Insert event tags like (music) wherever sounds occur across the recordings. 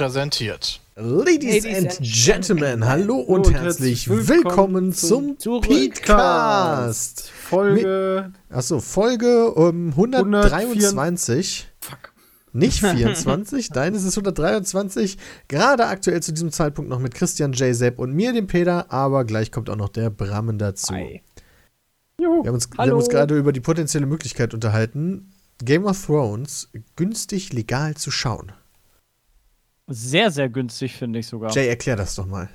Präsentiert. Ladies, Ladies and, Gentlemen, hallo und, und herzlich willkommen, willkommen zum, zum Podcast. Folge. Achso, Folge um, 123. Fuck. Nicht (laughs) 24, nein, es ist 123. Gerade aktuell zu diesem Zeitpunkt noch mit Christian J. Sepp und mir, dem Peter, aber gleich kommt auch noch der Brammen dazu. Hi. Juhu. Wir haben uns, uns gerade über die potenzielle Möglichkeit unterhalten, Game of Thrones günstig legal zu schauen. Sehr, sehr günstig, finde ich sogar. Jay, erklär das doch mal.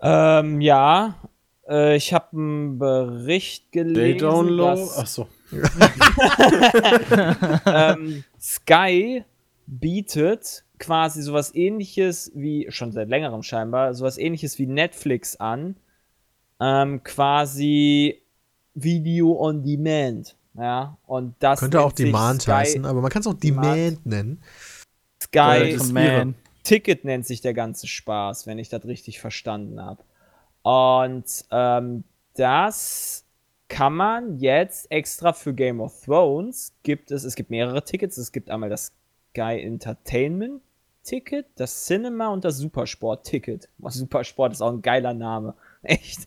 Ähm, ja. Äh, ich habe einen Bericht gelesen. Day Download? (laughs) Achso. ähm, Sky bietet quasi sowas ähnliches wie, schon seit längerem scheinbar, sowas ähnliches wie Netflix an. Ähm, quasi Video on Demand. Ja, und das könnte auch Demand Sky heißen, aber man kann es auch Demand, Demand nennen. Sky Man. Ticket nennt sich der ganze Spaß, wenn ich das richtig verstanden habe. Und ähm, das kann man jetzt extra für Game of Thrones gibt es, es gibt mehrere Tickets. Es gibt einmal das Sky Entertainment Ticket, das Cinema und das Supersport Ticket. Supersport ist auch ein geiler Name. (laughs) Echt.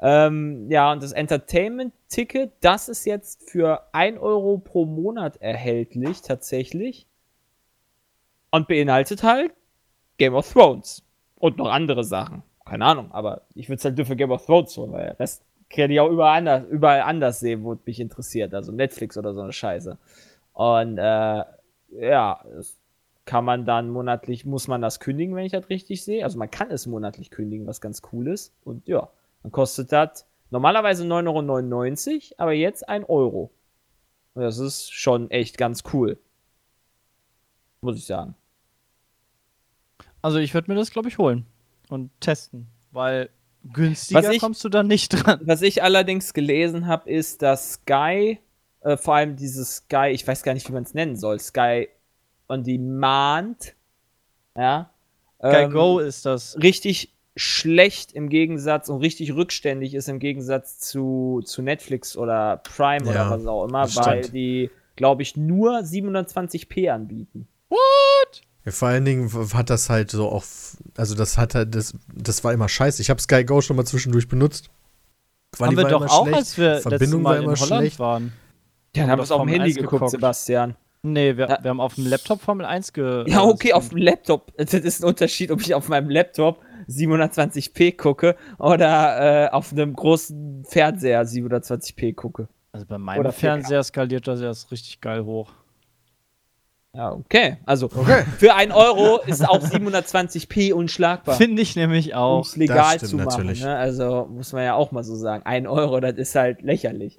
Ähm, ja, und das Entertainment-Ticket, das ist jetzt für 1 Euro pro Monat erhältlich, tatsächlich. Und beinhaltet halt Game of Thrones. Und noch andere Sachen. Keine Ahnung, aber ich würde es halt nur für Game of Thrones holen, weil der Rest kann ich auch überall anders, überall anders sehen, wo mich interessiert. Also Netflix oder so eine Scheiße. Und äh, ja, das kann man dann monatlich, muss man das kündigen, wenn ich das richtig sehe. Also man kann es monatlich kündigen, was ganz cool ist. Und ja, dann kostet das normalerweise 9,99 Euro, aber jetzt 1 Euro. Und das ist schon echt ganz cool. Muss ich sagen. Also ich würde mir das, glaube ich, holen und testen, weil günstiger ich, kommst du da nicht dran. Was ich allerdings gelesen habe, ist, dass Sky, äh, vor allem dieses Sky, ich weiß gar nicht, wie man es nennen soll, Sky on Demand, ja. Sky ähm, Go ist das. Richtig schlecht im Gegensatz und richtig rückständig ist im Gegensatz zu, zu Netflix oder Prime ja, oder was auch immer, weil die, glaube ich, nur 720p anbieten. What? Ja, vor allen Dingen hat das halt so auch, also das hat halt, das, das war immer scheiße. Ich habe Sky Go schon mal zwischendurch benutzt. Quali Haben wir doch auch, schlecht. als wir Verbindung Mal war immer schlecht. Waren. Ja, dann haben wir es auf dem Handy geguckt, geguckt, Sebastian. Nee, wir, ja. wir haben auf dem Laptop Formel 1 ge. Ja, okay, auf dem Laptop. Das ist ein Unterschied, ob ich auf meinem Laptop 720p gucke oder äh, auf einem großen Fernseher 720p gucke. Also bei meinem oder Fernseher skaliert das erst richtig geil hoch. Ja, okay. Also okay. für einen Euro ist auch 720p unschlagbar. Finde ich nämlich auch. Um es legal zu machen. Ne? Also muss man ja auch mal so sagen. Ein Euro, das ist halt lächerlich.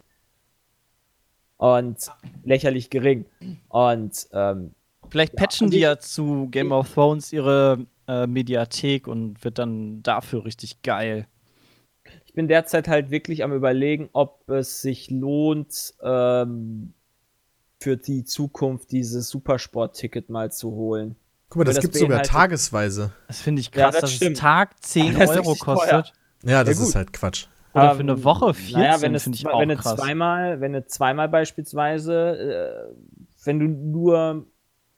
Und lächerlich gering. Und ähm, vielleicht patchen ja, die ja zu Game of Thrones ihre äh, Mediathek und wird dann dafür richtig geil. Ich bin derzeit halt wirklich am überlegen, ob es sich lohnt, ähm, für die Zukunft dieses Supersport-Ticket mal zu holen. Guck mal, das, das gibt es sogar tagesweise. Das finde ich krass, ja, das dass stimmt. es Tag 10 Euro kostet. Teuer. Ja, das ja, ist halt Quatsch. Oder für eine Woche 14 naja, wenn finde ich auch wenn krass. Zweimal, wenn du zweimal beispielsweise, äh, wenn du nur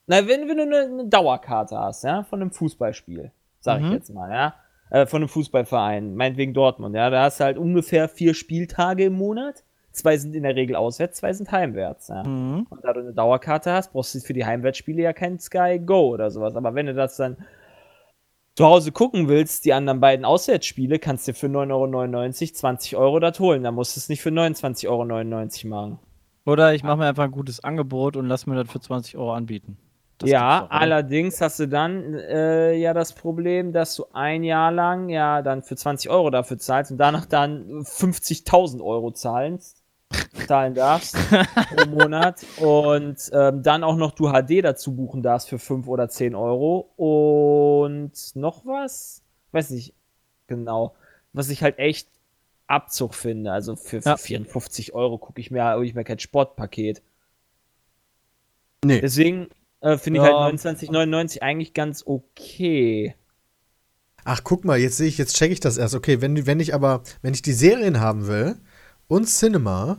na, wenn, wenn du eine, eine, Dauerkarte hast, ja, von einem Fußballspiel, sag mhm. ich jetzt mal, ja, äh, von einem Fußballverein, meinetwegen Dortmund, ja, da hast du halt ungefähr vier Spieltage im Monat. Zwei sind in der Regel auswärts, zwei sind heimwärts. Ja. Mhm. Und da du eine Dauerkarte hast, brauchst du für die Heimwärtsspiele ja kein Sky Go oder sowas. Aber wenn du das dann zu Hause gucken willst, die anderen beiden Auswärtsspiele, kannst du für 9,99 Euro 20 Euro das holen. Dann musst du es nicht für 29,99 Euro machen. Oder ich mache mir einfach ein gutes Angebot und lass mir das für 20 Euro anbieten. Das ja, allerdings hast du dann äh, ja das Problem, dass du ein Jahr lang ja dann für 20 Euro dafür zahlst und danach dann 50.000 Euro zahlst, zahlen darfst pro Monat und ähm, dann auch noch du HD dazu buchen darfst für 5 oder 10 Euro und noch was? Weiß nicht genau. Was ich halt echt Abzug finde. Also für, für ja. 54 Euro gucke ich mir, ich mir kein Sportpaket. Nee. Deswegen äh, Finde ich ja. halt 29,99 eigentlich ganz okay. Ach, guck mal, jetzt sehe ich, jetzt checke ich das erst. Okay, wenn, wenn ich aber, wenn ich die Serien haben will und Cinema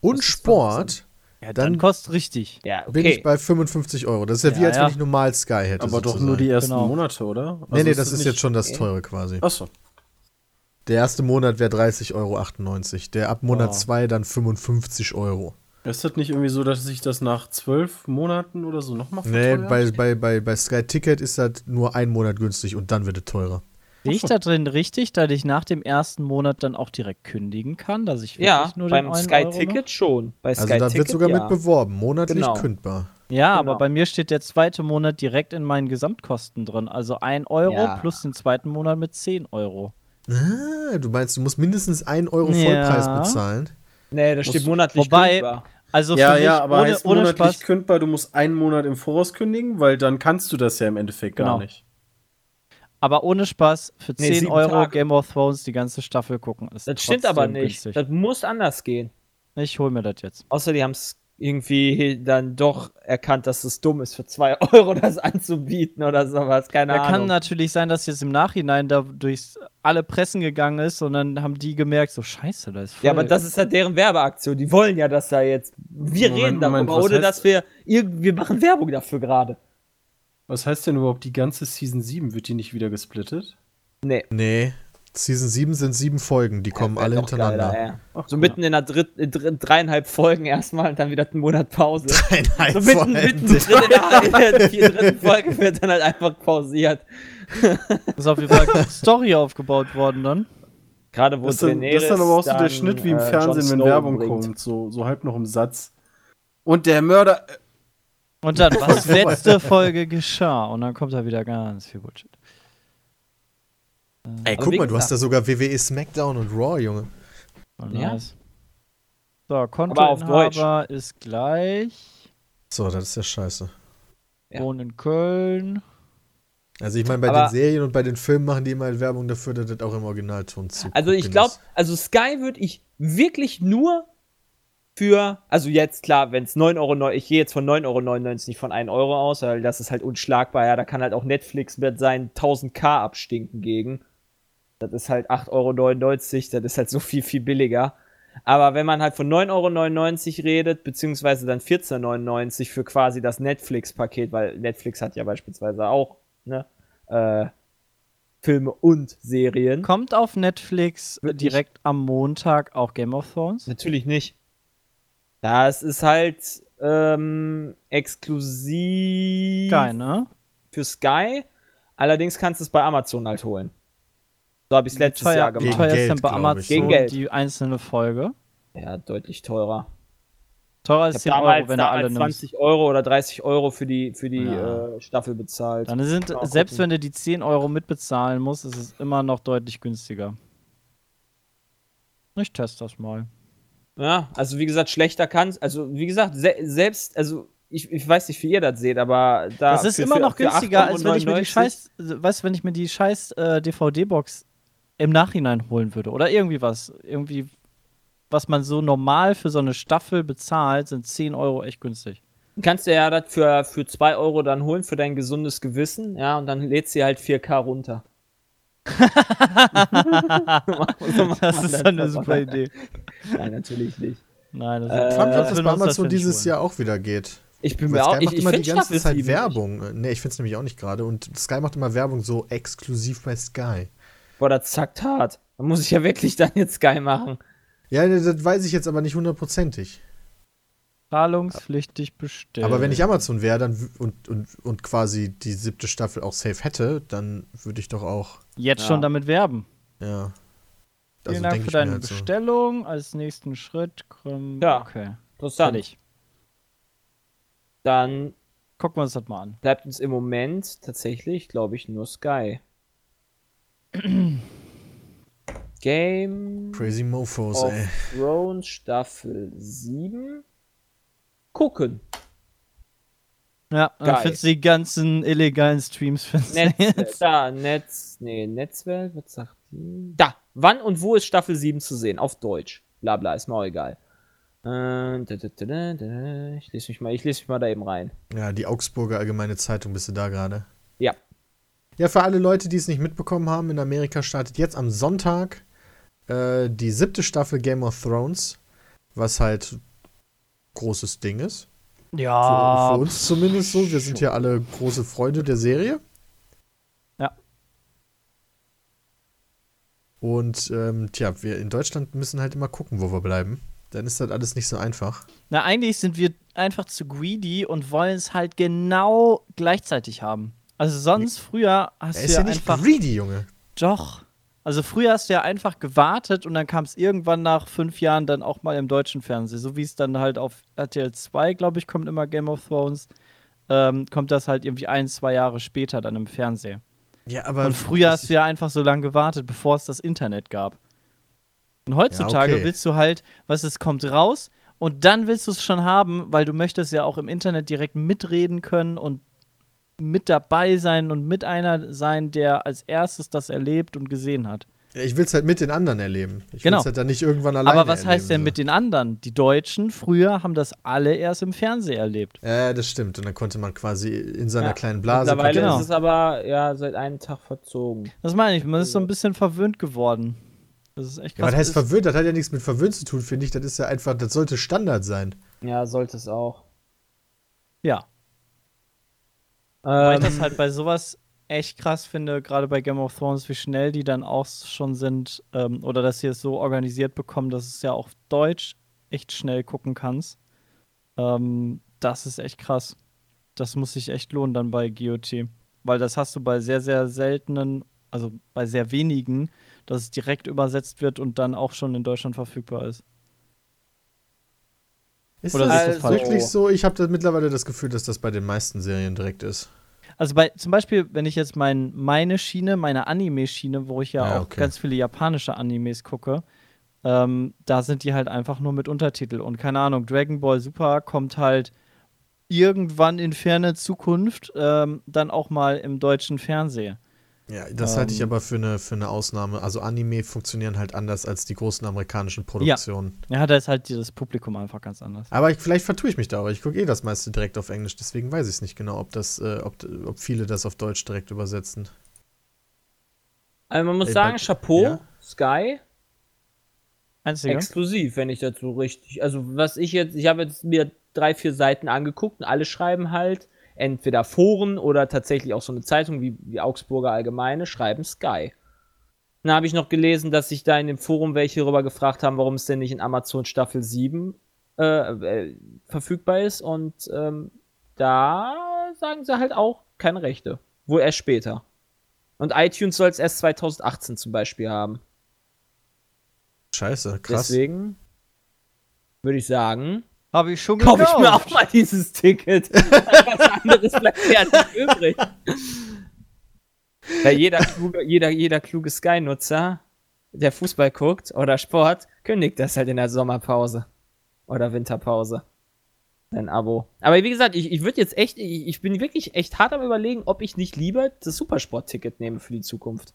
und Sport, Ja, dann, dann kostet richtig. Ja, okay. Bin ich bei 55 Euro. Das ist ja, ja wie, als ja. wenn ich normal Sky hätte. Aber sozusagen. doch nur die ersten genau. Monate, oder? Also nee, nee, das ist, ist jetzt schon das teure quasi. Achso. Der erste Monat wäre 30,98 Euro. Der ab Monat 2 oh. dann 55 Euro. Ist das nicht irgendwie so, dass sich das nach zwölf Monaten oder so nochmal verteuert? Nee, bei, bei, bei, bei Sky Ticket ist das nur ein Monat günstig und dann wird es teurer. Sehe ich (laughs) da drin richtig, dass ich nach dem ersten Monat dann auch direkt kündigen kann, dass ich ja, nur beim Sky Euro Ticket noch? schon. Bei Sky also da wird sogar ja. mit beworben, monatlich genau. kündbar. Ja, genau. aber bei mir steht der zweite Monat direkt in meinen Gesamtkosten drin. Also 1 Euro ja. plus den zweiten Monat mit 10 Euro. Ah, du meinst, du musst mindestens 1 Euro Vollpreis bezahlen? Nee, das steht monatlich Wobei, kündbar. Also ja, ja, aber ohne, heißt ohne monatlich Spaß. kündbar, du musst einen Monat im Voraus kündigen, weil dann kannst du das ja im Endeffekt genau. gar nicht. Aber ohne Spaß, für 10 nee, Euro Tage. Game of Thrones die ganze Staffel gucken. Ist das stimmt aber nicht. Günstig. Das muss anders gehen. Ich hol mir das jetzt. Außer die haben es irgendwie dann doch erkannt, dass es dumm ist, für 2 (laughs) Euro das anzubieten oder sowas. Keine da Ahnung. Kann natürlich sein, dass jetzt im Nachhinein da durch alle Pressen gegangen ist und dann haben die gemerkt, so scheiße, da ist voll. Ja, aber das ist ja deren Werbeaktion. Die wollen ja, dass da jetzt. Wir Moment, reden darüber, Moment, ohne dass wir. Wir machen Werbung dafür gerade. Was heißt denn überhaupt die ganze Season 7? Wird die nicht wieder gesplittet? Nee. Nee. Season 7 sind sieben Folgen, die kommen alle hintereinander. Geiler, ja. Ach, so mitten in der dritt, in dreieinhalb Folgen erstmal und dann wieder einen Monat Pause. Dreieinhalb so mitten, mitten drin in der, (laughs) in der dritten Folge wird dann halt einfach pausiert. (laughs) ist auf jeden Fall eine Story aufgebaut worden dann. Gerade wo das, dann, das ist dann aber auch so der Schnitt wie im äh, Fernsehen, wenn Werbung bringt. kommt, so, so halb noch im Satz. Und der Mörder. Äh, und dann, (laughs) was letzte Folge geschah? Und dann kommt da wieder ganz viel Bullshit. Ey, guck mal, du hast da sogar WWE SmackDown und Raw, Junge. Oh, nice. Ja. So, Kontoinhaber ist gleich. So, das ist ja scheiße. Ja. Wohnen in Köln. Also ich meine, bei Aber den Serien und bei den Filmen machen die immer Werbung dafür, dass das auch im Originalton zu Also ich glaube, also Sky würde ich wirklich nur für, also jetzt klar, wenn es 9,9 Euro, ich gehe jetzt von 9,99 Euro nicht von 1 Euro aus, weil das ist halt unschlagbar, ja, da kann halt auch Netflix mit seinen 1000k abstinken gegen. Das ist halt 8,99 Euro, das ist halt so viel, viel billiger. Aber wenn man halt von 9,99 Euro redet, beziehungsweise dann 14,99 Euro für quasi das Netflix-Paket, weil Netflix hat ja beispielsweise auch, ne, äh, Filme und Serien. Kommt auf Netflix Wirklich? direkt am Montag auch Game of Thrones? Natürlich nicht. Das ist halt ähm, exklusiv Sky, ne? für Sky. Allerdings kannst du es bei Amazon halt holen. So habe ich es letztes teuer, Jahr gemacht. Wie teuer ist denn bei Amazon Gegen Geld. die einzelne Folge? Ja, deutlich teurer. Teurer ist 10 Euro, wenn du alle 20 nimmst. Euro oder 30 Euro für die, für die ja. äh, Staffel bezahlt. Dann sind, selbst gucken. wenn du die 10 Euro mitbezahlen musst, ist es immer noch deutlich günstiger. Ich teste das mal. Ja, also wie gesagt, schlechter kann Also wie gesagt, se selbst, also ich, ich weiß nicht, wie ihr das seht, aber da. Das ist für, immer noch günstiger, als wenn ich mir die scheiß, weißt wenn ich mir die scheiß äh, DVD-Box im Nachhinein holen würde oder irgendwie was. Irgendwie, was man so normal für so eine Staffel bezahlt, sind 10 Euro echt günstig. Kannst du ja das für, für 2 Euro dann holen für dein gesundes Gewissen, ja, und dann lädst du halt 4K runter. So das ist eine super Idee. Nein, natürlich nicht. Nein, das äh, ist äh, dass das bei Amazon dieses Jahr auch wieder geht. Ich bin mir auch, Sky macht ich, immer die ganze Zeit Werbung. Ne, ich finde es nämlich auch nicht gerade. Und Sky macht immer Werbung so exklusiv bei Sky. Boah, das zackt hart. Da muss ich ja wirklich dann jetzt Sky machen. Ja, das weiß ich jetzt aber nicht hundertprozentig. Zahlungspflichtig bestimmt. Aber wenn ich Amazon wäre dann und, und, und quasi die siebte Staffel auch safe hätte, dann würde ich doch auch. Jetzt ja. schon damit werben. Ja. Vielen also Dank für deine halt Bestellung. So. Als nächsten Schritt. Komm, ja, okay. Interessant. Fertig. Dann gucken wir uns das mal an. Bleibt uns im Moment tatsächlich, glaube ich, nur Sky. (clears throat) Game Crazy Mofos, of ey. Thrones Staffel 7 gucken. Ja, dann findest du die ganzen illegalen Streams Netz, Da, Netz, nee, Netzwelt, was sagt die? Da, wann und wo ist Staffel 7 zu sehen? Auf Deutsch. Blabla, bla, ist mir auch egal. Äh, ich lese mich mal, ich lese mich mal da eben rein. Ja, die Augsburger Allgemeine Zeitung, bist du da gerade? Ja. Ja, für alle Leute, die es nicht mitbekommen haben, in Amerika startet jetzt am Sonntag äh, die siebte Staffel Game of Thrones, was halt großes Ding ist. Ja. Für, für uns zumindest so. Wir sind ja alle große Freunde der Serie. Ja. Und ähm, tja, wir in Deutschland müssen halt immer gucken, wo wir bleiben. Dann ist das alles nicht so einfach. Na, eigentlich sind wir einfach zu greedy und wollen es halt genau gleichzeitig haben. Also sonst früher hast du ist ja, ja nicht einfach. greedy, Junge. Doch. Also früher hast du ja einfach gewartet und dann kam es irgendwann nach fünf Jahren dann auch mal im deutschen Fernsehen. So wie es dann halt auf RTL 2, glaube ich, kommt immer Game of Thrones, ähm, kommt das halt irgendwie ein, zwei Jahre später dann im Fernsehen. Ja, aber. Und früher hast du ja einfach so lange gewartet, bevor es das Internet gab. Und heutzutage Ja, okay. willst du halt, was es kommt raus und dann willst du es schon haben, weil du möchtest ja auch im Internet direkt mitreden können und mit dabei sein und mit einer sein, der als erstes das erlebt und gesehen hat. Ich will es halt mit den anderen erleben. Ich Genau. will es halt dann nicht irgendwann alleine Aber was erleben, heißt denn so. mit den anderen? Die Deutschen früher haben das alle erst im Fernsehen erlebt. Ja, das stimmt. Und dann konnte man quasi in seiner Ja, kleinen Blase. Mittlerweile Genau. ist es aber ja seit einem Tag verzogen. Das meine ich, man ist so ein bisschen verwöhnt geworden. Das ist echt Ja, krass. was heißt verwöhnt? Das hat ja nichts mit verwöhnt zu tun, finde ich. Das ist ja einfach, das sollte Standard sein. Ja, sollte es auch. Ja. Weil ich Ähm, das halt bei sowas echt krass finde, gerade bei Game of Thrones, wie schnell die dann auch schon sind, ähm, oder dass sie es so organisiert bekommen, dass es ja auf Deutsch echt schnell gucken kannst. Ähm, das ist echt krass. Das muss sich echt lohnen dann bei GOT. Weil das hast du bei sehr, sehr seltenen, also bei sehr wenigen, dass es direkt übersetzt wird und dann auch schon in Deutschland verfügbar ist. Ist Oder das das falsch? wirklich so? Ich habe mittlerweile das Gefühl, dass das bei den meisten Serien direkt ist. Also bei zum Beispiel, wenn ich jetzt mein, meine Schiene, meine Anime-Schiene, wo ich ja, Ja, auch okay. ganz viele japanische Animes gucke, ähm, da sind die halt einfach nur mit Untertitel. Und keine Ahnung, Dragon Ball Super kommt halt irgendwann in ferne Zukunft ähm, dann auch mal im deutschen Fernsehen. Ja, das halte ich Ähm. aber für eine, für eine Ausnahme. Also Anime funktionieren halt anders als die großen amerikanischen Produktionen. Ja, da ist halt das Publikum einfach ganz anders. Aber ich, vielleicht vertue ich mich da, aber ich gucke eh das meiste direkt auf Englisch, deswegen weiß ich es nicht genau, ob das, äh, ob, ob viele das auf Deutsch direkt übersetzen. also man muss Ey, sagen, bei- Chapeau, ja. Sky, Einzige. exklusiv, wenn ich dazu richtig. Also was ich jetzt, ich habe jetzt mir drei, vier Seiten angeguckt und alle schreiben halt, entweder Foren oder tatsächlich auch so eine Zeitung wie die Augsburger Allgemeine schreiben Sky. Dann habe ich noch gelesen, dass sich da in dem Forum welche darüber gefragt haben, warum es denn nicht in Amazon Staffel 7 äh, äh, verfügbar ist. Und ähm, da sagen sie halt auch keine Rechte. Wohl erst später. Und iTunes soll es erst 2018 zum Beispiel haben. Scheiße, krass. Deswegen würde ich sagen, Habe ich schon kaufe gekauft. ich mir auch mal dieses Ticket. (laughs) Was anderes bleibt ja nicht übrig. Weil jeder kluge, jeder, jeder kluge Sky-Nutzer, der Fußball guckt oder Sport, kündigt das halt in der Sommerpause oder Winterpause. Ein Abo. Aber wie gesagt, ich, ich würde jetzt echt, ich, ich bin wirklich echt hart am überlegen, ob ich nicht lieber das Supersport-Ticket nehme für die Zukunft.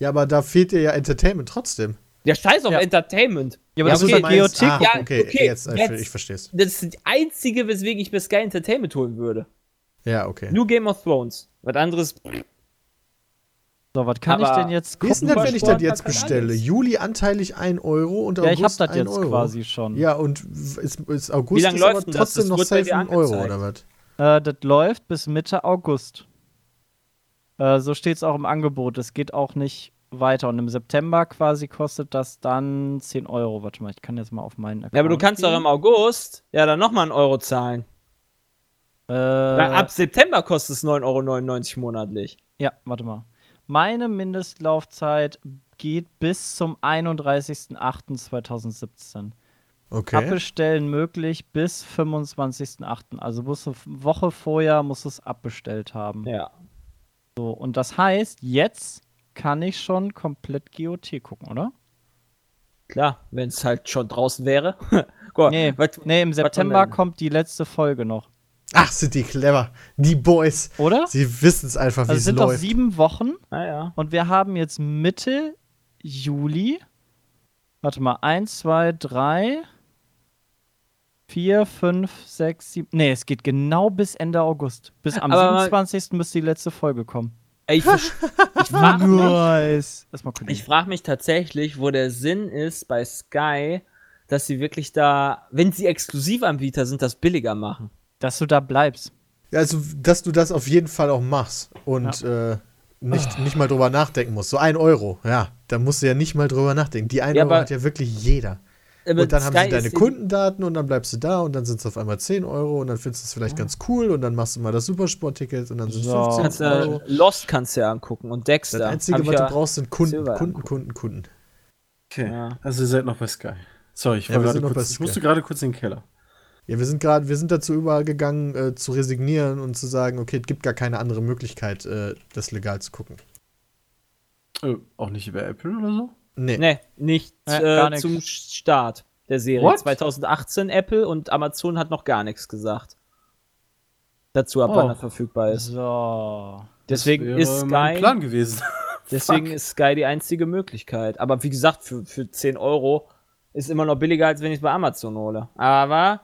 Ja, aber da fehlt dir ja Entertainment trotzdem. Ja, scheiß auf Ja. Entertainment. Ja, aber Ja, das okay. ist GOT. Ah, Ja, okay, okay, jetzt, äh, jetzt- ich versteh's. Das ist das Einzige, weswegen ich mir Sky Entertainment holen würde. Ja, okay. Nur Game of Thrones. Was anderes. So, was kann ich Aber denn jetzt Wie ist denn gucken? das, wenn ich das jetzt halt bestelle? Juli anteilig 1 Euro und Ja, August ich hab das 1 jetzt Euro. quasi schon. Ja, und ist, ist August Wie lange ist läuft aber trotzdem Das noch safe dir ein Euro, angezeigt. oder was? Äh, das läuft bis Mitte August. Äh, so steht es auch im Angebot. Es geht auch nicht weiter. Und im September quasi kostet das dann 10 Euro. Warte mal, ich kann jetzt mal auf meinen Account Ja, aber du kannst doch gehen. im August ja dann nochmal einen Euro zahlen. Äh, Weil ab September kostet es 9,99 Euro monatlich. ja, warte mal. Meine Mindestlaufzeit geht bis zum 31.08.2017. Okay. Abbestellen möglich bis 25.08. Also musst du Woche vorher musst du es abbestellt haben. Ja. So, und das heißt, jetzt kann ich schon komplett GOT gucken, oder? Klar, wenn es halt schon draußen wäre. (laughs) Guck mal, Nee, was- nee, im September kommt die letzte Folge noch, Ach, sind die clever. Die Boys. oder? Sie wissen es einfach, wie Also es es sind doch läuft. sieben Wochen Ah, ja. und wir haben jetzt Mitte Juli. Warte mal, eins, zwei, drei, vier, fünf, sechs, sieben. Nee, es geht genau bis Ende August. Bis am Aber mal- 27. müsste die letzte Folge kommen. Ich, (laughs) ich frage mich, Nice. Erstmal gucken. ich frag mich tatsächlich, wo der Sinn ist bei Sky, dass sie wirklich da, wenn sie Exklusivanbieter sind, das billiger machen. Dass du da bleibst. Ja, also, dass du das auf jeden Fall auch machst und ja. äh, nicht, oh. nicht mal drüber nachdenken musst. So ein Euro, ja, da musst du ja nicht mal drüber nachdenken. Die ein ja, Euro hat ja wirklich jeder. Und dann Sky haben sie deine Kundendaten und dann bleibst du da und dann sind es auf einmal 10 Euro und dann findest du es vielleicht oh. ganz cool und dann machst du mal das Supersport-Ticket und dann sind es so. 15 kannst, Euro. Äh, Lost kannst du ja angucken und Dexter. Das Einzige, was ja du brauchst, sind Kunden, Kunden, Kunden, Kunden. Okay, ja. also ihr seid noch bei Sky. Sorry, ich, war ja, kurz, ich musste gerade kurz in den Keller. Ja, wir sind gerade, wir sind dazu übergegangen, äh, zu resignieren und zu sagen, okay, es gibt gar keine andere Möglichkeit, äh, das legal zu gucken. Äh, auch nicht über Apple oder so? Nee. Nee, nicht äh, zum Start der Serie. What? 2018 Apple und Amazon hat noch gar nichts gesagt. Dazu, ab oh. wann er verfügbar ist. So. Deswegen ist Sky. Mein Plan gewesen. (laughs) deswegen ist Sky die einzige Möglichkeit. Aber wie gesagt, für, für 10 Euro ist immer noch billiger, als wenn ich es bei Amazon hole. Aber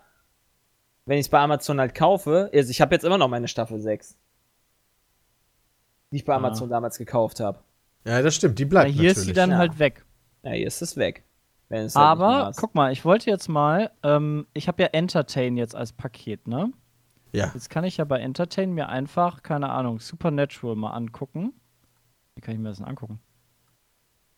wenn ich es bei Amazon halt kaufe, also ich habe jetzt immer noch meine Staffel 6. Die ich bei ah. Amazon damals gekauft habe. Ja, das stimmt, die bleibt ja, Hier natürlich. ist sie dann ja. halt weg. Ja, hier ist es weg. Es halt Aber, guck mal, ich wollte jetzt mal, ähm, ich habe ja Entertain jetzt als Paket, ne? Ja. Jetzt kann ich ja bei Entertain mir einfach, keine Ahnung, Supernatural mal angucken. Wie kann ich mir das denn angucken? (laughs)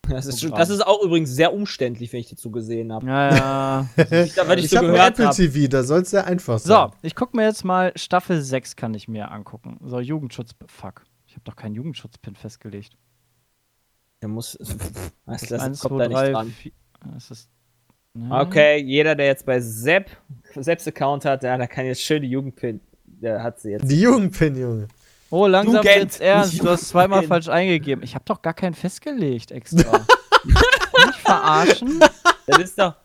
Das ist, schon, das ist auch übrigens sehr umständlich, wenn ich dazu gesehen habe. Ja, ja. (laughs) ich, da, ich, ich so habe Apple hab. TV, da soll es sehr einfach sein. So, ich gucke mir jetzt mal Staffel 6 kann ich mir angucken. So, Jugendschutz. Fuck. Ich habe doch keinen Jugendschutzpin festgelegt. Der muss. (laughs) Was, das 1, kommt 2, da 3, nicht dran. 4, ist, ne? Okay, jeder, der jetzt bei Sepp, Sepps Account hat, ja, der kann jetzt schön die Jugendpin. Der hat sie jetzt. Die Jugendpin, Junge. Oh, langsam wird's ernst. Du hast zweimal falsch eingegeben. Ich habe doch gar keinen festgelegt extra. (laughs) Nicht verarschen? Das ist doch.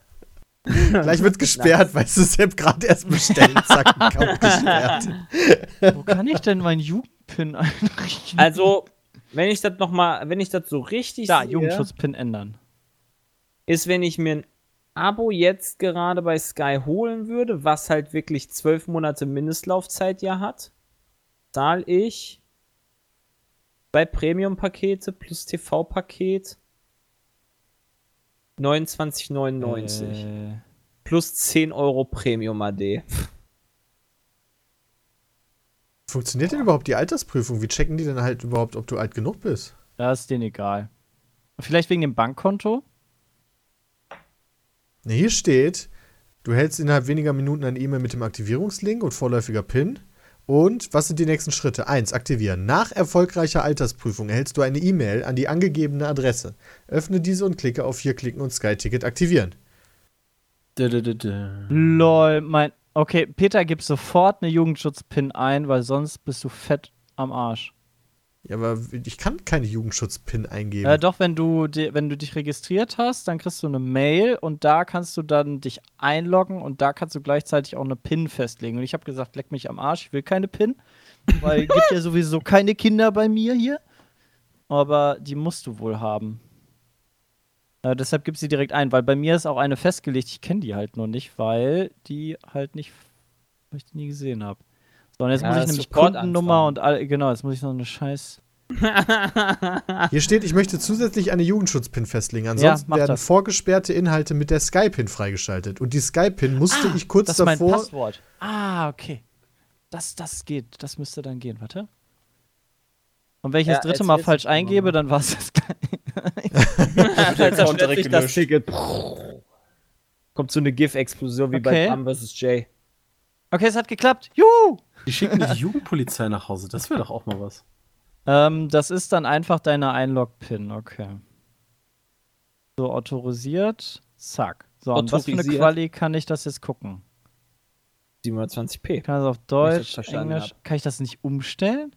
Gleich wird gesperrt, weil du Sepp gerade erst bestellt. (laughs) Zack, gesperrt. Wo kann ich denn meinen Jugendpin einrichten? Also, wenn ich das nochmal, wenn ich das so richtig Da, Jugendschutzpin ändern. Ist, wenn ich mir ein Abo jetzt gerade bei Sky holen würde, was halt wirklich zwölf Monate Mindestlaufzeit ja hat zahle ich bei Premium-Pakete plus TV-Paket 29,99. Äh. Plus 10 Euro Premium AD. Funktioniert denn überhaupt die Altersprüfung? Wie checken die denn halt überhaupt, ob du alt genug bist? Das ist denen egal. Vielleicht wegen dem Bankkonto? Ne, hier steht, du hältst innerhalb weniger Minuten eine E-Mail mit dem Aktivierungslink und vorläufiger PIN. Und was sind die nächsten Schritte? 1. Aktivieren. Nach erfolgreicher Altersprüfung erhältst du eine E-Mail an die angegebene Adresse. Öffne diese und klicke auf hier klicken und Sky Ticket aktivieren. Lol, mein. Okay, Peter, gib sofort eine Jugendschutz-Pin ein, weil sonst bist du fett am Arsch. Ja, aber ich kann keine Jugendschutz-Pin eingeben. Äh, doch, wenn du, wenn du dich registriert hast, dann kriegst du eine Mail und da kannst du dann dich einloggen und da kannst du gleichzeitig auch eine Pin festlegen. Und ich habe gesagt, leck mich am Arsch, ich will keine Pin, weil es (laughs) gibt ja sowieso keine Kinder bei mir hier. Aber die musst du wohl haben. Äh, deshalb gib sie direkt ein, weil bei mir ist auch eine festgelegt. Ich kenne die halt nur nicht, weil die halt nicht, weil ich die nie gesehen habe. So, und jetzt ja, muss ich nämlich Kundennummer und all, genau, jetzt muss ich noch eine Scheiß. (laughs) Hier steht, ich möchte zusätzlich eine Jugendschutzpin festlegen. Ansonsten ja, werden das. vorgesperrte Inhalte mit der Sky-Pin freigeschaltet. Und die Sky-Pin musste ah, ich kurz das davor. Ist mein Passwort. Ah, okay. Das, das geht. Das müsste dann gehen. Warte. Und wenn ich ja, das dritte Mal falsch eingebe, dann war es das (laughs) zerstört sich das Ticket. Kommt so eine GIF-Explosion wie okay. bei Pam vs. Jay. Okay, es hat geklappt. Juhu! Die schicken die (laughs) Jugendpolizei nach Hause. Das wäre doch auch mal was. Ähm, das ist dann einfach deine Einlog-Pin, okay. So, autorisiert. Zack. So, und was für eine Quali kann ich das jetzt gucken? 720p. Kann das auf Deutsch, Englisch. Hab. Kann ich das nicht umstellen?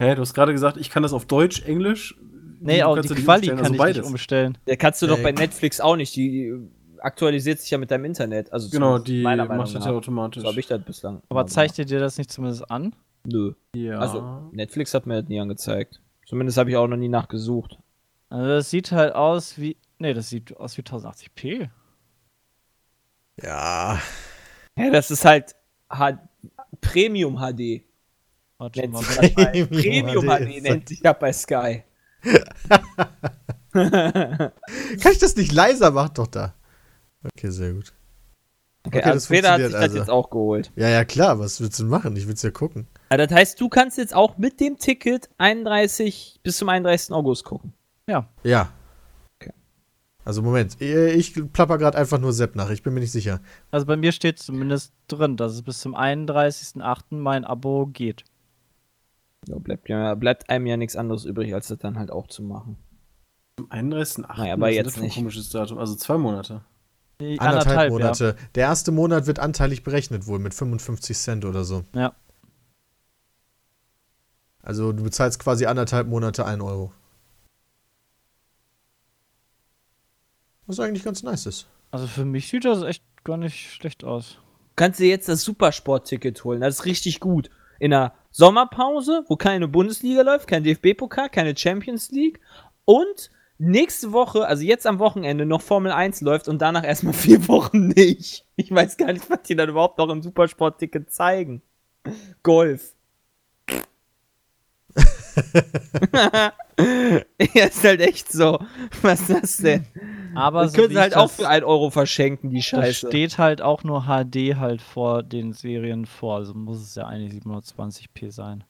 Hä, du hast gerade gesagt, ich kann das auf Deutsch, Englisch. Nee, auch die Quali kann also ich beides. nicht umstellen. Der kannst du äh, doch bei Netflix auch nicht. Die aktualisiert sich ja mit deinem Internet. Also genau, die macht das ja automatisch. So habe ich das bislang. Aber zeigt dir das nicht zumindest an? Nö. Ja. Also, Netflix hat mir das nie angezeigt. Zumindest habe ich auch noch nie nachgesucht. Also, das sieht halt aus wie. Nee, das sieht aus wie 1080p. Ja. Ja, das ist halt H Premium HD. Warte mal, Premium, Premium HD, HD nennt sich ja bei Sky. (laughs) Kann ich das nicht leiser machen, doch da? Okay, sehr gut. Okay, okay also Peter hat sich also. das jetzt auch geholt. Ja, ja, klar. Was willst du machen? Ich will es ja gucken. Ja, das heißt, du kannst jetzt auch mit dem Ticket 31 bis zum 31. August gucken. Ja. Ja. Okay. Also Moment, ich plapper gerade einfach nur Sepp nach. Ich bin mir nicht sicher. Also bei mir steht zumindest drin, dass es bis zum 31.08. mein Abo geht. Ja, bleibt, ja, bleibt einem ja nichts anderes übrig, als das dann halt auch zu machen. Am 31.08. Naja, aber jetzt nicht. Ein komisches Datum, also zwei Monate. Die anderthalb, anderthalb Monate. Ja. Der erste Monat wird anteilig berechnet wohl mit 55 Cent oder so. Ja. Also du bezahlst quasi anderthalb Monate 1 Euro. Was eigentlich ganz nice ist. Also für mich sieht das echt gar nicht schlecht aus. Kannst du jetzt das Supersport-Ticket holen, das ist richtig gut. In der Sommerpause, wo keine Bundesliga läuft, kein DFB-Pokal, keine Champions League und nächste Woche, also jetzt am Wochenende, noch Formel 1 läuft und danach erstmal (laughs) vier Wochen nicht. Ich weiß gar nicht, was die dann überhaupt noch im Supersport-Ticket zeigen. Golf. (laughs) ja, ist halt echt so. Was ist das denn? Aber das so können sie halt auch für 1 Euro verschenken, die Scheiße. Da steht halt auch nur HD halt vor den Serien vor. Also muss es ja eigentlich 720p sein.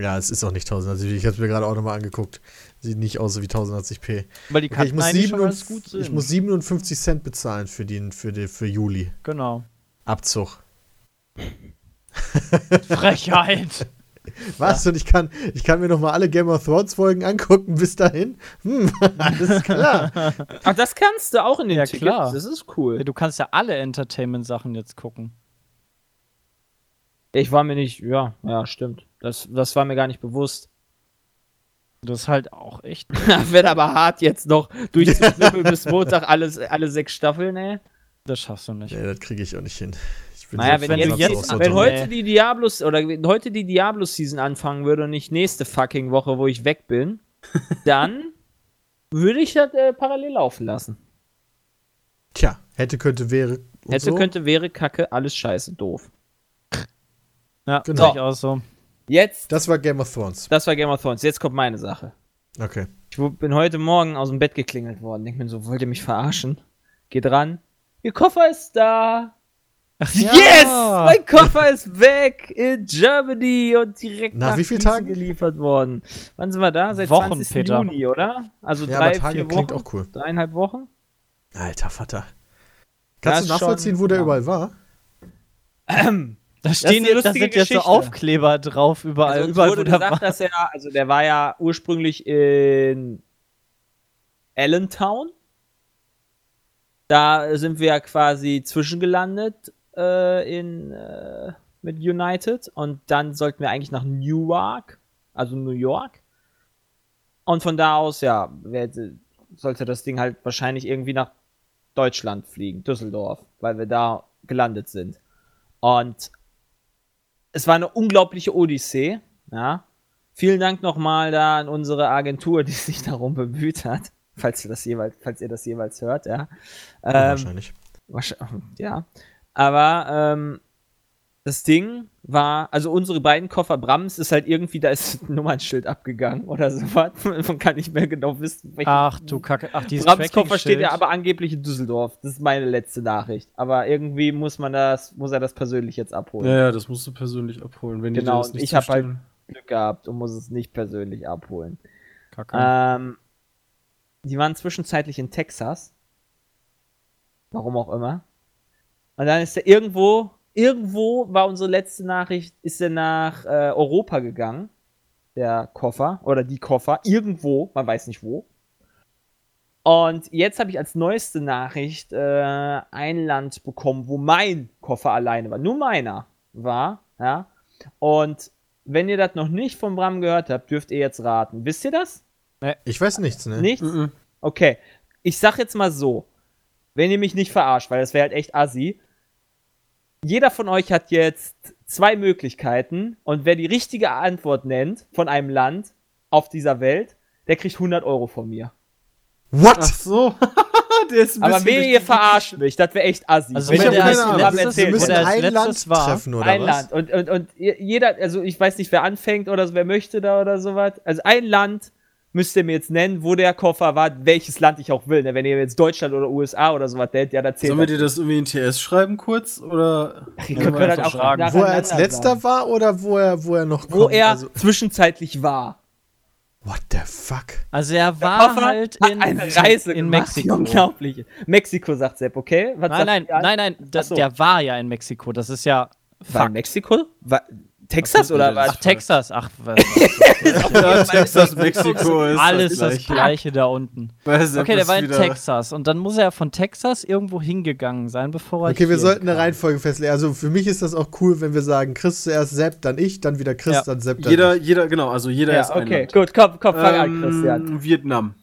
Ja, es ist auch nicht 1080p. Ich habe es mir gerade auch nochmal angeguckt. Sieht nicht aus wie 1080p. Weil die okay, ich, muss 57, gut sind. ich muss 57 Cent bezahlen für, den, für, die, für Juli. Genau. Abzug. Frechheit. Was? Ja. Und ich kann, ich kann mir noch mal alle Game of Thrones Folgen angucken bis dahin? Hm, (laughs) alles klar. Ach, das kannst du auch in den ja, Tickets. klar. Das ist cool. Ja, du kannst ja alle Entertainment-Sachen jetzt gucken. Ich war mir nicht, ja, ja, stimmt. Das, das war mir gar nicht bewusst. Das ist halt auch echt. (laughs) Wird aber hart jetzt noch durchzuklippen (laughs) bis Montag alles, alle sechs Staffeln, ey. Das schaffst du nicht. Nee, das kriege ich auch nicht hin. Naja, wenn, jetzt, jetzt, so wenn heute die Diablos oder heute die Diablos Season anfangen würde und nicht nächste fucking Woche, wo ich weg bin, (laughs) dann würde ich das äh, parallel laufen lassen. Tja, hätte, könnte, wäre. Hätte, so. könnte, wäre, kacke, alles scheiße, doof. Ja, genau. ich auch so. Jetzt. Das war Game of Thrones. Das war Game of Thrones. Jetzt kommt meine Sache. Okay. Ich bin heute Morgen aus dem Bett geklingelt worden. Denk mir so, wollt ihr mich verarschen? Geht ran. Ihr Koffer ist da. Ach, yes! Ja. Mein Koffer ist weg in Germany und direkt nach, nach wie vielen Tagen geliefert worden. Wann sind wir da? Seit Wochen, 20. Peter. Juni, oder? Also ja, drei, Tage vier Wochen. Klingt auch cool. Dreieinhalb Wochen. Alter Vater. Kannst das du nachvollziehen, schon, wo der ja. überall war? Ähm, (clears throat) da stehen jetzt, da sind jetzt so Aufkleber drauf überall. Also überall wurde gesagt, dass er, also der war ja ursprünglich in Allentown. Da sind wir ja quasi zwischengelandet äh, in, äh, mit United und dann sollten wir eigentlich nach Newark, also New York. Und von da aus, ja, sollte das Ding halt wahrscheinlich irgendwie nach Deutschland fliegen, Düsseldorf, weil wir da gelandet sind. Und es war eine unglaubliche Odyssee. Ja. Vielen Dank nochmal da an unsere Agentur, die sich darum bemüht hat, falls ihr das jeweils, falls ihr das jeweils hört, ja. Ähm, wahrscheinlich. Wahrscheinlich. Ja. Aber ähm, das Ding war, also unsere beiden Koffer Brams ist halt irgendwie, da ist (laughs) ein Nummernschild abgegangen oder sowas. (laughs) Man kann nicht mehr genau wissen. Ach du Kacke, ach dieses Brams Koffer steht ja aber angeblich in Düsseldorf. Das ist meine letzte Nachricht. Aber irgendwie muss man das, muss er das persönlich jetzt abholen. Ja, ja das musst du persönlich abholen. Wenn genau, das nicht ich habe halt Glück gehabt und muss es nicht persönlich abholen. Kacke. Ähm, die waren zwischenzeitlich in Texas. Warum auch immer. Und dann ist er irgendwo irgendwo war unsere letzte Nachricht, ist er nach äh, Europa gegangen. Der Koffer oder die Koffer. Irgendwo, man weiß nicht wo. Und jetzt habe ich als neueste Nachricht äh, ein Land bekommen, wo mein Koffer alleine war. Nur meiner war. Ja. Und wenn ihr das noch nicht von Bram gehört habt, dürft ihr jetzt raten. Wisst ihr das? Ich weiß nichts, ne? Nichts? Okay. Ich sag jetzt mal so. Wenn ihr mich nicht verarscht, weil das wäre halt echt assi jeder von euch hat jetzt zwei Möglichkeiten und wer die richtige Antwort nennt von einem Land auf dieser Welt, der kriegt 100 Euro von mir. What? Ach so. (laughs) Aber wehe, ihr verarscht mich, das wäre echt assi. Also wenn der als erzählt, müssen ein Land war. treffen, oder ein was? Land. Und, und, und jeder, also ich weiß nicht, wer anfängt oder so, wer möchte da oder sowas. Also ein Land, müsst ihr mir jetzt nennen, wo der Koffer war, welches Land ich auch will. Ne? Wenn ihr jetzt Deutschland oder USA oder sowas nennt, ja, da zählt Sollen wir dir das irgendwie in TS schreiben kurz? Oder Ach, ihr könnt halt auch fragen. Wo er als letzter sagen. war oder wo er, wo er noch Wo kommt? er also zwischenzeitlich war. What the fuck? Also er war halt in, eine Reise in Mexiko. Unglaublich. Mexiko sagt Sepp, okay? Was nein, nein, nein, nein, das, so. der war ja in Mexiko. Das ist ja. War in Mexiko? War, Texas oder was? Ach, Texas. Ach, was. (laughs) (laughs) ja, Texas, Mexiko ist alles das, das Gleiche da unten. Okay, der war in Texas und dann muss er von Texas irgendwo hingegangen sein, bevor er. Okay, wir sollten eine Reihenfolge festlegen. Also für mich ist das auch cool, wenn wir sagen, Chris zuerst Sepp, dann ich, dann wieder Chris, ja. dann Sepp, dann Jeder, ich. jeder, genau, also jeder ja, ist okay, gut, komm, komm, fang ähm, an, Christian. Vietnam.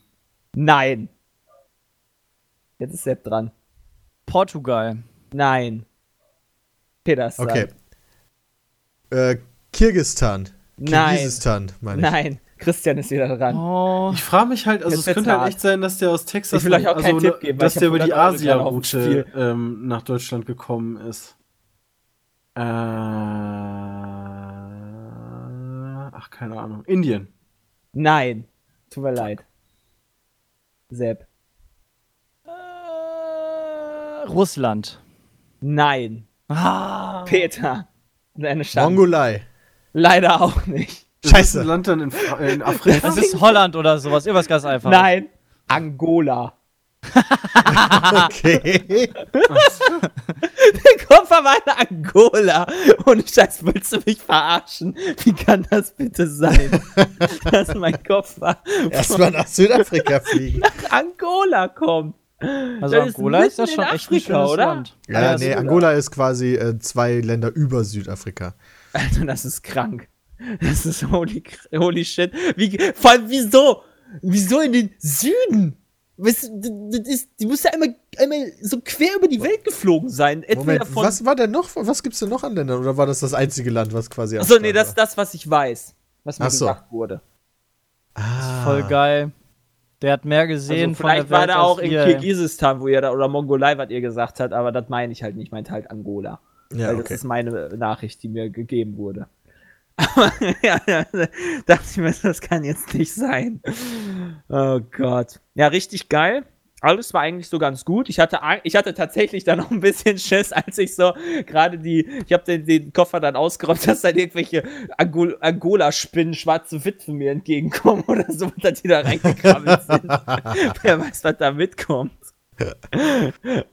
Nein. Jetzt ist Sepp dran. Portugal. Nein. Peter ist Okay. Äh, Kirgistan. Kirgisistan, meine ich. Nein. Christian ist wieder dran. Oh. Ich frage mich halt, also es könnte halt echt sein, dass der aus Texas, ich will euch auch also, keinen Tipp geben, dass der über die Asia-Route ähm, nach Deutschland gekommen ist. Äh, ach, keine Ahnung. Indien. Nein. Tut mir leid. Sepp. Äh, Russland. Nein. Ah. Peter. Deine Chance. Mongolei. Leider auch nicht. Scheiße. Das Land dann in, in Afrika. Das ist Holland oder sowas. Irgendwas ganz einfach. Nein. Angola. okay. (laughs) Der Koffer war in Angola. Und Scheiß, willst du mich verarschen? Wie kann das bitte sein? (laughs) dass mein Koffer erstmal nach Südafrika fliegen. Nach Angola kommt. Also das Angola ist, ist das schon Afrika, echt ein schönes oder? Land. Ja, ja nee, Angola ist quasi äh, zwei Länder über Südafrika. Alter, das ist krank. Das ist holy, holy shit. Wie, vor allem, wieso? Wieso in den Süden? Was, das ist, die muss ja einmal, einmal so quer über die Welt geflogen sein. Moment, was war denn noch? Was gibt's denn noch an Ländern? Oder war das das einzige Land, was quasi. Achso, nee, das ist das, was ich weiß. Was mir Ach gesagt so. wurde. Ah. Voll geil. Der hat mehr gesehen also vielleicht von der Welt war da auch in Kirgisistan, wo ihr da, oder Mongolei, was ihr gesagt habt, aber das meine ich halt nicht. Ich meinte halt Angola. Ja, weil okay. das ist meine Nachricht, die mir gegeben wurde. (laughs) Aber ja, ja, dachte ich mir, das kann jetzt nicht sein. Oh Gott. Ja, richtig geil. Alles war eigentlich so ganz gut. Ich hatte, ich hatte tatsächlich dann noch ein bisschen Schiss, als ich so gerade die, ich habe den, den, Koffer dann ausgeräumt, dass dann irgendwelche Angol Angola-Spinnen, schwarze Witwen mir entgegenkommen oder so, dass die da reingekrabbelt sind. (laughs) Wer weiß, was da mitkommt.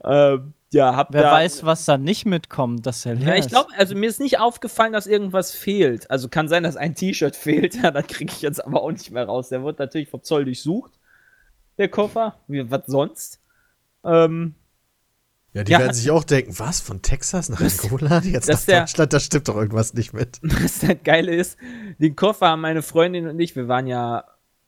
ähm, ja, hab Wer da, weiß, was da nicht mitkommt, das ist ja ich glaube, also mir ist nicht aufgefallen, dass irgendwas fehlt. Also kann sein, dass ein T-Shirt fehlt, (laughs) ja, das kriege ich jetzt aber auch nicht mehr raus. Der wird natürlich vom Zoll durchsucht, der Koffer. Wie, was sonst? Ähm, ja, die ja, werden sich auch denken, was, von Texas nach Angola, jetzt nach der, Deutschland, da stimmt doch irgendwas nicht mit. (laughs) Das das Geile ist, den Koffer haben meine Freundin und ich, wir waren ja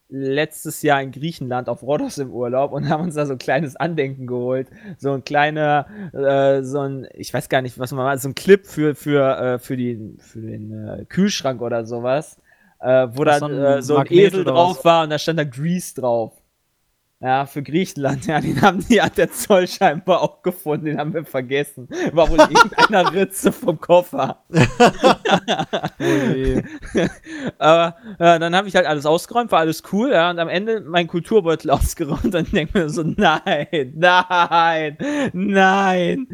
letztes Jahr in Griechenland auf Rhodos im Urlaub und haben uns da so ein kleines Andenken geholt. So ein kleiner, äh, so ein, ich weiß gar nicht, was man mal, so ein Clip für, für, äh, für, die, für den äh, Kühlschrank oder sowas, äh, wo dann so ein, äh, so ein Esel drauf war und da stand da Grease drauf. Ja, für Griechenland, ja, den haben die hat der Zoll scheinbar auch gefunden, den haben wir vergessen. War wohl irgendeiner (laughs) Ritze vom Koffer. oh (laughs) Aber ja, dann habe ich halt alles ausgeräumt, war alles cool, ja, und am Ende mein Kulturbeutel (laughs) ausgeräumt und dann denke mir so, nein, nein, nein,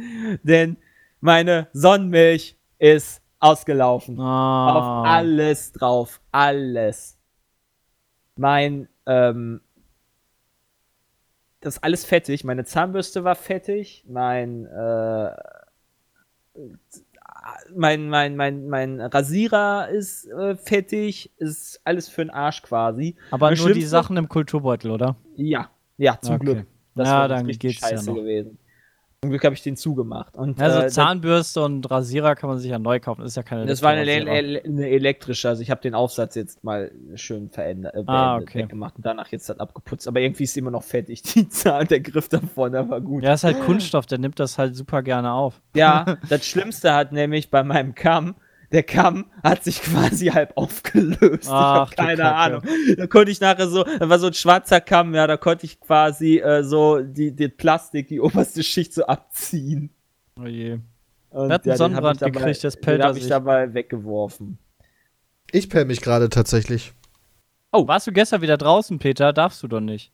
denn meine Sonnenmilch ist ausgelaufen. Oh. Auf alles drauf, alles. Mein, ähm, das ist alles fettig. Meine Zahnbürste war fettig. Mein, äh, mein, mein, mein, mein Rasierer ist äh, fettig. Ist alles für den Arsch quasi. Aber nur die Sachen im Kulturbeutel, oder? Ja, ja, zum okay. Glück. Das ja, dann geht's scheiße ja noch. gewesen. Zum Glück habe ich den zugemacht. Und, also äh, Zahnbürste und Rasierer kann man sich ja neu kaufen. Das ist ja keine Das war eine, eine, elektrische. Also ich habe den Aufsatz jetzt mal schön verändert, äh, ah, okay. weggemacht und danach jetzt halt abgeputzt. Aber irgendwie ist immer noch fettig. (laughs) Die Zahl, der Griff davon, der war gut. Ja, ist halt Kunststoff. Der nimmt das halt super gerne auf. Ja, (laughs) das Schlimmste hat nämlich bei meinem Kamm der Kamm hat sich quasi halb aufgelöst. Ach, ich keine Ahnung. Da konnte ich nachher so, da war so ein schwarzer Kamm, ja, da konnte ich quasi äh, so die, die Plastik, die oberste Schicht so abziehen. Oh je. Und, hat einen ja, Sonnenbrand dabei, gekriegt, das pellt Den habe ich dabei weggeworfen. Ich pell mich gerade tatsächlich. Oh, warst du gestern wieder draußen, Peter? Darfst du doch nicht.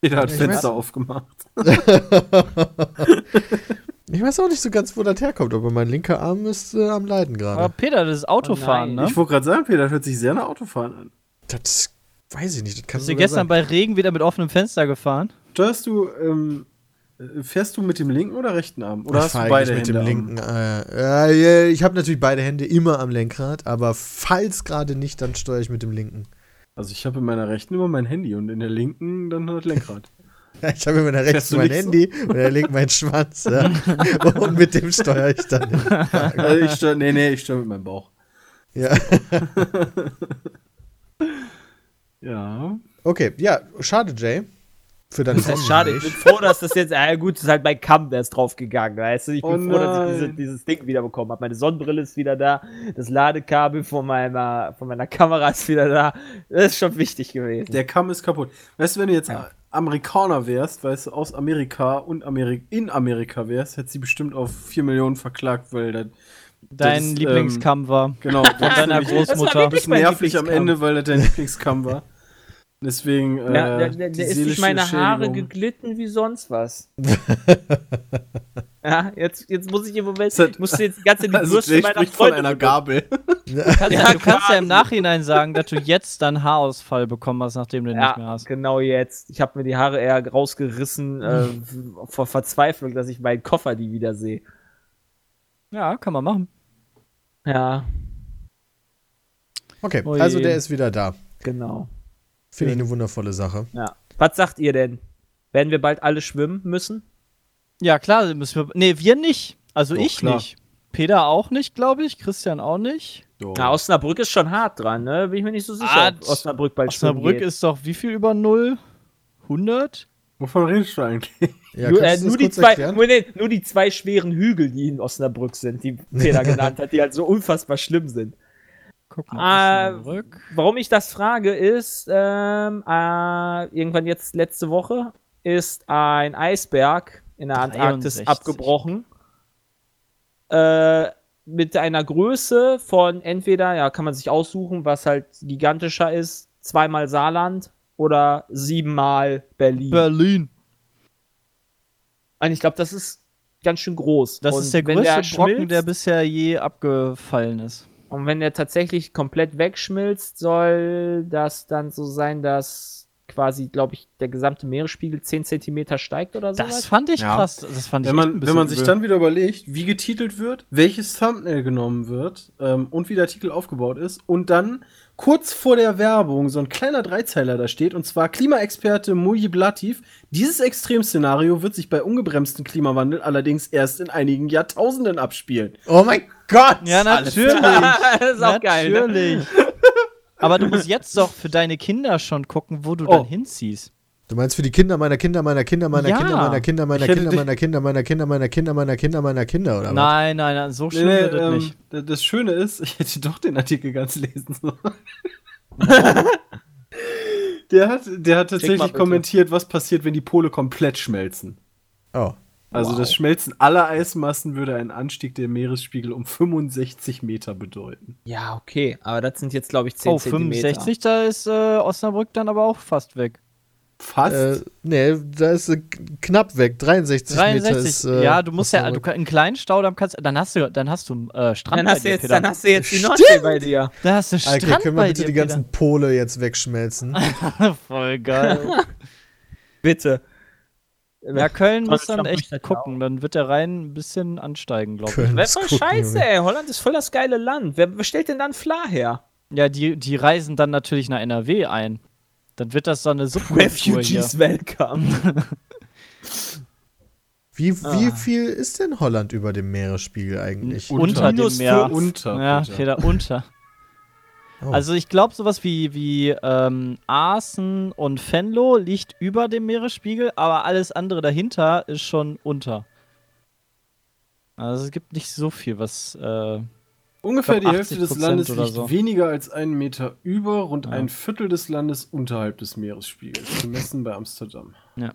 Peter hat ich Fenster weiß. aufgemacht. (laughs) (laughs) ich weiß auch nicht so ganz, wo das herkommt, aber mein linker Arm ist äh, am Leiden gerade. Aber Peter, das ist Autofahren, oh ne? Ich wollte gerade sagen, Peter, das hört sich sehr nach Autofahren an. Das weiß ich nicht. Das kann Bist du gestern sein. bei Regen wieder mit offenem Fenster gefahren? Steuerst du, ähm, fährst du mit dem linken oder rechten Arm? Oder ich hast du beide mit Hände? Dem linken, äh, äh, ich habe natürlich beide Hände immer am Lenkrad, aber falls gerade nicht, dann steuere ich mit dem linken. Also ich habe in meiner rechten immer mein Handy und in der linken dann das Lenkrad. (laughs) (laughs) Ich habe in meiner rechten mein Handy so? und er legt meinen Schwanz. Ja. (laughs) (laughs) und mit dem steuere ich dann. also ich steuere, nee, nee, ich steuere mit meinem Bauch. Ja. ja. Okay, ja, schade, Jay. Für deine das ist schade. Ich bin froh, dass das jetzt, ja gut, das ist halt bei Kamm, der ist draufgegangen, weißt du? Ich bin oh froh, dass ich diese, dieses Ding wiederbekommen habe. Meine Sonnenbrille ist wieder da, das Ladekabel von meiner, von meiner Kamera ist wieder da. Das ist schon wichtig gewesen. Der Kamm ist kaputt. Weißt du, wenn du jetzt ja. Amerikaner wärst, weißt du, aus Amerika und Amerik in Amerika wärst, hätte sie bestimmt auf 4 Millionen verklagt, weil dann Dein das, Lieblingskamm ähm, war. Genau, (laughs) von deiner Großmutter. Das war nervig am Ende, weil das dein Lieblingskamm war. Deswegen. Äh, ja, der, der, der ist durch meine Haare geglitten wie sonst was. (laughs) ja, jetzt, jetzt muss ich im Moment. Musst du jetzt die ganze die (laughs) also meiner von einer Gabel. (laughs) Du kannst ja, du kannst ja im Nachhinein sagen, dass du jetzt dann Haarausfall bekommen hast, nachdem du den ja, nicht mehr hast. Genau jetzt. Ich habe mir die Haare eher rausgerissen äh, (laughs) vor Verzweiflung, dass ich meinen Koffer die wieder sehe. Ja, kann man machen. Ja. Okay, Oje. also der ist wieder da. Genau. Finde ich eine wundervolle Sache. Ja. Was sagt ihr denn? Werden wir bald alle schwimmen müssen? Ja, klar, müssen wir. Nee, wir nicht. Also Doch, ich klar. nicht. Peter auch nicht, glaube ich. Christian auch nicht. Na, Osnabrück ist schon hart dran, ne? Bin ich mir nicht so sicher. Ah, Osnabrück bald Osnabrück ist doch wie viel über null? 100? Wovon redest du eigentlich? Ja, nur, äh, nur, die zwei, nur, nee, nur, die zwei schweren Hügel, die in Osnabrück sind, die Peter (laughs) genannt hat, die halt so unfassbar schlimm sind. Guck mal, äh, warum ich das frage, ist, ähm, äh, irgendwann jetzt letzte Woche ist ein Eisberg in der 63. Antarktis abgebrochen. Äh, mit einer Größe von entweder, ja, kann man sich aussuchen, was halt gigantischer ist, zweimal Saarland oder siebenmal Berlin. Berlin. Und ich glaube, das ist ganz schön groß. Das Und ist der größte der Brocken, der bisher je abgefallen ist. Und wenn der tatsächlich komplett wegschmilzt, soll das dann so sein, dass quasi, glaube ich, der gesamte Meeresspiegel 10 Zentimeter steigt oder so. Das fand ich ja. krass. Das fand wenn man, wenn man sich dann wieder überlegt, wie getitelt wird, welches Thumbnail genommen wird ähm, und wie der Artikel aufgebaut ist und dann kurz vor der Werbung so ein kleiner Dreizeiler da steht und zwar Klimaexperte Mujib Latif. Dieses Extremszenario wird sich bei ungebremstem Klimawandel allerdings erst in einigen Jahrtausenden abspielen. Oh mein Gott! Ja, natürlich. (laughs) das ist auch geil. Ne? Aber du musst jetzt doch für deine Kinder schon gucken, wo du oh. dann hinziehst. Du meinst für die Kinder meiner Kinder, meiner Kinder, meiner ja. Kinder, meiner Kinder, meiner Kinder, meiner Kinder, meiner Kinder, meiner Kinder, meiner Kinder, meiner Kinder, oder Nein, nein, nein, so schön nee, wird ähm, nicht. Das Schöne ist, (laughs) ich hätte doch den Artikel ganz lesen sollen. (laughs) der, hat, der hat tatsächlich kommentiert, was passiert, wenn die Pole komplett schmelzen. Oh. Also wow. das Schmelzen aller Eismassen würde einen Anstieg der Meeresspiegel um 65 Meter bedeuten. Ja, okay, aber das sind jetzt, glaube ich, 10 oh, Zentimeter. 65, da ist äh, Osnabrück dann aber auch fast weg. Fast? Äh, nee, da ist äh, knapp weg. 63, 63 Meter ist, äh, Ja, du musst ja, du, einen kleinen Staudamm kannst, dann hast du, dann hast du äh, Strand dann hast dir, jetzt, Dann hast du jetzt die Nordsee bei dir. Da hast du Strand okay, können wir bitte dir, die ganzen Peter? Pole jetzt wegschmelzen? (laughs) (laughs) Voll geil. bitte. Ja, Köln muss dann echt gucken. Dann wird der Rhein ein bisschen ansteigen, glaube ich. Wäre voll gucken, scheiße, ey. Holland ist voll das geile Land. Wer, wer stellt denn dann Fla her? Ja, die, die reisen dann natürlich nach NRW ein. Dann wird das so eine Subkultur Refugees hier. welcome. (laughs) Wie, ah. viel ist denn Holland über dem Meeresspiegel eigentlich? Unter, unter dem Meer. Unter. Ja, Peter, unter. Oh. Also ich glaube, sowas wie, wie ähm, Aachen und Venlo liegt über dem Meeresspiegel, aber alles andere dahinter ist schon unter. Also es gibt nicht so viel, was. Äh, Ungefähr die Hälfte des Landes liegt so. weniger als einen Meter über, rund ja. ein Viertel des Landes unterhalb des Meeresspiegels, gemessen bei Amsterdam. Ja.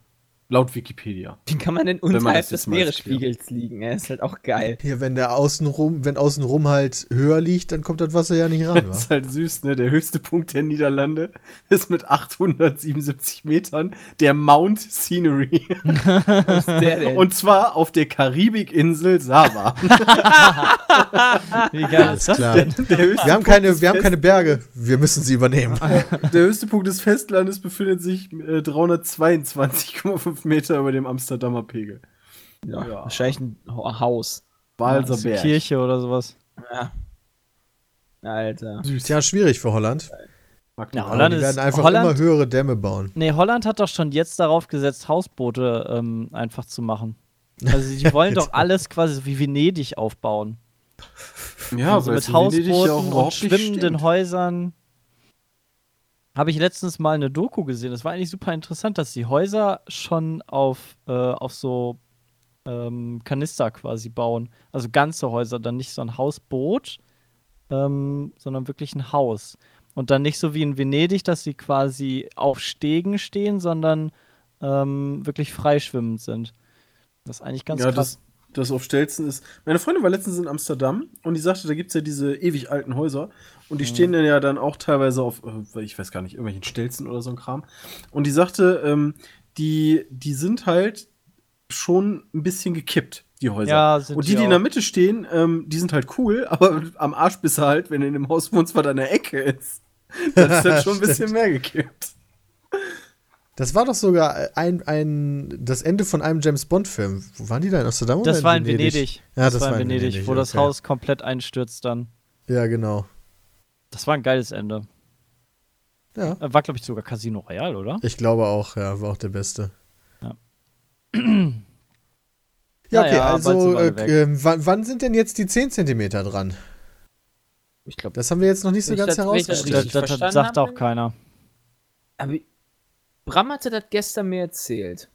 Laut Wikipedia. Wie kann man denn unterhalb des Meeresspiegels liegen? Er ist halt auch geil. Hier, wenn der außenrum, wenn außenrum halt höher liegt, dann kommt das Wasser ja nicht ran. (laughs) das ist halt süß, ne? Der höchste Punkt der Niederlande ist mit 877 Metern der Mount Scenery. (laughs) Was ist der denn? Und zwar auf der Karibikinsel Sava. Wie geil ist das klar. denn? Der, der wir, haben keine, wir haben keine Berge. Wir müssen sie übernehmen. (laughs) Der höchste Punkt des Festlandes befindet sich äh, 322,5 Meter über dem Amsterdamer Pegel. Ja, ja. wahrscheinlich ein Haus. Walser Berg. Kirche oder sowas. Ja. Alter. Süß. Ja, schwierig für Holland. Ja, Holland die werden einfach Holland, immer höhere Dämme bauen. Nee, Holland hat doch schon jetzt darauf gesetzt, Hausboote ähm, einfach zu machen. Also die wollen (laughs) doch alles quasi wie Venedig aufbauen. Ja, also mit Hausbooten ja und schwimmenden Häusern habe ich letztens mal eine Doku gesehen. Das war eigentlich super interessant, dass die Häuser schon auf, äh, auf so ähm, Kanister quasi bauen. Also ganze Häuser, dann nicht so ein Hausboot, ähm, sondern wirklich ein Haus. Und dann nicht so wie in Venedig, dass sie quasi auf Stegen stehen, sondern ähm, wirklich freischwimmend sind. Das ist eigentlich ganz ja, krass. Das, das auf Stelzen ist. Meine Freundin war letztens in Amsterdam und die sagte, da gibt es ja diese ewig alten Häuser und die mhm. stehen dann ja dann auch teilweise auf, äh, ich weiß gar nicht, irgendwelchen Stelzen oder so ein Kram. Und die sagte, ähm, die, die sind halt schon ein bisschen gekippt, die Häuser. Ja, und die, die, die in der Mitte stehen, ähm, die sind halt cool, (laughs) aber am Arsch bist du halt, wenn du in dem Haus wohnst, was an der Ecke ist. Das ist halt (laughs) schon ein bisschen mehr gekippt. Das war doch sogar ein, ein, das Ende von einem James Bond-Film. Wo waren die da in Amsterdam? Das war in Venedig. Venedig. Ja, das, das war in Venedig, Venedig wo okay. das Haus komplett einstürzt dann. Ja, genau. Das war ein geiles Ende. Ja. Äh, war, glaube ich, sogar Casino Royale, oder? Ich glaube auch, ja, war auch der beste. Ja. (clears throat) ja, okay, naja, also äh, äh, wann, wann, sind denn jetzt die 10 cm dran? Ich glaube, das haben wir jetzt noch nicht so ganz herausgestellt. Das, das, das sagt auch keiner. Aber Bram hatte das gestern mir erzählt.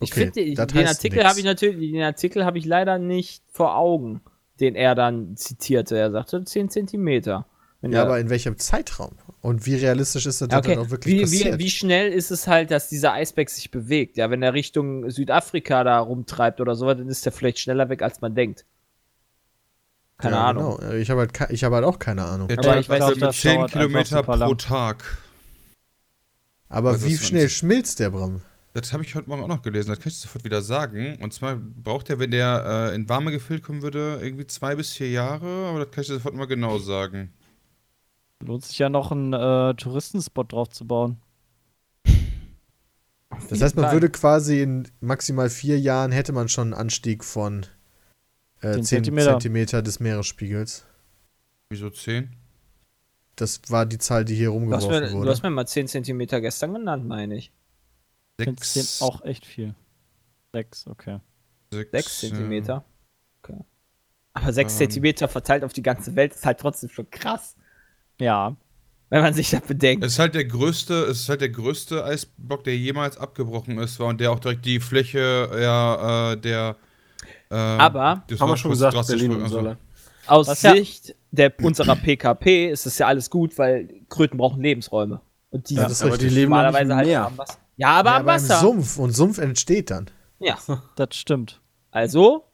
Ich okay, finde, den Artikel habe ich natürlich, den Artikel habe ich leider nicht vor Augen, den er dann zitierte. Er sagte 10 Zentimeter. ja, aber in welchem Zeitraum? Und wie realistisch ist das okay. dann auch wirklich wie, passiert? Wie, wie schnell ist es halt, dass dieser Eisberg sich bewegt? Ja, wenn er Richtung Südafrika da rumtreibt oder so, dann ist er vielleicht schneller weg, als man denkt. Keine ja, Ahnung. Genau. Ich habe halt, hab halt auch keine Ahnung. aber ich weiß nicht, 10 Kilometer pro Tag. Aber also wie schnell schmilzt der Bram? Das habe ich heute Morgen auch noch gelesen, das kann ich sofort wieder sagen. Und zwar braucht er, wenn der äh, in warme Gefilde kommen würde, irgendwie zwei bis vier Jahre, aber das kann ich sofort mal genau sagen. Lohnt sich ja noch einen äh, Touristenspot drauf zu bauen. Das heißt, man würde quasi in maximal vier Jahren hätte man schon einen Anstieg von äh, 10 Zentimeter. Zentimeter des Meeresspiegels. Wieso 10? Das war die Zahl, die hier rumgeworfen du mir, wurde. Du hast mir mal 10 cm gestern genannt, meine ich. 6. auch echt viel. 6, okay. 6 cm? Okay. Aber 6 ähm. cm verteilt auf die ganze Welt ist halt trotzdem schon krass. Ja. Wenn man sich das bedenkt. Es ist halt der größte, es ist halt der größte Eisblock, der jemals abgebrochen ist, war und der auch direkt die Fläche ja, äh, der äh, Aber, haben wir schon gesagt, Berlin und so. Aus Was Sicht ja. der, unserer PKP ist es ja alles gut, weil Kröten brauchen Lebensräume. Und die, ja, das aber die leben normalerweise halt am Wasser. Ja, aber ja, am Wasser. Sumpf und Sumpf entsteht dann. Ja. (laughs) Das stimmt. Also,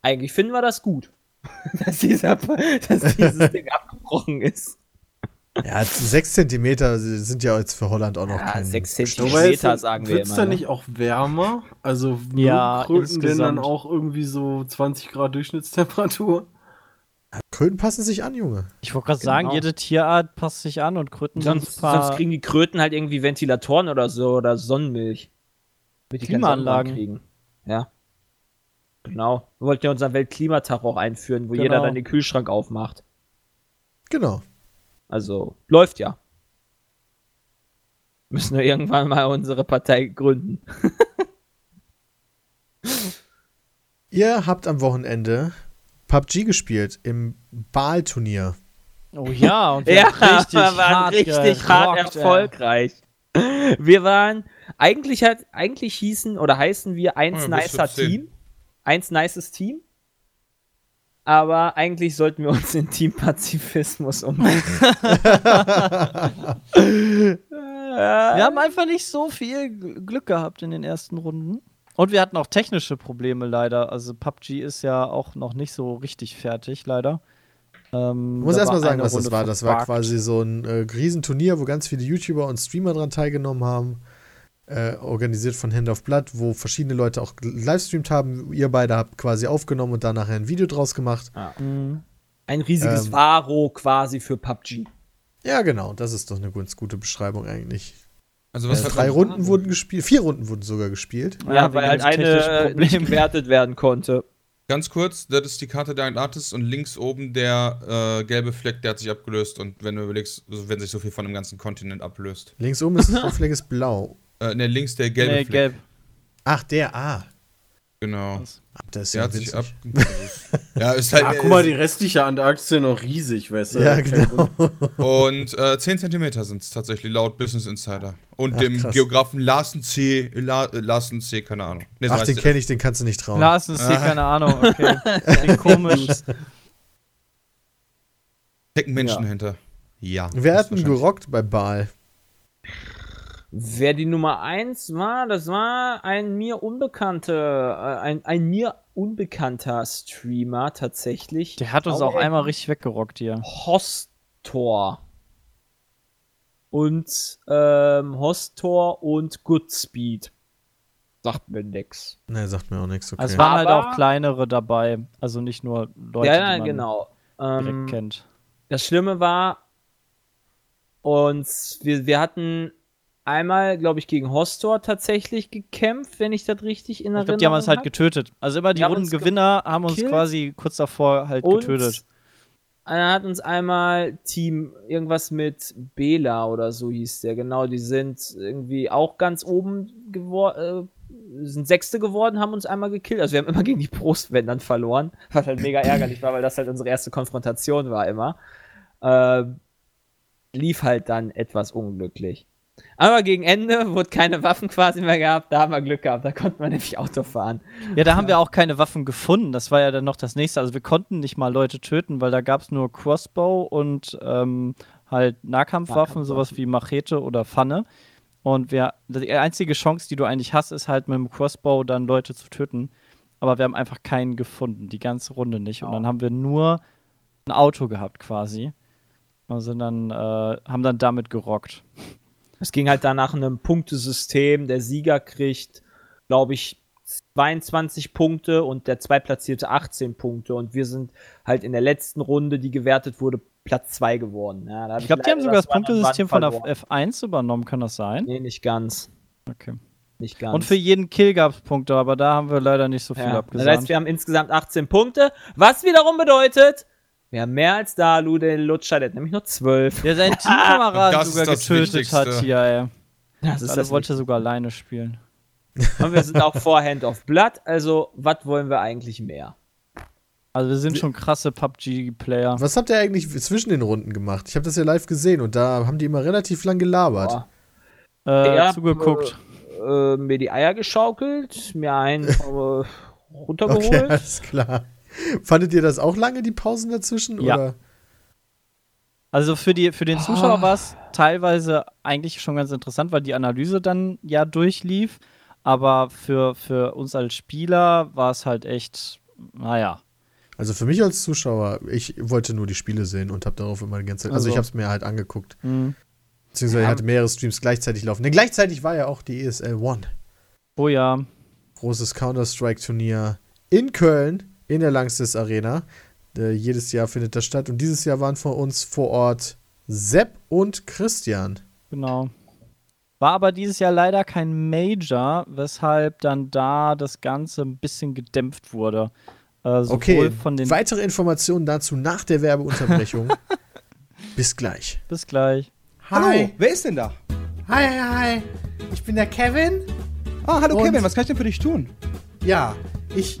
eigentlich finden wir das gut, (laughs) dass, dieser, (laughs) dass dieses Ding abgebrochen ist. Ja, 6 cm sind ja jetzt für Holland auch noch ja, kein 6 cm sagen wir immer. Wird es dann ne? nicht auch wärmer? Also ja, Kröten denn dann auch irgendwie so 20 Grad Durchschnittstemperatur? Kröten passen sich an, Junge. Ich wollte gerade genau. sagen, jede Tierart passt sich an und Kröten sonst, sonst kriegen die Kröten halt irgendwie Ventilatoren oder so oder Sonnenmilch. Damit die Klimaanlagen kriegen. Ja. Genau. Wir wollten ja unseren Weltklimatag auch einführen, wo genau. jeder dann den Kühlschrank aufmacht. Genau. Also, läuft ja. Müssen wir irgendwann mal unsere Partei gründen. (laughs) Ihr habt am Wochenende PUBG gespielt im Baal-Turnier. Oh ja, und wir ja, richtig waren hart richtig hart erfolgreich. Ey. Wir waren, eigentlich hat, eigentlich hießen oder heißen wir eins oh, nicer Team. Eins nices Team. Aber eigentlich sollten wir uns in Team Pazifismus umbringen. (laughs) (laughs) Wir haben einfach nicht so viel Glück gehabt in den ersten Runden. Und wir hatten auch technische Probleme leider. Also PUBG ist ja auch noch nicht so richtig fertig, leider. Ähm, ich muss erstmal sagen, was Runde das war. Das war quasi so ein äh, Riesenturnier, wo ganz viele YouTuber und Streamer dran teilgenommen haben. Äh, organisiert von Hand of Blood, wo verschiedene Leute auch livestreamt haben. Ihr beide habt quasi aufgenommen und dann nachher ein Video draus gemacht. Ah. Mhm. Ein riesiges ähm, Varo quasi für PUBG. Ja, genau. Das ist doch eine ganz gute Beschreibung eigentlich. Also was äh, drei Runden wurden gespielt, vier Runden wurden sogar gespielt. Ja, ja weil halt eine nicht gewertet werden konnte. Ganz kurz, das ist die Karte der Artist und links oben der äh, gelbe Fleck, der hat sich abgelöst und wenn du überlegst, wenn sich so viel von dem ganzen Kontinent ablöst. Links oben ist (laughs) der Fleck ist blau. Äh, ne, links der gelbe nee, Fleck. Gelb. Ach, der, ah. Genau. Das ist der ja hat sich ab. (laughs) ja, ist halt. Ah, guck mal, die restliche Antarktis noch riesig, weißt du? Ja, genau. Und äh, 10 cm sind es tatsächlich laut Business Insider. Und Ach, dem krass. Geografen Larsen C. La, Larsen C, keine Ahnung. Nee, Ach, den kenne ich, den kannst du nicht trauen. Larsen C, keine Ahnung, okay. (laughs) Klingt komisch. Stecken Menschen ja. hinter. Ja. Wer hat denn gerockt bei Baal? Wer die Nummer 1 war, das war ein mir unbekannter, äh, ein, ein mir unbekannter Streamer tatsächlich. Der hat uns auch, auch einmal richtig weggerockt hier. Hostor. Und ähm, Hostor und Goodspeed. Sagt mir nix. Ne, sagt mir auch nix. Okay. Also es waren halt auch kleinere dabei. Also nicht nur Leute, ja, die man genau. direkt ähm, kennt. Das Schlimme war, und wir, wir hatten einmal, glaube ich, gegen Hostor tatsächlich gekämpft, wenn ich das richtig in Erinnerung habe. Die haben uns halt getötet. Also immer die, Rundengewinner haben uns quasi kurz davor halt und getötet. Er hat uns einmal Team irgendwas mit Bela oder so hieß der, genau, die sind irgendwie auch ganz oben geworden, äh, sind Sechste geworden, haben uns einmal gekillt. Also wir haben immer gegen die Prostwändern verloren, (laughs) was halt mega (laughs) ärgerlich war, weil das halt unsere erste Konfrontation war immer. Äh, lief halt dann etwas unglücklich. Aber gegen Ende wurde keine Waffen quasi mehr gehabt. Da haben wir Glück gehabt. Da konnten wir nämlich Auto fahren. Ja, da haben wir auch keine Waffen gefunden. Das war ja dann noch das nächste. Also wir konnten nicht mal Leute töten, weil da gab es nur Crossbow und ähm, halt Nahkampfwaffen, sowas wie Machete oder Pfanne. Und wir, die einzige Chance, die du eigentlich hast, ist halt mit dem Crossbow dann Leute zu töten. Aber wir haben einfach keinen gefunden, die ganze Runde nicht. Und dann haben wir nur ein Auto gehabt quasi. Und sind dann, äh, haben dann damit gerockt. Es ging halt dann nach einem Punktesystem. Der Sieger kriegt, glaube ich, 22 Punkte und der Zweitplatzierte 18 Punkte. Und wir sind halt in der letzten Runde, die gewertet wurde, Platz 2 geworden. Ja, ich glaube, die haben sogar das, das Punktesystem von der F1 übernommen, kann das sein? Nee, nicht ganz. Okay. Nicht ganz. Und für jeden Kill gab es Punkte, aber da haben wir leider nicht so viel ja. abgesagt. Das heißt, wir haben insgesamt 18 Punkte, was wiederum bedeutet, wir haben mehr als Dalu, der Lutscher, der hat nämlich nur zwölf. Der seinen (laughs) Teamkameraden sogar getötet hat hier, ey. Das ist das wollte sogar alleine spielen. Und wir sind auch vor Hand of Blood, also was wollen wir eigentlich mehr? Also wir sind schon krasse PUBG-Player. Was habt ihr eigentlich zwischen den Runden gemacht? Ich habe das ja live gesehen und da haben die immer relativ lang gelabert. Äh, ja, zugeguckt. Äh, äh, mir die Eier geschaukelt, mir einen äh, (laughs) runtergeholt. Okay, alles klar. Fandet ihr das auch lange, die Pausen dazwischen? Ja. Oder? Also für, die, für den Zuschauer oh. war es teilweise eigentlich schon ganz interessant, weil die Analyse dann ja durchlief. Aber für, für uns als Spieler war es halt echt, naja. Also für mich als Zuschauer, ich wollte nur die Spiele sehen und habe darauf immer die ganze Zeit, also, also ich habe es mir halt angeguckt. Mhm. Beziehungsweise ja. hatte mehrere Streams gleichzeitig laufen. Denn gleichzeitig war ja auch die ESL One. Oh ja. Großes Counter-Strike-Turnier in Köln in der Langsys Arena. Äh, jedes Jahr findet das statt. Und dieses Jahr waren vor uns vor Ort Sepp und Christian. Genau. War aber dieses Jahr leider kein Major, weshalb dann da das Ganze ein bisschen gedämpft wurde. Äh, okay, weitere Informationen dazu nach der Werbeunterbrechung. (laughs) Bis gleich. Bis gleich. Hi. Hallo, wer ist denn da? Hi, hi, hi. Ich bin der Kevin. Ah, hallo Kevin, was kann ich denn für dich tun? Ja, ich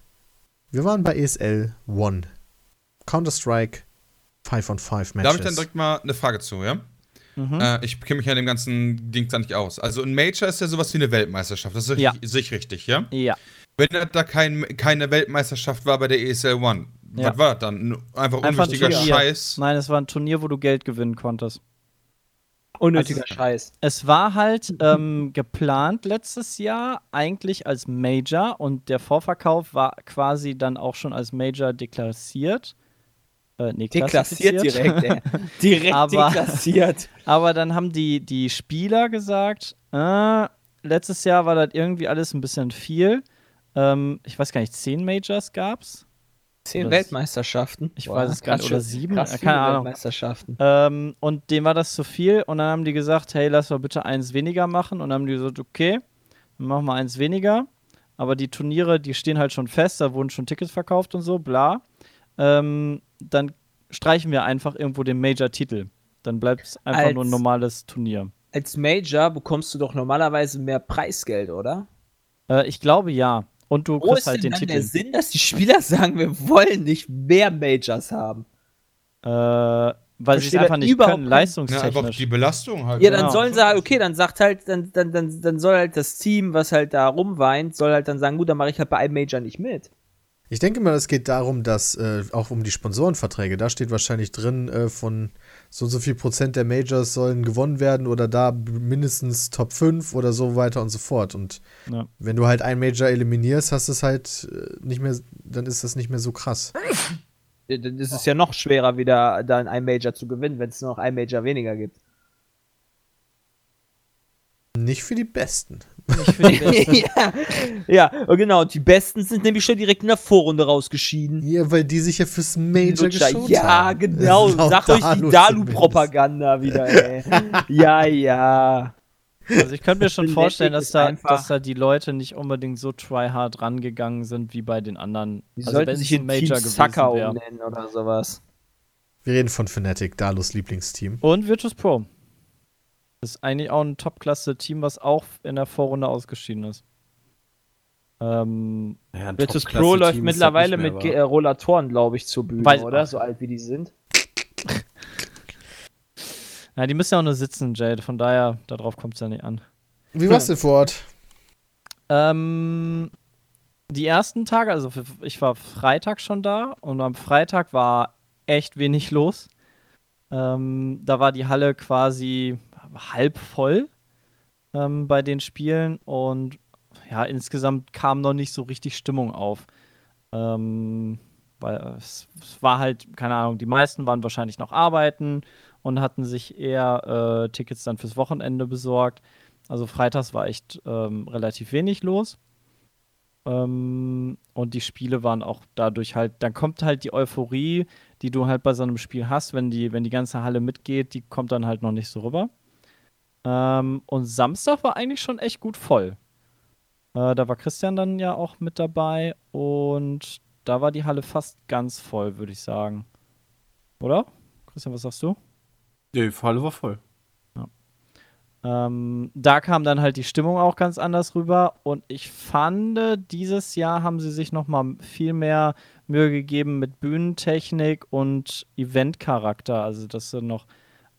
Wir waren bei ESL One. Counter-Strike 5 on 5 Matches. Da habe ich dann direkt mal eine Frage zu, ja? Mhm. Äh, ich kenne mich ja dem ganzen Ding da nicht aus. Also ein Major ist ja sowas wie eine Weltmeisterschaft. Das ist ja. sich richtig, ja? Ja. Wenn da kein, keine Weltmeisterschaft war bei der ESL One, ja. was war das dann? Einfach, Einfach unwichtiger ein Scheiß? Nein, es war ein Turnier, wo du Geld gewinnen konntest. Unnötiger also, Scheiß. Es war halt ähm, geplant letztes Jahr eigentlich als Major und der Vorverkauf war quasi dann auch schon als Major deklassiert. Äh, nee, deklassiert direkt, ey. (laughs) direkt aber, deklassiert. (laughs) Aber dann haben die, die Spieler gesagt, äh, letztes Jahr war das irgendwie alles ein bisschen viel. Ähm, ich weiß gar nicht, zehn Majors gab's? Zehn oder Weltmeisterschaften. Ich Boah, weiß es gar nicht. Oder sieben. Krass, keine Ahnung. Weltmeisterschaften. Ähm, und dem war das zu viel. Und dann haben die gesagt, hey, lass mal bitte eins weniger machen. Und dann haben die gesagt, okay, dann machen wir eins weniger. Aber die Turniere, die stehen halt schon fest. Da wurden schon Tickets verkauft und so, bla. Ähm, dann streichen wir einfach irgendwo den Major-Titel. Dann bleibt es einfach als, nur ein normales Turnier. Als Major bekommst du doch normalerweise mehr Preisgeld, oder? Äh, ich glaube ja. Und du Wo kriegst halt den Titel. der Sinn, dass die Spieler (laughs) sagen, wir wollen nicht mehr Majors haben? Äh, weil sie es einfach nicht können, leistungstechnisch. Ja, einfach die Belastung halt. Ja, dann genau. sollen sie halt, okay, dann sagt halt, dann, dann, dann, dann soll halt das Team, was halt da rumweint, soll halt dann sagen, gut, dann mache ich halt bei einem Major nicht mit. Ich denke mal, es geht darum, dass äh, auch um die Sponsorenverträge, da steht wahrscheinlich drin, äh, von so und so viel Prozent der Majors sollen gewonnen werden oder da mindestens Top 5 oder so weiter und so fort. Und ja. wenn du halt ein Major eliminierst, hast es halt äh, nicht mehr, dann ist das nicht mehr so krass. Dann ist es ja noch schwerer, wieder dann ein Major zu gewinnen, wenn es nur noch ein Major weniger gibt. Nicht für die Besten. Nicht für die (laughs) Besten. ja, ja, genau. Die Besten sind nämlich schon direkt in der Vorrunde rausgeschieden. Ja, weil die sich ja fürs Major geschont Ja, haben. genau. Sag euch die Dalu-Propaganda wieder, (laughs) ey. ja, ja. Also ich könnte mir schon vorstellen, dass da, dass da die Leute nicht unbedingt so tryhard rangegangen sind wie bei den anderen. Die also sollten sich in Major Team Sucker umnennen oder sowas. Wir reden von Fnatic, Dalus Lieblingsteam. Und Virtus Pro. Das ist eigentlich auch ein Top-Klasse-Team, was auch in der Vorrunde ausgeschieden ist. Ähm, ja, Virtus Pro läuft halt mittlerweile mit äh, Rollatoren, glaube ich, zur Bühne, Weil, oder? So alt wie die sind. (laughs) ja, die müssen ja auch nur sitzen, Jade. Von daher, darauf kommt es ja nicht an. Wie war's denn vor Ort? Ähm, die ersten Tage, also ich war Freitag schon da und am Freitag war echt wenig los. Ähm, da war die Halle quasi halb voll ähm, bei den Spielen und ja, insgesamt kam noch nicht so richtig Stimmung auf. Ähm, weil es, es, war halt, keine Ahnung, die meisten waren wahrscheinlich noch arbeiten und hatten sich eher äh, Tickets dann fürs Wochenende besorgt. Also freitags war echt ähm, relativ wenig los. Ähm, und die Spiele waren auch dadurch halt, dann kommt halt die Euphorie, die du halt bei so einem Spiel hast, wenn die, wenn die ganze Halle mitgeht, die kommt dann halt noch nicht so rüber. Ähm, und Samstag war eigentlich schon echt gut voll. Äh, da war Christian dann ja auch mit dabei und da war die Halle fast ganz voll, würde ich sagen. Oder? Christian, was sagst du? Die Halle war voll. Ja. Ähm, da kam dann halt die Stimmung auch ganz anders rüber und ich fand, dieses Jahr haben sie sich noch mal viel mehr Mühe gegeben mit Bühnentechnik und Eventcharakter. Also, dass sie noch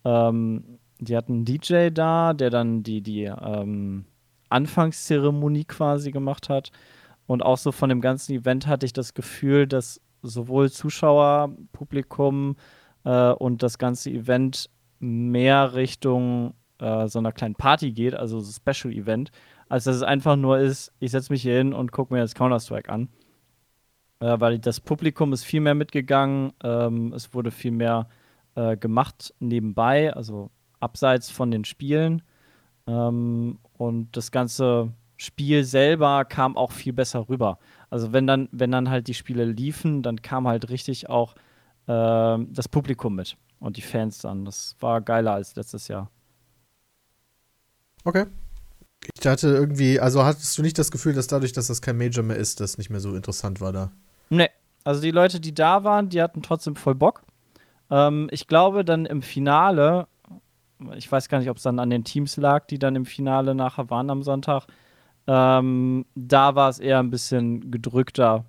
ähm, die hatten einen DJ da, der dann die, die ähm, Anfangszeremonie quasi gemacht hat. Und auch so von dem ganzen Event hatte ich das Gefühl, dass sowohl Zuschauer, Publikum äh, und das ganze Event mehr Richtung äh, so einer kleinen Party geht, also so Special Event, als dass es einfach nur ist, ich setze mich hier hin und gucke mir jetzt Counter-Strike an. Äh, weil das Publikum ist viel mehr mitgegangen, ähm, es wurde viel mehr äh, gemacht nebenbei, also abseits von den Spielen. Ähm, und das ganze Spiel selber kam auch viel besser rüber. Also wenn dann, wenn dann halt die Spiele liefen, dann kam halt richtig auch äh, das Publikum mit und die Fans dann. Das war geiler als letztes Jahr. Okay. Ich hatte irgendwie, also hattest du nicht das Gefühl, dass dadurch, dass das kein Major mehr ist, das nicht mehr so interessant war da? Nee. Also die Leute, die da waren, die hatten trotzdem voll Bock. Ähm, ich glaube, dann im Finale, ich weiß gar nicht, ob es dann an den Teams lag, die dann im Finale nachher waren am Sonntag. Ähm, da war es eher ein bisschen gedrückter.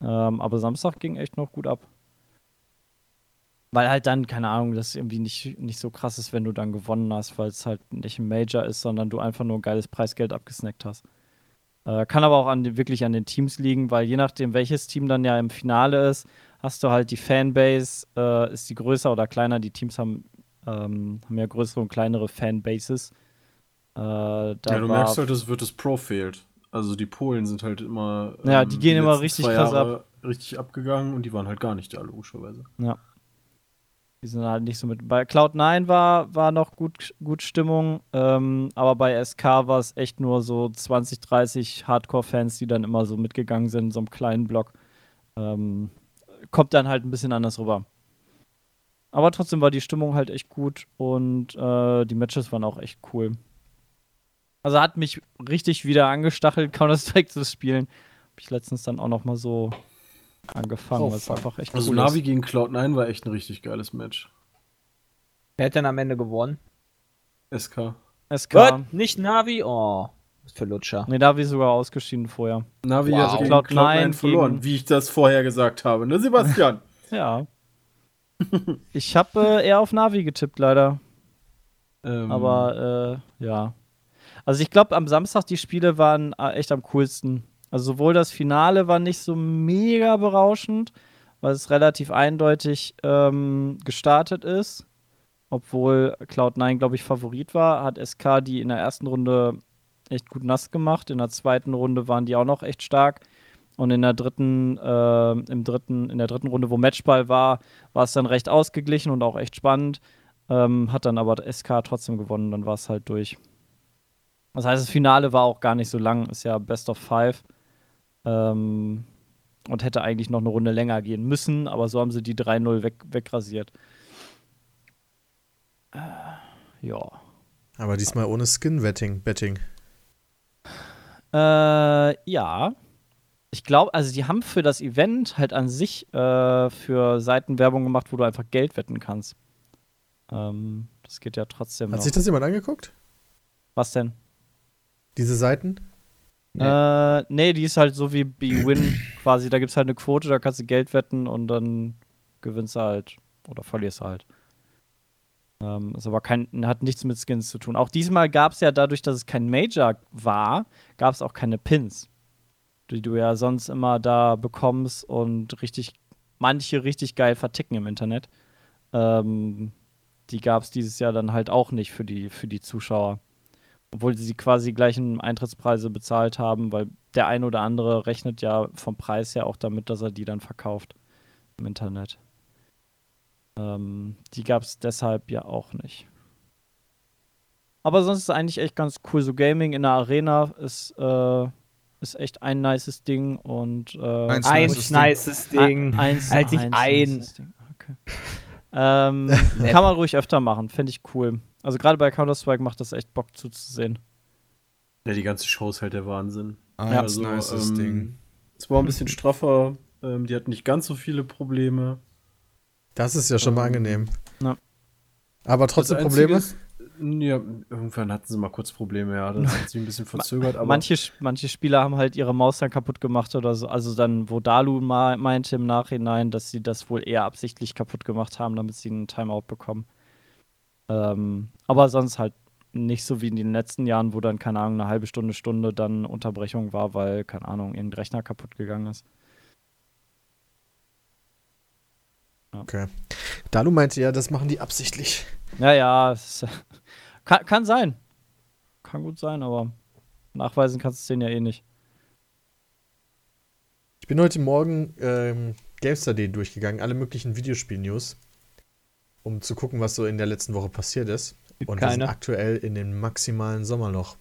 Ähm, aber Samstag ging echt noch gut ab. Weil halt dann, keine Ahnung, das irgendwie nicht, nicht so krass ist, wenn du dann gewonnen hast, weil es halt nicht ein Major ist, sondern du einfach nur ein geiles Preisgeld abgesnackt hast. Äh, kann aber auch an, wirklich an den Teams liegen, weil je nachdem, welches Team dann ja im Finale ist, hast du halt die Fanbase, äh, ist die größer oder kleiner. Die Teams haben, ähm, haben ja größere und kleinere Fanbases. Äh, ja, du merkst halt, es wird das Pro fehlt. Also die Polen sind halt immer. Ja, die ähm, gehen immer richtig krass ab. Richtig abgegangen und die waren halt gar nicht da, logischerweise. Ja. Die sind halt nicht so mit. Bei Cloud9 war, war noch gut, gut Stimmung, ähm, aber bei SK war es echt nur so 20, 30 Hardcore-Fans, die dann immer so mitgegangen sind in so einem kleinen Block. Ähm, kommt dann halt ein bisschen anders rüber. Aber trotzdem war die Stimmung halt echt gut und äh, die Matches waren auch echt cool. Also hat mich richtig wieder angestachelt, (laughs) Counter-Strike zu spielen. Hab ich letztens dann auch noch mal so angefangen, oh, was einfach echt Also cool Navi ist. gegen Cloud9 war echt ein richtig geiles Match. Wer hat denn am Ende gewonnen? SK. SK. What? Nicht Navi? Oh, für Lutscher. Nee, Navi ist sogar ausgeschieden vorher. Navi wow. hat gegen Cloud9, Cloud9 verloren, gegen... wie ich das vorher gesagt habe, ne Sebastian? (laughs) ja. (laughs) ich habe äh, eher auf Navi getippt, leider. Ähm. Aber, äh, ja. Also ich glaube, am Samstag die Spiele waren äh, echt am coolsten. Also sowohl das Finale war nicht so mega berauschend, weil es relativ eindeutig ähm, gestartet ist. Obwohl Cloud9, glaube ich, Favorit war, hat SK die in der ersten Runde echt gut nass gemacht. In der zweiten Runde waren die auch noch echt stark. Und in der dritten, äh, im dritten, in der dritten Runde, wo Matchball war, war es dann recht ausgeglichen und auch echt spannend. Ähm, hat dann aber SK trotzdem gewonnen, dann war es halt durch. Das heißt, das Finale war auch gar nicht so lang, ist ja Best of Five. Ähm, und hätte eigentlich noch eine Runde länger gehen müssen, aber so haben sie die 3-0 weg, wegrasiert. Äh, ja. Aber diesmal ohne Skin-Betting. Betting. Äh, ja. Ich glaube, also die haben für das Event halt an sich äh, für Seiten Werbung gemacht, wo du einfach Geld wetten kannst. Ähm, das geht ja trotzdem. Hat noch. sich das jemand angeguckt? Was denn? Diese Seiten? Nee. Äh, nee, die ist halt so wie B-Win (clears throat) quasi. Da gibt es halt eine Quote, da kannst du Geld wetten und dann gewinnst du halt oder verlierst du halt. Ähm, ist aber kein, hat nichts mit Skins zu tun. Auch diesmal gab es ja dadurch, dass es kein Major war, gab es auch keine Pins, die du ja sonst immer da bekommst und richtig, manche richtig geil verticken im Internet. Ähm, die gab es dieses Jahr dann halt auch nicht für die, für die Zuschauer obwohl sie quasi gleichen Eintrittspreise bezahlt haben, weil der ein oder andere rechnet ja vom Preis her auch damit, dass er die dann verkauft im Internet. Ähm, die gab es deshalb ja auch nicht. Aber sonst ist es eigentlich echt ganz cool. So Gaming in der Arena ist, äh, ist echt ein nices Ding und äh, eins ein nices Ding. Ding. Eins, halt dich ein. Okay. ähm, (laughs) kann man ruhig öfter machen, finde ich cool. Also gerade bei Counter-Strike macht das echt Bock zuzusehen. Ja, die ganze Show ist halt der Wahnsinn. Ah, ja, also, nice ähm, Ding. Es war ein bisschen straffer, ähm, die hatten nicht ganz so viele Probleme. Das ist ja schon ähm, mal angenehm. Ja. Aber trotzdem Probleme? Ist, ja, irgendwann hatten sie mal kurz Probleme, ja. Das hat sich ein bisschen (laughs) verzögert. aber manche, manche Spieler haben halt ihre Maus dann kaputt gemacht oder so. Also dann, wo Dalu meinte im Nachhinein, dass sie das wohl eher absichtlich kaputt gemacht haben, damit sie einen Timeout bekommen. Ähm, aber sonst halt nicht so wie in den letzten Jahren, wo dann, keine Ahnung, eine halbe Stunde, Stunde dann Unterbrechung war, weil, keine Ahnung, irgendein Rechner kaputt gegangen ist. Ja. Okay. Dalu meinte ja, das machen die absichtlich. Ja, ja, es, kann, kann sein. Kann gut sein, aber nachweisen kannst du es denen ja eh nicht. Ich bin heute Morgen ähm, GameStar.de durchgegangen, alle möglichen Videospiel-News, um zu gucken, was so in der letzten Woche passiert ist. Und Keine. wir sind aktuell in dem maximalen Sommerloch.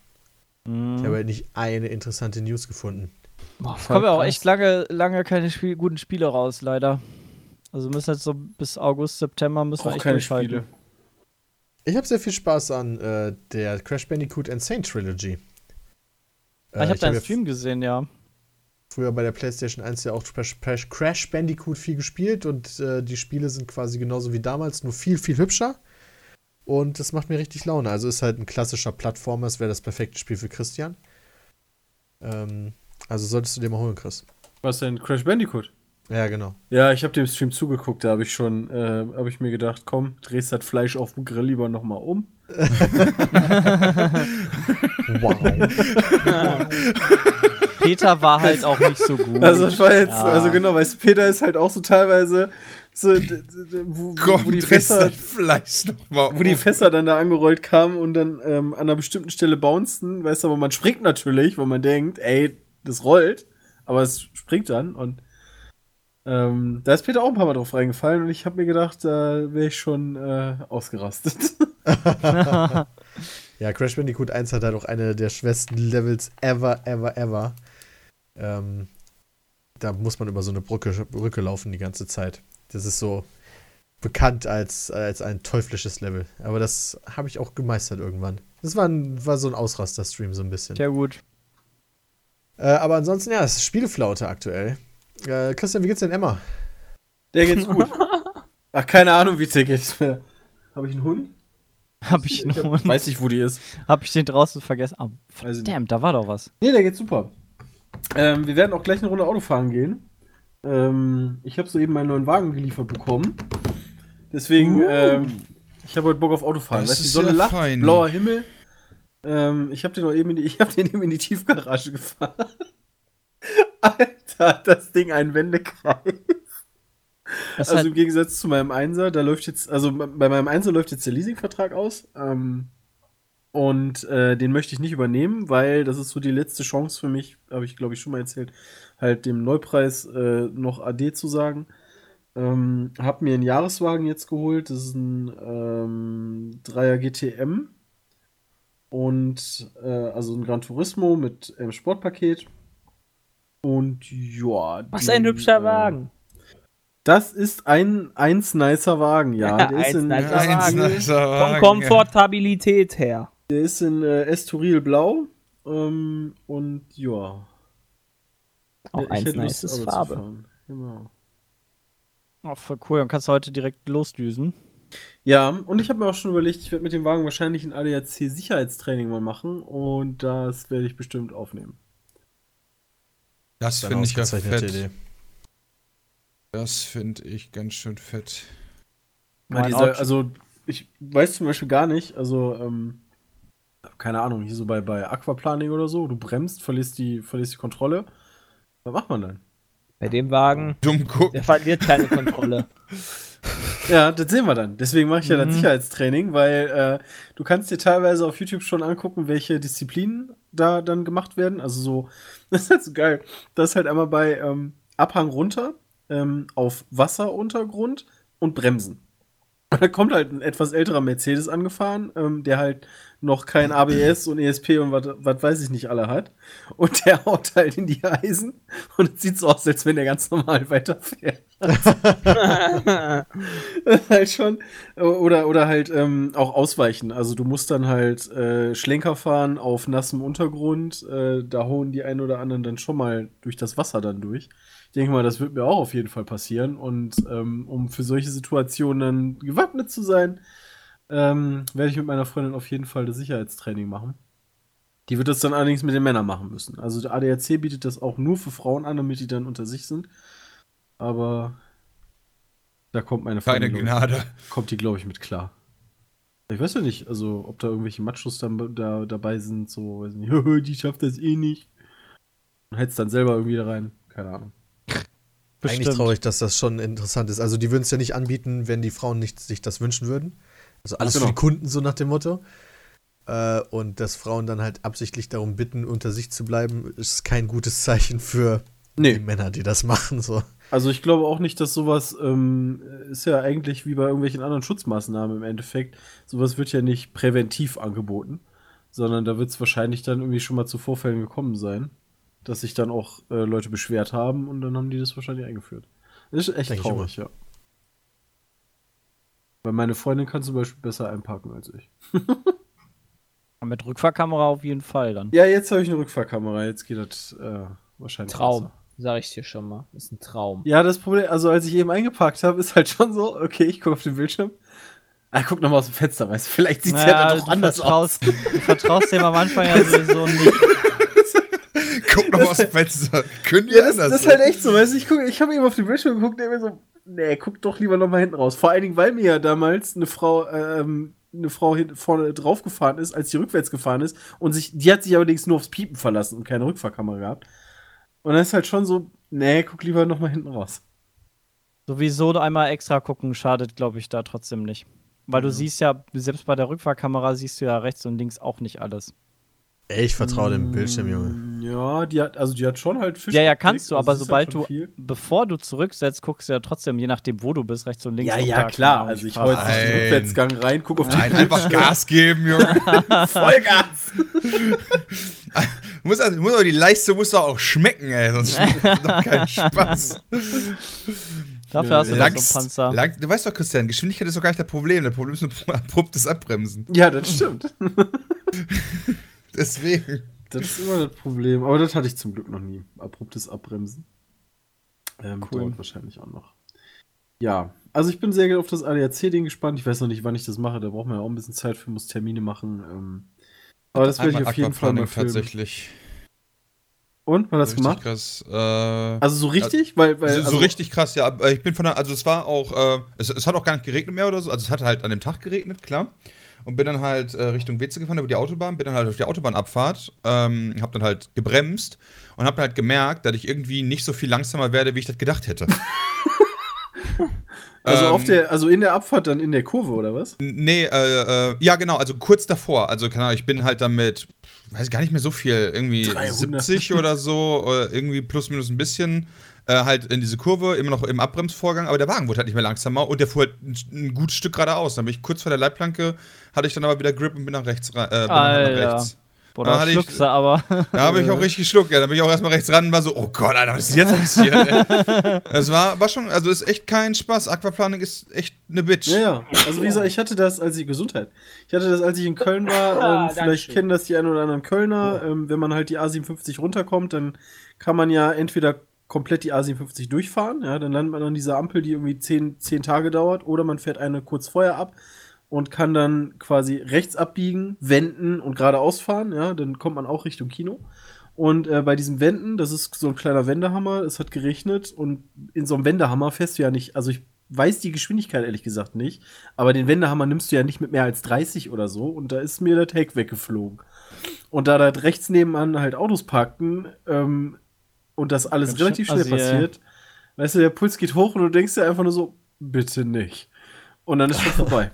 Mm. Ich habe halt nicht eine interessante News gefunden. Boah, kommen ja auch echt lange, lange keine Spiel guten Spiele raus, leider. Also müssen jetzt so bis August, September müssen wir echt keine Spiele. Ich habe sehr viel Spaß an äh, der Crash Bandicoot Insane Trilogy. Ah, äh, ich habe deinen Stream gesehen, ja. Früher bei der PlayStation 1 ja auch Crash, Crash Bandicoot viel gespielt und äh, die Spiele sind quasi genauso wie damals, nur viel, viel hübscher. Und das macht mir richtig Laune. Also ist halt ein klassischer Plattformer, es wäre das perfekte Spiel für Christian. Ähm, also solltest du dir mal holen, Chris. Was denn? Crash Bandicoot? Ja, genau. Ja, ich habe dem Stream zugeguckt, da habe ich schon, äh, habe ich mir gedacht, komm, drehst das Fleisch auf dem Grill lieber nochmal um. (laughs) wow. Peter war halt auch nicht so gut. Also ich war jetzt, ja. also genau, weißt du, Peter ist halt auch so teilweise so, wo, Komm, wo die Fässer, Fleisch noch wo die Fässer dann da angerollt kamen und dann ähm, an einer bestimmten Stelle bouncen, weißt du, aber man springt natürlich, weil man denkt, ey, das rollt, aber es springt dann und ähm, da ist Peter auch ein paar Mal drauf reingefallen und ich habe mir gedacht, da wäre ich schon äh, ausgerastet. (laughs) ja, Crash Bandicoot 1 hat halt auch eine der schwersten Levels ever, ever, ever. Ähm, da muss man über so eine Brücke, Brücke laufen die ganze Zeit. Das ist so bekannt als, als ein teuflisches Level. Aber das habe ich auch gemeistert irgendwann. Das war, ein, war so ein Ausraster-Stream so ein bisschen. Sehr gut. Äh, aber ansonsten, ja, es ist Spieleflaute aktuell. Äh, Christian, wie geht's denn Emma? Der geht's gut. (laughs) Ach, keine Ahnung, wie es dir geht. Habe ich einen Hund? Hab ich einen Hund? Weiß nicht, wo die ist. Hab ich den draußen vergessen? Oh, verdammt, da war doch was. Nee, der geht super. Ähm, wir werden auch gleich eine Runde Auto fahren gehen. Ähm, ich habe soeben meinen neuen Wagen geliefert bekommen. Deswegen, uh. ähm, ich habe heute Bock auf Autofahren. Das weißt, die Sonne lacht, fein. blauer Himmel. Ähm, ich habe den, eben in die, (laughs) ich hab den eben in die Tiefgarage (laughs) gefahren. Alter, (laughs) das Ding ein Wendekreis. Das also im Gegensatz zu meinem Einser, da läuft jetzt, also bei meinem Einser läuft jetzt der Leasingvertrag aus. Ähm, und äh, den möchte ich nicht übernehmen, weil das ist so die letzte Chance für mich, habe ich glaube ich schon mal erzählt, halt dem Neupreis äh, noch AD zu sagen. Ähm, hab mir einen Jahreswagen jetzt geholt, das ist ein ähm, 3er GTM und äh, also ein Gran Turismo mit ähm, Sportpaket. Und ja. Was ein hübscher äh, Wagen. Das ist ein eins nicer Wagen, ja. Der ist in, nicer Wagen. Nicer Wagen. Von Komfortabilität her. Der ist in äh, Estoril Blau. Ähm, und ja. Auch ich eins nices Farbe. Genau. Oh, voll cool. Dann kannst du heute direkt losdüsen. Ja, und ich habe mir auch schon überlegt, ich werde mit dem Wagen wahrscheinlich ein ADAC-Sicherheitstraining mal machen und das werde ich bestimmt aufnehmen. Das finde ich ja fett. Idee. Das finde ich ganz schön fett. Dieser, also, ich weiß zum Beispiel gar nicht, also, ähm, keine Ahnung, hier so bei, bei Aquaplaning oder so, du bremst, verlierst die, verlierst die Kontrolle. Was macht man dann? Bei dem Wagen, Dumm gucken. der verliert keine Kontrolle. (laughs) ja, das sehen wir dann. Deswegen mache ich ja mhm. das Sicherheitstraining, weil äh, du kannst dir teilweise auf YouTube schon angucken, welche Disziplinen da dann gemacht werden. Also so, (laughs) das ist halt so geil. Das ist halt einmal bei ähm, Abhang runter, ähm, auf Wasseruntergrund und Bremsen. Und (laughs) da kommt halt ein etwas älterer Mercedes angefahren, ähm, der halt noch kein ABS und ESP und was weiß ich nicht alle hat. Und der (laughs) haut halt in die Eisen und es sieht so aus, als wenn der ganz normal weiterfährt. (laughs) halt schon. Oder, oder halt ähm, auch ausweichen. Also du musst dann halt äh, Schlenker fahren auf nassem Untergrund. Äh, da hauen die einen oder anderen dann schon mal durch das Wasser dann durch. Ich denke mal, das wird mir auch auf jeden Fall passieren. Und ähm, um für solche Situationen dann gewappnet zu sein, ähm, werde ich mit meiner Freundin auf jeden Fall das Sicherheitstraining machen. Die wird das dann allerdings mit den Männern machen müssen. Also der ADAC bietet das auch nur für Frauen an, damit die dann unter sich sind. Aber da kommt meine Freundin. Keine Gnade. kommt die, glaube ich, mit klar. Ich weiß ja nicht, also ob da irgendwelche Machos dann da, dabei sind, so, weiß nicht, (laughs) die schafft das eh nicht. Und hältst dann selber irgendwie da rein. Keine Ahnung. Bestimmt. Eigentlich traurig, dass das schon interessant ist. Also, die würden es ja nicht anbieten, wenn die Frauen nicht sich das wünschen würden. Also, alles genau. für die Kunden, so nach dem Motto. Äh, und dass Frauen dann halt absichtlich darum bitten, unter sich zu bleiben, ist kein gutes Zeichen für nee. die Männer, die das machen. So. Also ich glaube auch nicht, dass sowas ähm, ist ja eigentlich wie bei irgendwelchen anderen Schutzmaßnahmen im Endeffekt. Sowas wird ja nicht präventiv angeboten, sondern da wird es wahrscheinlich dann irgendwie schon mal zu Vorfällen gekommen sein, dass sich dann auch äh, Leute beschwert haben und dann haben die das wahrscheinlich eingeführt. Das ist echt Denk traurig, ja. Weil meine Freundin kann zum Beispiel besser einparken als ich. (laughs) Mit Rückfahrkamera auf jeden Fall dann. Ja, jetzt habe ich eine Rückfahrkamera. Jetzt geht das äh, wahrscheinlich. Traum, besser. sag ich dir schon mal. Ist ein Traum. Ja, das Problem, also als ich eben eingeparkt habe, ist halt schon so, okay, ich gucke auf den Bildschirm. Ah, guck nochmal aus dem Fenster, weißt du, vielleicht sieht es naja, ja dann doch anders aus. Du vertraust dem am Anfang ja sowieso nicht. (laughs) nochmal aus dem Fenster. Können wir ja, das, das ist halt echt so, weißt du, ich, guck, ich habe eben auf den Bildschirm geguckt und mir so, nee, guck doch lieber nochmal hinten raus. Vor allen Dingen, weil mir ja damals eine Frau, ähm, eine Frau vorne drauf gefahren ist, als die rückwärts gefahren ist. Und sich, die hat sich allerdings nur aufs Piepen verlassen und keine Rückfahrkamera gehabt. Und dann ist halt schon so, nee, guck lieber noch mal hinten raus. Sowieso einmal extra gucken schadet, glaube ich, da trotzdem nicht. Weil du ja. siehst ja, selbst bei der Rückfahrkamera siehst du ja rechts und links auch nicht alles. Ich vertraue dem Bildschirm, Junge. Mm, ja, die hat, also die hat schon halt Fisch. Ja, ja, kannst du, aber also sobald halt du, bevor du zurücksetzt, guckst du ja trotzdem, je nachdem, wo du bist, rechts und links. Ja, ja, klar. Also ich hau jetzt nicht den Rückwärtsgang rein, guck auf die Nein, einfach Gas geben, Junge. (laughs) Vollgas. muss, also, muss aber die Leiste muss doch auch schmecken, ey, sonst (laughs) schmeckt das doch keinen Spaß. Dafür hast du Langs, so einen Panzer. Lang, du weißt doch, Christian, Geschwindigkeit ist doch gar nicht das Problem. Das Problem ist nur (laughs) abruptes Abbremsen. Ja, das stimmt. (laughs) Deswegen. Das ist immer das Problem. Aber das hatte ich zum Glück noch nie. Abruptes Abbremsen. Ähm, cool. Dauert wahrscheinlich auch noch. Ja, also ich bin sehr auf das ADAC-Ding gespannt. Ich weiß noch nicht, wann ich das mache. Da braucht man ja auch ein bisschen Zeit für, muss Termine machen. Ähm, aber das werde ich auf jeden Fall mal filmen. tatsächlich. Und, war das richtig gemacht? Krass. Äh, also so richtig? Weil, weil, so, also, richtig krass, ja. Ich bin von der, also es war auch, äh, es, es, hat auch gar nicht geregnet mehr oder so. Also es hat halt an dem Tag geregnet, klar und bin dann halt äh, Richtung Weze gefahren über die Autobahn, bin dann halt auf die Autobahnabfahrt, ähm, hab dann halt gebremst und hab dann halt gemerkt, dass ich irgendwie nicht so viel langsamer werde, wie ich das gedacht hätte. (laughs) also ähm, auf der, also in der Abfahrt dann in der Kurve oder was? Nee, äh, äh, ja genau, also kurz davor. Also keine Ahnung, ich bin halt dann mit, weiß gar nicht mehr so viel, irgendwie 300. 70 oder so, oder irgendwie plus minus ein bisschen äh, halt in diese Kurve, immer noch im Abbremsvorgang, aber der Wagen wurde halt nicht mehr langsamer und der fuhr halt ein, ein gutes Stück geradeaus. Dann bin ich kurz vor der Leitplanke, hatte ich dann aber wieder Grip und bin nach rechts. Äh, bin nach rechts. Boah, da schluckst du aber. (laughs) Da habe ich auch richtig geschluckt, ja. Da bin ich auch erstmal rechts ran und war so, oh Gott, Alter, was ist jetzt passiert? (laughs) Es war, war schon, also ist echt kein Spaß. Aquaplaning ist echt eine Bitch. Ja, ja. Also wie gesagt, ich hatte das, als ich Gesundheit. Ich hatte das, als ich in Köln war. (laughs) Ähm, vielleicht kennen das die ein oder anderen Kölner. Ähm, wenn man halt die A57 runterkommt, dann kann man ja entweder komplett die A57 durchfahren. Ja, dann landet man an dieser Ampel, die irgendwie zehn, zehn Tage dauert, oder man fährt eine kurz vorher ab und kann dann quasi rechts abbiegen, wenden und geradeaus fahren. Ja, dann kommt man auch Richtung Kino. Und äh, bei diesem Wenden, das ist so ein kleiner Wendehammer, es hat geregnet und in so einem Wendehammer fährst du ja nicht, also ich weiß die Geschwindigkeit ehrlich gesagt nicht, aber den Wendehammer nimmst du ja nicht mit mehr als 30 oder so und da ist mir der Take weggeflogen. Und da da rechts nebenan halt Autos parkten, ähm, und das alles Ganz relativ schnell also, passiert, weißt du, der Puls geht hoch und du denkst dir einfach nur so, bitte nicht. Und dann ist schon (laughs) vorbei.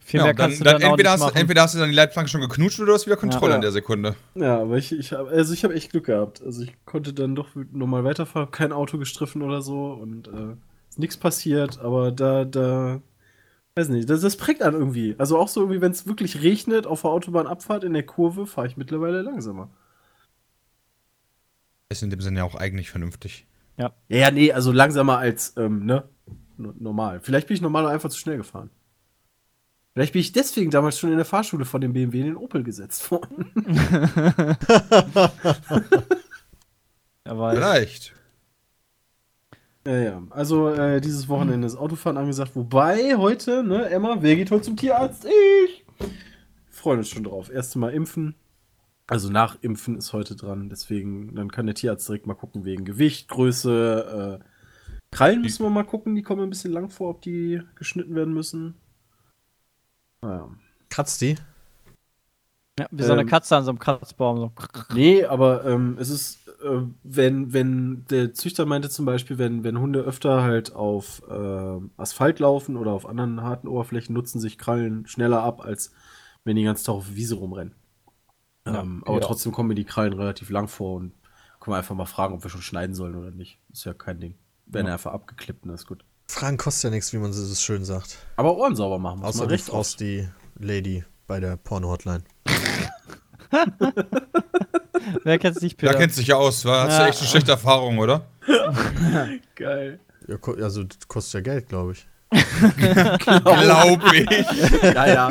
Viel ja, dann, dann, dann entweder, hast, entweder, hast, du dann die Leitplanke schon geknutscht oder du hast wieder Kontrolle ja. in der Sekunde. Ja, aber ich, ich habe also hab echt Glück gehabt. Also ich konnte dann doch nochmal weiterfahren, kein Auto gestriffen oder so und äh, ist nichts passiert, aber da, da, weiß nicht, das, das prägt an irgendwie. Also auch so irgendwie, wenn es wirklich regnet auf der Autobahnabfahrt in der Kurve, fahre ich mittlerweile langsamer. Ist in dem Sinne ja auch eigentlich vernünftig. Ja. Ja, nee, also langsamer als, ähm, ne? Normal. Vielleicht bin ich normal einfach zu schnell gefahren. Vielleicht bin ich deswegen damals schon in der Fahrschule von dem BMW in den Opel gesetzt worden. (laughs) Vielleicht. Ja, ja. Also äh, dieses Wochenende ist Autofahren angesagt. Wobei heute, ne, Emma, wer geht heute zum Tierarzt? Ich. Freuen uns schon drauf. Erste Mal impfen. Also nach Impfen ist heute dran. Deswegen, dann kann der Tierarzt direkt mal gucken wegen Gewicht, Größe. Äh, Krallen müssen wir mal gucken. Die kommen ein bisschen lang vor, ob die geschnitten werden müssen. Naja. Kratzt die? Ja, wie so eine ähm, Katze an so einem Kratzbaum. So. Nee, aber ähm, es ist, äh, wenn, wenn der Züchter meinte zum Beispiel, wenn, wenn Hunde öfter halt auf äh, Asphalt laufen oder auf anderen harten Oberflächen, nutzen sich Krallen schneller ab, als wenn die ganz Tag auf Wiese rumrennen. Ja, ähm, aber ja. trotzdem kommen mir die Krallen relativ lang vor und können wir einfach mal fragen, ob wir schon schneiden sollen oder nicht. Ist ja kein Ding. Wenn ja. er einfach abgeklippt ist, gut. Fragen kostet ja nichts, wie man es schön sagt. Aber Ohren sauber machen. Außer du fragst die Lady bei der Porno-Hotline. (laughs) Wer kennt sich Peter? Da kennst du dich ja aus. War, hast ja. du echt eine schlechte Erfahrung, oder? (laughs) Geil. Ja, also das kostet ja Geld, glaube ich. (laughs) glaube ich. ja, ja.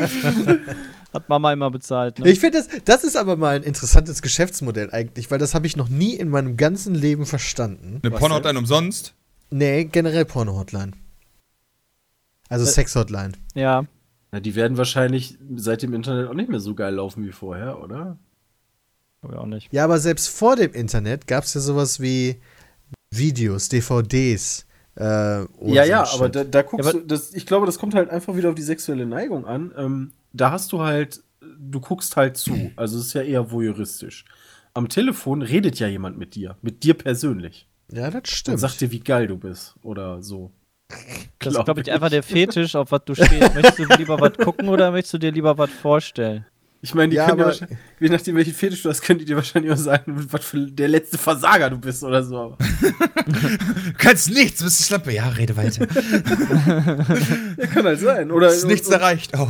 Hat Mama immer bezahlt. Ne? Ich finde, das, das ist aber mal ein interessantes Geschäftsmodell eigentlich, weil das habe ich noch nie in meinem ganzen Leben verstanden. Eine Porno-Hotline umsonst? Nee, generell Porno-Hotline. Also äh, Sex-Hotline. Ja. Na, die werden wahrscheinlich seit dem Internet auch nicht mehr so geil laufen wie vorher, oder? Aber auch nicht. Ja, aber selbst vor dem Internet gab es ja sowas wie Videos, DVDs. Äh, ja, ja, so aber da, da guckst ja, du, das, ich glaube, das kommt halt einfach wieder auf die sexuelle Neigung an. Ähm, da hast du halt, du guckst halt zu. Also es ist ja eher voyeuristisch. Am Telefon redet ja jemand mit dir, mit dir persönlich. Ja, das stimmt. Und sagt dir, wie geil du bist oder so. Das ist, glaube ich, einfach der Fetisch, auf was du stehst. Möchtest du lieber was gucken oder möchtest du dir lieber was vorstellen? Ich meine, die ja, können ja wahrscheinlich, je nachdem, welchen Fetisch du hast, können die dir wahrscheinlich auch sagen, was für der letzte Versager du bist oder so. du (laughs) kannst nichts, bist du Schlampe. Ja, rede weiter. ja, kann halt sein. Oder, ist nichts erreicht. Oh.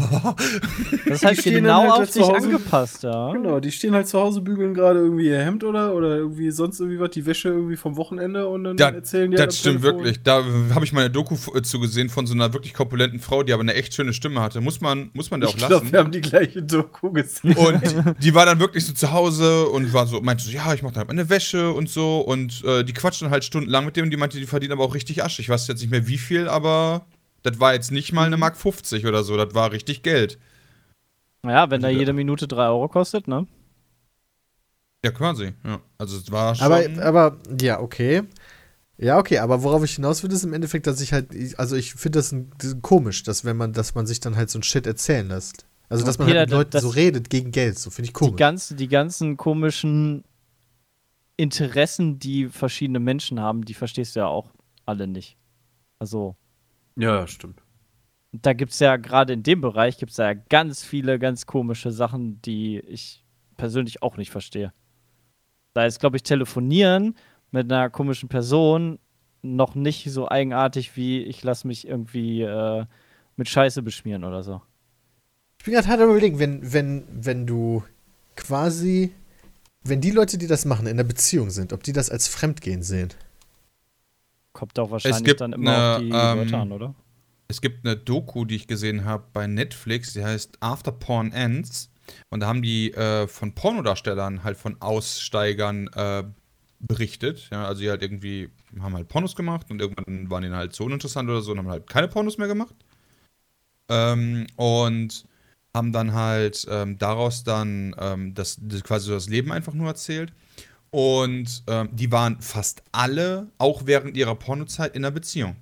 Das heißt genau halt auf sich angepasst, ja. Genau, die stehen halt zu Hause, bügeln gerade irgendwie ihr Hemd oder, oder irgendwie sonst irgendwie was, die Wäsche irgendwie vom Wochenende und dann da, erzählen die Das halt stimmt Telefon. wirklich. Da habe ich mal eine Doku zugesehen von so einer wirklich korpulenten Frau, die aber eine echt schöne Stimme hatte. Muss man, muss man da auch ich lassen. Ich glaube, wir haben die gleiche Doku gesehen. Und (laughs) die war dann wirklich so zu Hause und war so, meinte so, ja, ich mache da halt meine Wäsche und so. Und äh, die quatschen halt stundenlang mit dem und die meinte, die verdienen aber auch richtig Asche. Ich weiß jetzt nicht mehr wie viel, aber das war jetzt nicht mal eine Mark 50 oder so, das war richtig Geld. Naja, wenn da jede Minute 3 Euro kostet, ne? Ja, quasi, ja. Also es war schon. Aber, aber, ja, okay. Ja, okay, aber worauf ich hinaus will, ist im Endeffekt, dass ich halt, also ich finde das komisch, dass wenn man, dass man sich dann halt so ein Shit erzählen lässt. Also, dass man Peter, halt mit Leuten so redet gegen Geld, so finde ich komisch. Die ganzen, die ganzen komischen Interessen, die verschiedene Menschen haben, die verstehst du ja auch alle nicht. Also. Ja, stimmt. Da gibt es ja gerade in dem Bereich gibt es ja ganz viele ganz komische Sachen, die ich persönlich auch nicht verstehe. Da ist, glaube ich, telefonieren mit einer komischen Person noch nicht so eigenartig wie ich lasse mich irgendwie äh, mit Scheiße beschmieren oder so. Ich bin gerade hart am überlegen, wenn, wenn, wenn du quasi, wenn die Leute, die das machen, in der Beziehung sind, ob die das als Fremdgehen sehen. Kommt auch wahrscheinlich dann immer eine, auf die ähm, Leute an, oder? Es gibt eine Doku, die ich gesehen habe bei Netflix, die heißt After Porn Ends. Und da haben die äh, von Pornodarstellern halt von Aussteigern äh, berichtet. Ja, also die halt irgendwie haben halt Pornos gemacht und irgendwann waren die halt so uninteressant oder so und haben halt keine Pornos mehr gemacht. Ähm, und haben dann halt ähm, daraus dann ähm, das, das, quasi das Leben einfach nur erzählt. Und ähm, die waren fast alle, auch während ihrer Pornozeit, in einer Beziehung.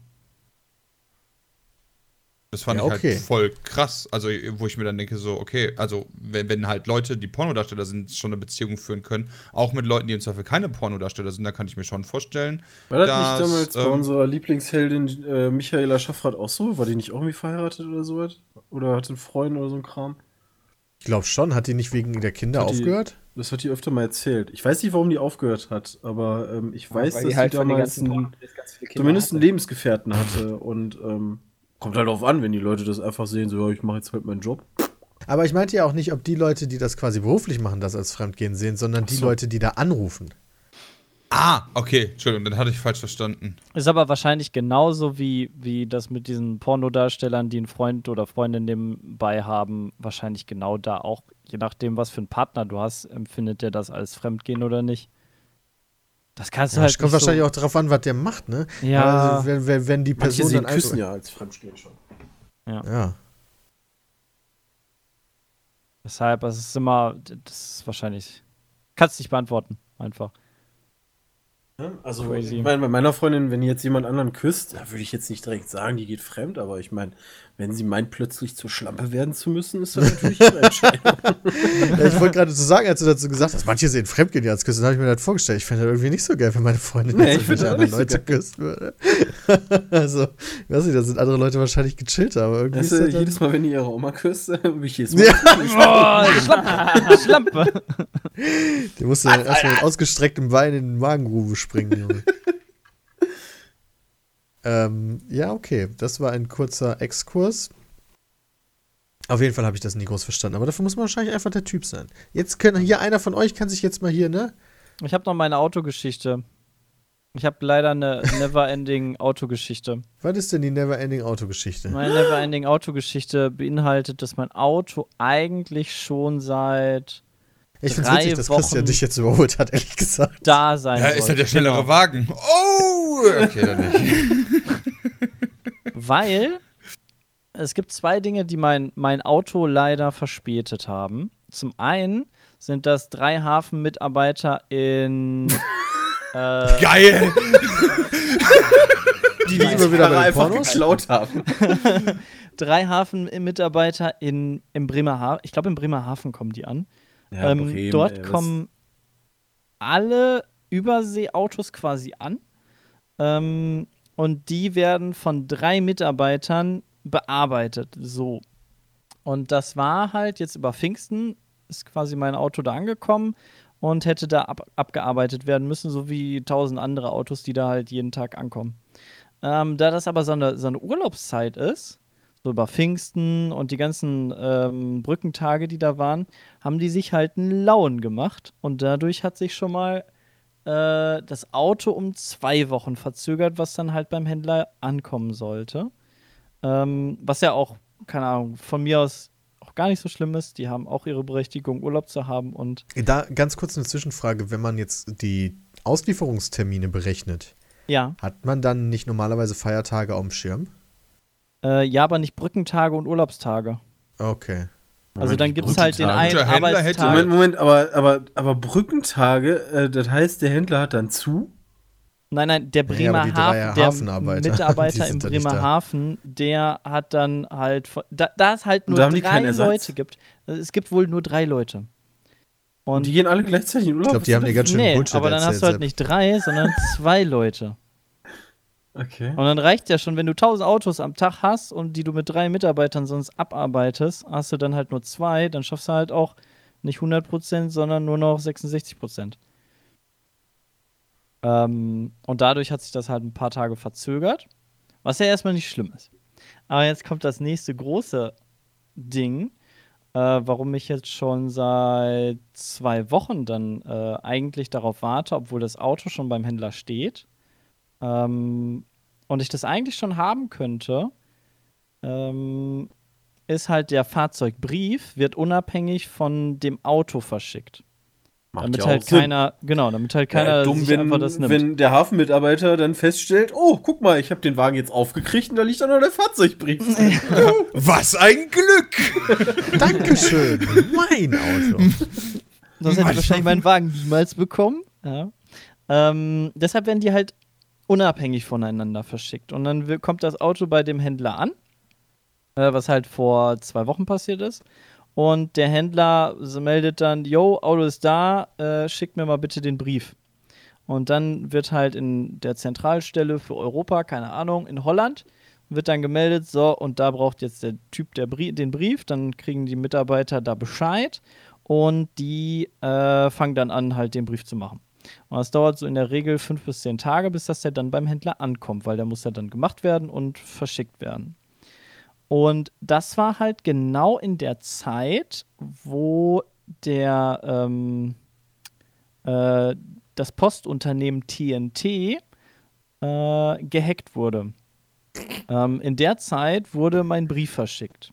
Das fand ja, ich halt voll krass. Also, wo ich mir dann denke, so, okay, also, wenn, wenn halt Leute, die Pornodarsteller sind, schon eine Beziehung führen können, auch mit Leuten, die im Zweifel keine Pornodarsteller sind, da kann ich mir schon vorstellen. War das dass, nicht damals ähm, bei unserer Lieblingsheldin äh, Michaela Schaffrath auch so? War die nicht auch irgendwie verheiratet oder so? Oder hatte einen Freund oder so ein Kram? Ich glaube schon. Hat die nicht wegen der Kinder hat aufgehört? Die, das hat die öfter mal erzählt. Ich weiß nicht, warum die aufgehört hat, aber ähm, ich weiß, ja, dass die, halt die damals einen, zumindest einen Lebensgefährten hatte und ähm, Kommt halt darauf an, wenn die Leute das einfach sehen, so, ja, ich mache jetzt halt meinen Job. Aber ich meinte ja auch nicht, ob die Leute, die das quasi beruflich machen, das als Fremdgehen sehen, sondern die so. Leute, die da anrufen. Ah, okay, Entschuldigung, dann hatte ich falsch verstanden. Ist aber wahrscheinlich genauso wie, wie das mit diesen Pornodarstellern, die einen Freund oder Freundin nebenbei haben, wahrscheinlich genau da auch, je nachdem, was für einen Partner du hast, empfindet der das als Fremdgehen oder nicht. Das kannst du ja, halt. Das kommt wahrscheinlich so auch darauf an, was der macht, ne? Ja. Also, wenn, wenn, wenn die Person Manche dann küssen ja als Fremdgehen schon. Ja. ja. Deshalb, es ist immer, das ist wahrscheinlich. Kannst nicht beantworten, einfach. Also, Crazy. ich meine, bei meiner Freundin, wenn jetzt jemand anderen küsst, da würde ich jetzt nicht direkt sagen, die geht fremd, aber ich meine, wenn sie meint, plötzlich zur Schlampe werden zu müssen, ist das natürlich ihre Entscheidung. (laughs) ja, ich wollte gerade so sagen, als du dazu gesagt hast, manche sehen Fremdgehen ja als Küssen, habe ich mir das vorgestellt. Ich fände das irgendwie nicht so geil, wenn meine Freundin nee, jetzt mit anderen Leute so küssen würde. (laughs) also, ich weiß nicht, da sind andere Leute wahrscheinlich gechillter, aber irgendwie. Weißt du, jedes Mal, wenn die ihre Oma küsst, (laughs) wie ich jedes Mal. Ja. oh, Schlampe! Schlampe! Die musste dann erstmal mit ausgestrecktem Bein in den Magengrube springen, Junge. Ähm, ja, okay. Das war ein kurzer Exkurs. Auf jeden Fall habe ich das nie groß verstanden. Aber dafür muss man wahrscheinlich einfach der Typ sein. Jetzt können hier einer von euch kann sich jetzt mal hier, ne? Ich habe noch meine Autogeschichte. Ich habe leider eine (laughs) Never-Ending Autogeschichte. Was ist denn die Never-Ending Autogeschichte? Meine Never-Ending Autogeschichte beinhaltet, dass mein Auto eigentlich schon seit ich finde es witzig, dass Wochen Christian dich jetzt überholt hat, ehrlich gesagt. Da sein Ja, ist halt der schnellere genau. Wagen. Oh! Okay, dann nicht. (laughs) Weil es gibt zwei Dinge, die mein, mein Auto leider verspätet haben. Zum einen sind das drei Hafenmitarbeiter in. (laughs) äh, Geil! die die immer wieder bei einfach geklaut haben. (laughs) drei Hafenmitarbeiter in, in Bremerhaven. Ich glaube, in Bremerhaven kommen die an. Ja, ähm, Bremen, dort ey, kommen alle Überseeautos quasi an. Ähm, und die werden von drei Mitarbeitern bearbeitet. So. Und das war halt jetzt über Pfingsten, ist quasi mein Auto da angekommen und hätte da ab, abgearbeitet werden müssen, so wie tausend andere Autos, die da halt jeden Tag ankommen. Ähm, da das aber so eine, so eine Urlaubszeit ist, so über Pfingsten und die ganzen ähm, Brückentage, die da waren, haben die sich halt einen Lauen gemacht und dadurch hat sich schon mal äh, das Auto um zwei Wochen verzögert, was dann halt beim Händler ankommen sollte. Ähm, was ja auch, keine Ahnung, von mir aus auch gar nicht so schlimm ist. Die haben auch ihre Berechtigung, Urlaub zu haben und. Da ganz kurz eine Zwischenfrage, wenn man jetzt die Auslieferungstermine berechnet, ja. hat man dann nicht normalerweise Feiertage auf dem Schirm? Äh, ja, aber nicht Brückentage und Urlaubstage. Okay. Also dann gibt es halt den einen Arbeitstag. Moment, Moment, aber, aber, aber Brückentage, äh, das heißt, der Händler hat dann zu? Nein, nein, der Bremerhaven, der (laughs) Mitarbeiter im Bremerhaven, der hat dann halt, da, da es halt nur drei Leute gibt, also es gibt wohl nur drei Leute. Und die gehen alle gleichzeitig in Urlaub? Ich glaube, die haben dir ganz schön nee, Bullshit aber dann hast du halt nicht drei, sondern (laughs) zwei Leute. Okay. Und dann reicht ja schon, wenn du 1000 Autos am Tag hast und die du mit drei Mitarbeitern sonst abarbeitest, hast du dann halt nur zwei, dann schaffst du halt auch nicht 100%, sondern nur noch 66%. Ähm, und dadurch hat sich das halt ein paar Tage verzögert, was ja erstmal nicht schlimm ist. Aber jetzt kommt das nächste große Ding, äh, warum ich jetzt schon seit zwei Wochen dann äh, eigentlich darauf warte, obwohl das Auto schon beim Händler steht ähm, und ich das eigentlich schon haben könnte, ähm, ist halt der Fahrzeugbrief, wird unabhängig von dem Auto verschickt. Macht damit ja halt keiner, Sinn. genau, damit halt keiner ja, dumm, sich wenn, einfach das nimmt. Wenn der Hafenmitarbeiter dann feststellt, oh, guck mal, ich habe den Wagen jetzt aufgekriegt und da liegt dann noch der Fahrzeugbrief. (laughs) Was ein Glück! (laughs) Dankeschön, mein Auto. Sonst hätte ich wahrscheinlich meinen Wagen niemals bekommen. Ja. Ähm, deshalb werden die halt unabhängig voneinander verschickt. Und dann kommt das Auto bei dem Händler an, äh, was halt vor zwei Wochen passiert ist. Und der Händler meldet dann, yo, Auto ist da, äh, schickt mir mal bitte den Brief. Und dann wird halt in der Zentralstelle für Europa, keine Ahnung, in Holland, wird dann gemeldet, so, und da braucht jetzt der Typ der Brie den Brief, dann kriegen die Mitarbeiter da Bescheid und die äh, fangen dann an, halt den Brief zu machen. Und das dauert so in der Regel fünf bis zehn Tage, bis das der dann beim Händler ankommt, weil der muss ja dann gemacht werden und verschickt werden. Und das war halt genau in der Zeit, wo der ähm, äh, das Postunternehmen TNT äh, gehackt wurde. Ähm, in der Zeit wurde mein Brief verschickt.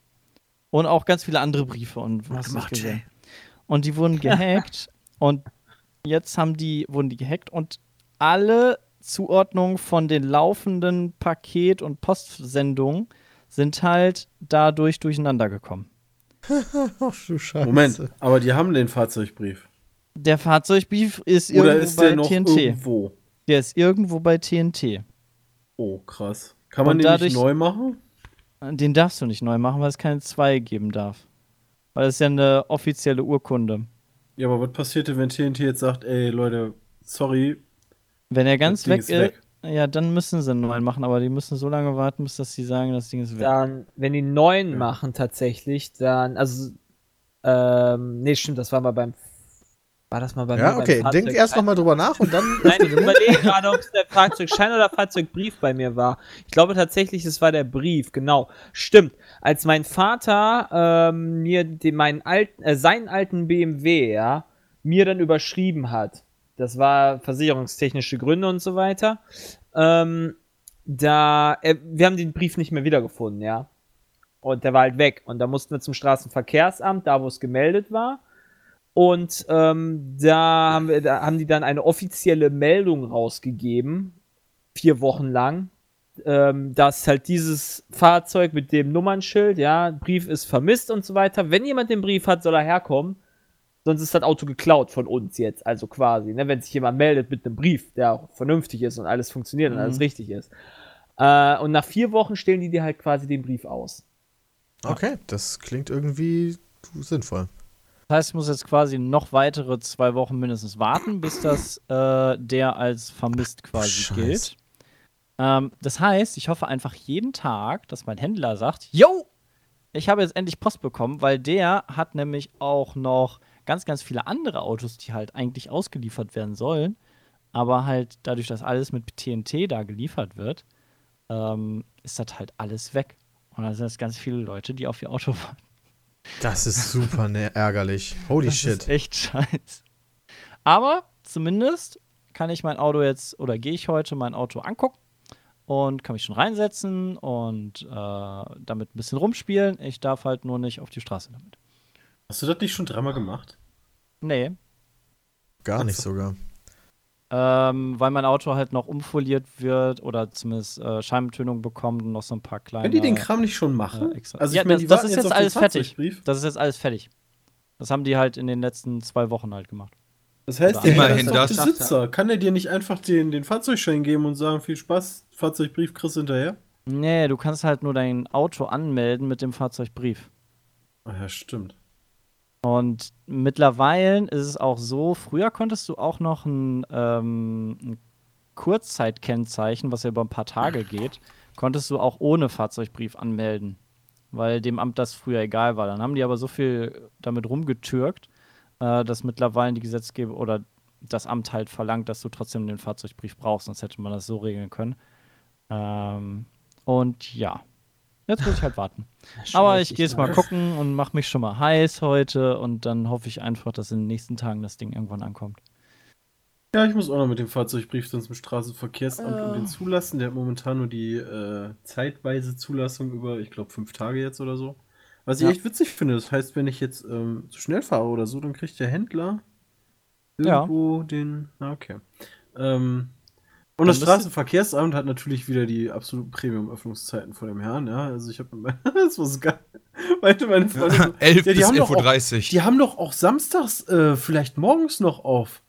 Und auch ganz viele andere Briefe und was gemacht. Und die wurden gehackt (laughs) und Jetzt haben die, wurden die gehackt und alle Zuordnungen von den laufenden Paket- und Postsendungen sind halt dadurch durcheinander gekommen. Ach du Scheiße. Moment, aber die haben den Fahrzeugbrief. Der Fahrzeugbrief ist Oder irgendwo ist der bei noch TNT. Irgendwo? Der ist irgendwo bei TNT. Oh, krass. Kann man Und den dadurch, nicht neu machen? Den darfst du nicht neu machen, weil es keine 2 geben darf. Weil es ja eine offizielle Urkunde. Ja, aber was passiert wenn TNT jetzt sagt, ey Leute, sorry. Wenn er ganz weg ist, weg. ja, dann müssen sie einen neuen machen, aber die müssen so lange warten, bis dass sie sagen, das Ding ist weg. Dann, wenn die neuen ja. machen tatsächlich, dann, also, ähm, nee, stimmt, das war mal beim war das mal bei ja, mir? Ja, okay. Denk erst nochmal drüber nach und dann. Nein, ich überlege gerade, ob es der Fahrzeugschein oder Fahrzeugbrief bei mir war. Ich glaube tatsächlich, es war der Brief, genau. Stimmt. Als mein Vater ähm, mir den, meinen alten, äh, seinen alten BMW, ja, mir dann überschrieben hat, das war versicherungstechnische Gründe und so weiter, ähm, da, äh, wir haben den Brief nicht mehr wiedergefunden, ja. Und der war halt weg. Und da mussten wir zum Straßenverkehrsamt, da wo es gemeldet war. Und ähm, da, haben wir, da haben die dann eine offizielle Meldung rausgegeben, vier Wochen lang, ähm, dass halt dieses Fahrzeug mit dem Nummernschild, ja, Brief ist vermisst und so weiter. Wenn jemand den Brief hat, soll er herkommen. Sonst ist das Auto geklaut von uns jetzt, also quasi, ne, wenn sich jemand meldet mit einem Brief, der auch vernünftig ist und alles funktioniert mhm. und alles richtig ist. Äh, und nach vier Wochen stellen die dir halt quasi den Brief aus. Okay, das klingt irgendwie sinnvoll. Das heißt, ich muss jetzt quasi noch weitere zwei Wochen mindestens warten, bis das äh, der als vermisst quasi Scheiß. gilt. Ähm, das heißt, ich hoffe einfach jeden Tag, dass mein Händler sagt, yo, ich habe jetzt endlich Post bekommen, weil der hat nämlich auch noch ganz, ganz viele andere Autos, die halt eigentlich ausgeliefert werden sollen. Aber halt dadurch, dass alles mit TNT da geliefert wird, ähm, ist das halt alles weg. Und da sind jetzt ganz viele Leute, die auf ihr Auto warten. Das ist super ne ärgerlich. Holy das shit. Ist echt scheiße. Aber zumindest kann ich mein Auto jetzt oder gehe ich heute mein Auto angucken und kann mich schon reinsetzen und äh, damit ein bisschen rumspielen. Ich darf halt nur nicht auf die Straße damit. Hast du das nicht schon dreimal gemacht? Nee. Gar nicht sogar ähm, weil mein Auto halt noch umfoliert wird oder zumindest äh, Scheibentönung bekommt und noch so ein paar kleine. Können die den Kram nicht schon machen? Äh, also, ja, ich mein, das, das ist jetzt, jetzt alles fertig. Das ist jetzt alles fertig. Das haben die halt in den letzten zwei Wochen halt gemacht. Das heißt, der immerhin das Besitzer. Kann er dir nicht einfach den, den Fahrzeugschein geben und sagen, viel Spaß, Fahrzeugbrief kriegst du hinterher? Nee, du kannst halt nur dein Auto anmelden mit dem Fahrzeugbrief. Ach ja, stimmt. Und mittlerweile ist es auch so, früher konntest du auch noch ein, ähm, ein Kurzzeitkennzeichen, was ja über ein paar Tage geht, konntest du auch ohne Fahrzeugbrief anmelden, weil dem Amt das früher egal war. Dann haben die aber so viel damit rumgetürkt, äh, dass mittlerweile die Gesetzgeber oder das Amt halt verlangt, dass du trotzdem den Fahrzeugbrief brauchst, sonst hätte man das so regeln können. Ähm, und ja, Jetzt muss ich halt warten. (laughs) Aber ich gehe jetzt mal gucken und mache mich schon mal heiß heute und dann hoffe ich einfach, dass in den nächsten Tagen das Ding irgendwann ankommt. Ja, ich muss auch noch mit dem Fahrzeugbrief dann zum Straßenverkehrsamt äh. und den zulassen. Der hat momentan nur die äh, zeitweise Zulassung über, ich glaube, fünf Tage jetzt oder so. Was ich ja. echt witzig finde, das heißt, wenn ich jetzt ähm, zu schnell fahre oder so, dann kriegt der Händler irgendwo ja. den. Ah, okay. Ähm, und das Straßenverkehrsamt hat natürlich wieder die absoluten Premium-Öffnungszeiten vor dem Herrn, ja. Also ich habe (laughs) das war so geil. Meinte meine Freundin so, (laughs) 11 ja, bis 11.30 Uhr. Die haben doch auch samstags, äh, vielleicht morgens noch auf.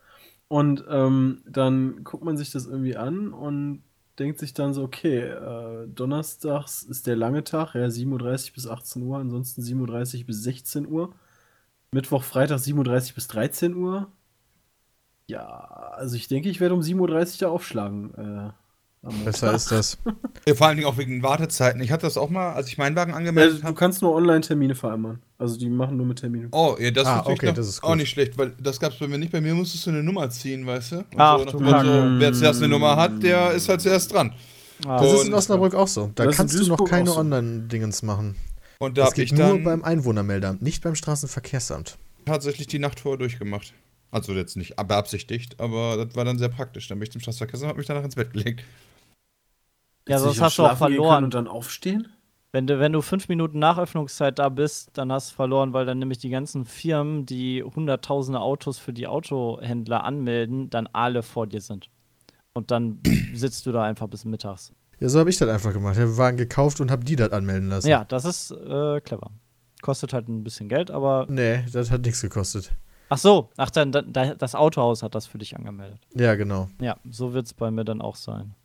Und ähm, dann guckt man sich das irgendwie an und denkt sich dann so, okay, äh, donnerstags ist der lange Tag, ja, 7.30 Uhr bis 18 Uhr, ansonsten 7.30 Uhr bis 16 Uhr. Mittwoch, Freitag 7.30 Uhr bis 13 Uhr. Ja, also ich denke, ich werde um 7.30 Uhr da aufschlagen. Äh, Besser ist das. (laughs) Ja, vor allen Dingen auch wegen Wartezeiten. Ich hatte das auch mal, als ich meinen Wagen angemeldet habe. du kannst nur Online-Termine vereinbaren. Also die machen nur mit Terminen. Oh, ja, das, ah, ist okay, das ist auch nicht schlecht, weil das gab es bei mir nicht. Bei mir musstest du eine Nummer ziehen, weißt du? Und Ach, so, du so, wer zuerst eine Nummer hat, der ist halt zuerst dran. Ah. Das ist in Osnabrück auch so. Da kannst du noch keine so. Online-Dingens machen. Und da das geht nur beim Einwohnermeldeamt, nicht beim Straßenverkehrsamt. Tatsächlich die Nacht vorher durchgemacht. Also jetzt nicht beabsichtigt, aber das war dann sehr praktisch. Dann bin ich zum Straßenverkehr und habe mich danach ins Bett gelegt. Ja, sonst hast du auch verloren. Und dann aufstehen? Wenn du, wenn du fünf Minuten nach Öffnungszeit da bist, dann hast du verloren, weil dann nämlich die ganzen Firmen, die hunderttausende Autos für die Autohändler anmelden, dann alle vor dir sind. Und dann (clears throat) sitzt du da einfach bis mittags. Ja, so habe ich das einfach gemacht. Ich habe Wagen gekauft und habe die das anmelden lassen. Ja, das ist äh, clever. Kostet halt ein bisschen Geld, aber. Nee, das hat nichts gekostet. Ach so, ach dann, das Autohaus hat das für dich angemeldet. Ja, genau. Ja, so wird es bei mir dann auch sein.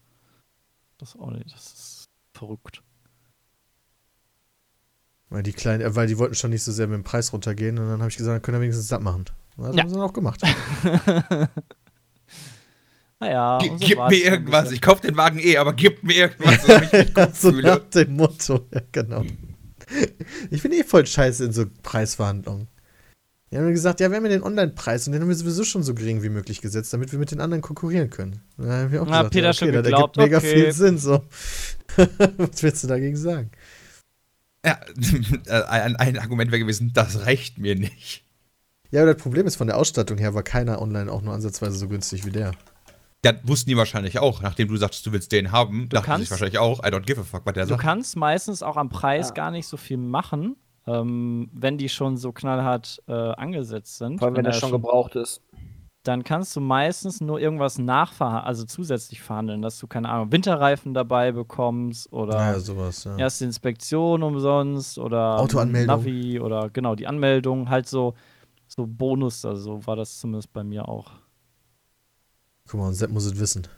Das, nicht, das ist verrückt. Weil die kleinen, äh, weil die wollten schon nicht so sehr mit dem Preis runtergehen und dann habe ich gesagt, dann können wir wenigstens das machen. Das ja. haben sie dann auch gemacht. (laughs) naja. G so gib mir irgendwas. Ich kaufe den Wagen eh, aber gib mir irgendwas, was ich (laughs) mich gut so nach dem Motto, ja, genau. Ich bin eh voll scheiße in so Preisverhandlungen. Die haben gesagt, ja, wir haben ja den Online-Preis und den haben wir sowieso schon so gering wie möglich gesetzt, damit wir mit den anderen konkurrieren können. Da haben wir auch Na, gesagt, Peter ja, okay, schon geglaubt, da gibt mega okay. viel Sinn. So. (laughs) Was willst du dagegen sagen? Ja, (laughs) äh, ein, ein Argument wäre gewesen, das reicht mir nicht. Ja, aber das Problem ist, von der Ausstattung her war keiner online auch nur ansatzweise so günstig wie der. Ja, wussten die wahrscheinlich auch. Nachdem du sagst, du willst den haben, du dachten kannst, sich wahrscheinlich auch, I don't give a fuck, was der du sagt. Du kannst meistens auch am Preis ja. gar nicht so viel machen, ähm, wenn die schon so knallhart äh, angesetzt sind. Vor allem, wenn, wenn er schon gebraucht ist. Dann kannst du meistens nur irgendwas nachverhandeln, also zusätzlich verhandeln, dass du, keine Ahnung, Winterreifen dabei bekommst oder ja, sowas, ja. erste Inspektion umsonst oder Autoanmeldung. Navi oder genau, die Anmeldung, halt so, so Bonus, also so war das zumindest bei mir auch. Guck mal, Sepp muss es wissen.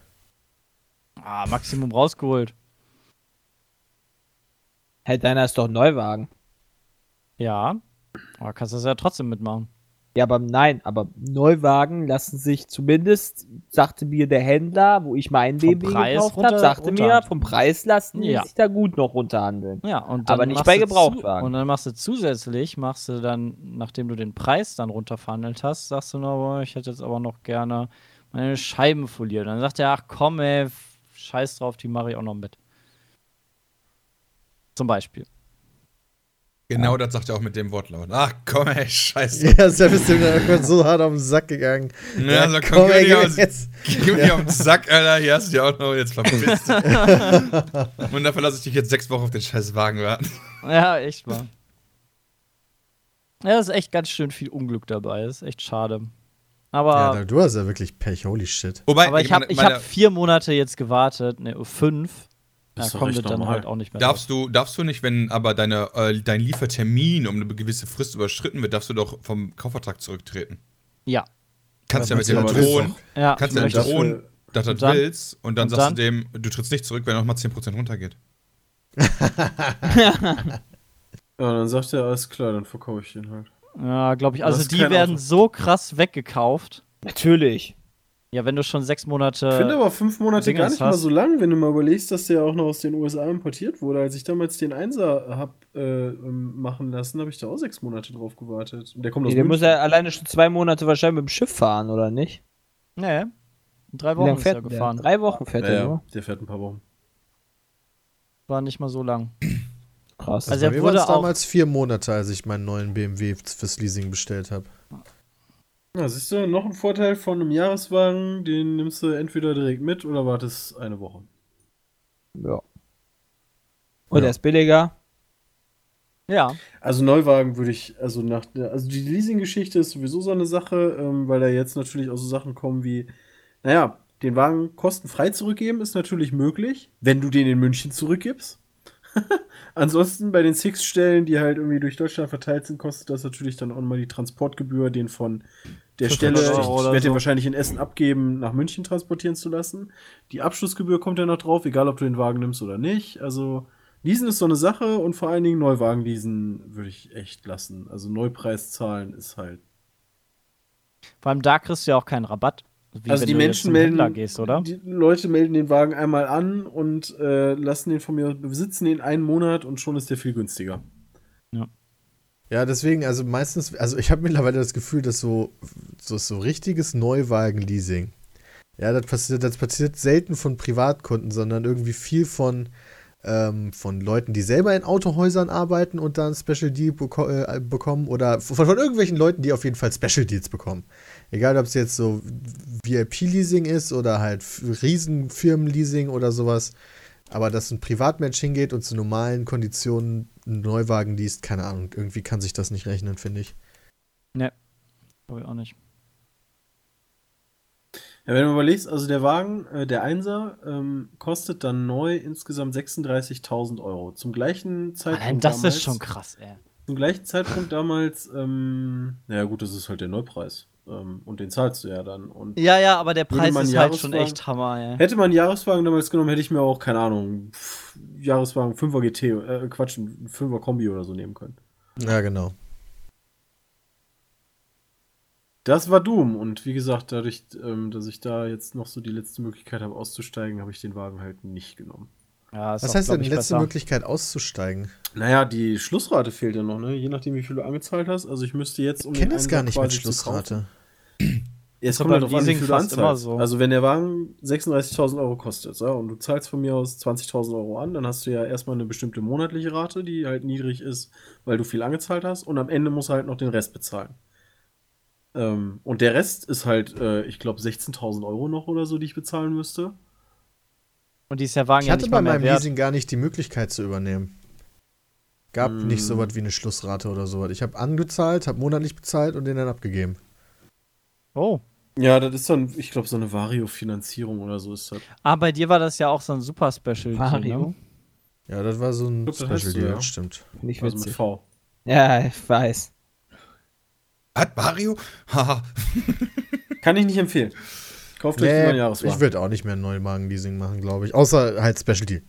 Ah, Maximum rausgeholt. Hey, deiner ist doch Neuwagen. Ja, aber kannst du das ja trotzdem mitmachen. Ja, aber nein, aber Neuwagen lassen sich zumindest, sagte mir der Händler, wo ich meinen BMW gekauft habe, sagte mir, vom Preis lassen ja. sich da gut noch runterhandeln. Ja, und aber nicht bei Gebrauchtwagen. Und dann machst du zusätzlich, machst du dann, nachdem du den Preis dann runterverhandelt hast, sagst du noch, ich hätte jetzt aber noch gerne meine Scheiben foliert. Dann sagt er, ach komm, ey, scheiß drauf, die mache ich auch noch mit. Zum Beispiel. Genau, ja. das sagt er auch mit dem Wortlaut. Ach komm, ey, scheiße. Ja, ist dem dann irgendwann so hart auf den Sack gegangen. Ja, ja so komm, komm ey, gib, jetzt. gib mir ja. auf den Sack, Alter. Hier hast du dich auch noch jetzt verpisst. (laughs) Und dafür lasse ich dich jetzt sechs Wochen auf den scheiß Wagen warten. Ja, echt mal. Ja, das ist echt ganz schön viel Unglück dabei. Das ist echt schade. Aber ja, du hast ja wirklich Pech, holy shit. Wobei, aber ich, ich habe hab vier Monate jetzt gewartet, ne, fünf. Da kommt es dann halt auch nicht mehr. Darfst du, darfst du nicht, wenn aber deine, äh, dein Liefertermin um eine gewisse Frist überschritten wird, darfst du doch vom Kaufvertrag zurücktreten? Ja. Kannst ja mit dem drohen, ja, kannst ja drohen, dass du das willst und dann und sagst dann? du dem, du trittst nicht zurück, wenn er nochmal 10% runtergeht. (laughs) ja, dann sagt er, alles klar, dann verkaufe ich den halt. Ja, glaube ich. Also die werden Auto. so krass weggekauft. Natürlich. Ja, wenn du schon sechs Monate. Ich finde aber fünf Monate Dinge gar nicht hast. mal so lang, wenn du mal überlegst, dass der auch noch aus den USA importiert wurde. Als ich damals den Einser hab äh, ähm, machen lassen, habe ich da auch sechs Monate drauf gewartet. Und der kommt aus nee, Der muss ja alleine schon zwei Monate wahrscheinlich mit dem Schiff fahren, oder nicht? Nee. In drei Wochen ist er gefahren. Der? Drei Wochen fährt ja, er nur. Der fährt ein paar Wochen. War nicht mal so lang. Krass. Also, also er wurde damals vier Monate, als ich meinen neuen BMW fürs Leasing bestellt habe. Ja, siehst du, noch ein Vorteil von einem Jahreswagen, den nimmst du entweder direkt mit oder wartest eine Woche. Ja. Und ja. der ist billiger. Ja. Also Neuwagen würde ich, also nach also die Leasing-Geschichte ist sowieso so eine Sache, ähm, weil da jetzt natürlich auch so Sachen kommen wie, naja, den Wagen kostenfrei zurückgeben ist natürlich möglich, wenn du den in München zurückgibst. (laughs) Ansonsten bei den Six-Stellen, die halt irgendwie durch Deutschland verteilt sind, kostet das natürlich dann auch mal die Transportgebühr, den von der Stelle, ich werde so. den wahrscheinlich in Essen abgeben, nach München transportieren zu lassen. Die Abschlussgebühr kommt ja noch drauf, egal ob du den Wagen nimmst oder nicht. Also Leasen ist so eine Sache und vor allen Dingen Neuwagen leasen würde ich echt lassen. Also Neupreis zahlen ist halt. Vor allem da kriegst du ja auch keinen Rabatt. Wie also die Menschen melden, gehst, oder? Die Leute melden den Wagen einmal an und äh, lassen den von mir besitzen den einen Monat und schon ist der viel günstiger. Ja. Ja, deswegen, also meistens, also ich habe mittlerweile das Gefühl, dass so, so, so richtiges Neuwagen-Leasing, ja, das passiert, das passiert selten von Privatkunden, sondern irgendwie viel von, ähm, von Leuten, die selber in Autohäusern arbeiten und dann Special Deal beko äh, bekommen oder von, von, irgendwelchen Leuten, die auf jeden Fall Special Deals bekommen. Egal, ob es jetzt so VIP-Leasing ist oder halt Riesenfirmen-Leasing oder sowas. Aber dass ein Privatmensch hingeht und zu normalen Konditionen einen Neuwagen liest, keine Ahnung, irgendwie kann sich das nicht rechnen, finde ich. Ne, glaube ich auch nicht. Ja, wenn du überlegst, also der Wagen, äh, der Einser, ähm, kostet dann neu insgesamt 36.000 Euro. Zum gleichen Zeitpunkt. Nein, das damals, ist schon krass, ey. Zum gleichen Zeitpunkt damals, ähm, naja gut, das ist halt der Neupreis. Ähm, und den zahlst du ja dann. Und ja, ja, aber der Preis ist halt schon echt Hammer, ey. Hätte man einen Jahreswagen damals genommen, hätte ich mir auch, keine Ahnung, pff, Jahreswagen 5er GT, äh, Quatsch, 5er Kombi oder so nehmen können. Ja, genau. Das war Doom und wie gesagt, dadurch, ähm, dass ich da jetzt noch so die letzte Möglichkeit habe auszusteigen, habe ich den Wagen halt nicht genommen. Ja, Was heißt denn die letzte besser. Möglichkeit auszusteigen? Naja, die Schlussrate fehlt ja noch, ne? Je nachdem, wie viel du angezahlt hast. Also ich müsste jetzt um. Ich kenne es gar nicht mit Schlussrate. Es kommt halt drauf an, wie viel du anzahlst. So. Also wenn der Wagen 36.000 Euro kostet ja, und du zahlst von mir aus 20.000 Euro an, dann hast du ja erstmal eine bestimmte monatliche Rate, die halt niedrig ist, weil du viel angezahlt hast und am Ende musst du halt noch den Rest bezahlen. Ähm, und der Rest ist halt, äh, ich glaube, 16.000 Euro noch oder so, die ich bezahlen müsste. Und die ist der Wagen ich ja hatte bei meinem wert. Leasing gar nicht die Möglichkeit zu übernehmen. Gab hm. nicht so was wie eine Schlussrate oder sowas. Ich habe angezahlt, habe monatlich bezahlt und den dann abgegeben. Oh. Ja, das ist dann, ich glaube, so eine Vario-Finanzierung oder so ist das. Ah, bei dir war das ja auch so ein super Special. Vario? Ne? Ja, das war so ein glaub, Special Deal, ja. stimmt. Nicht also mit V. Ja, ich weiß. Hat Vario? Haha. (laughs) Kann ich nicht empfehlen. Kauft euch nee, Jahreswagen. Ich würde auch nicht mehr einen Neuwagen-Leasing machen, glaube ich. Außer halt Specialty.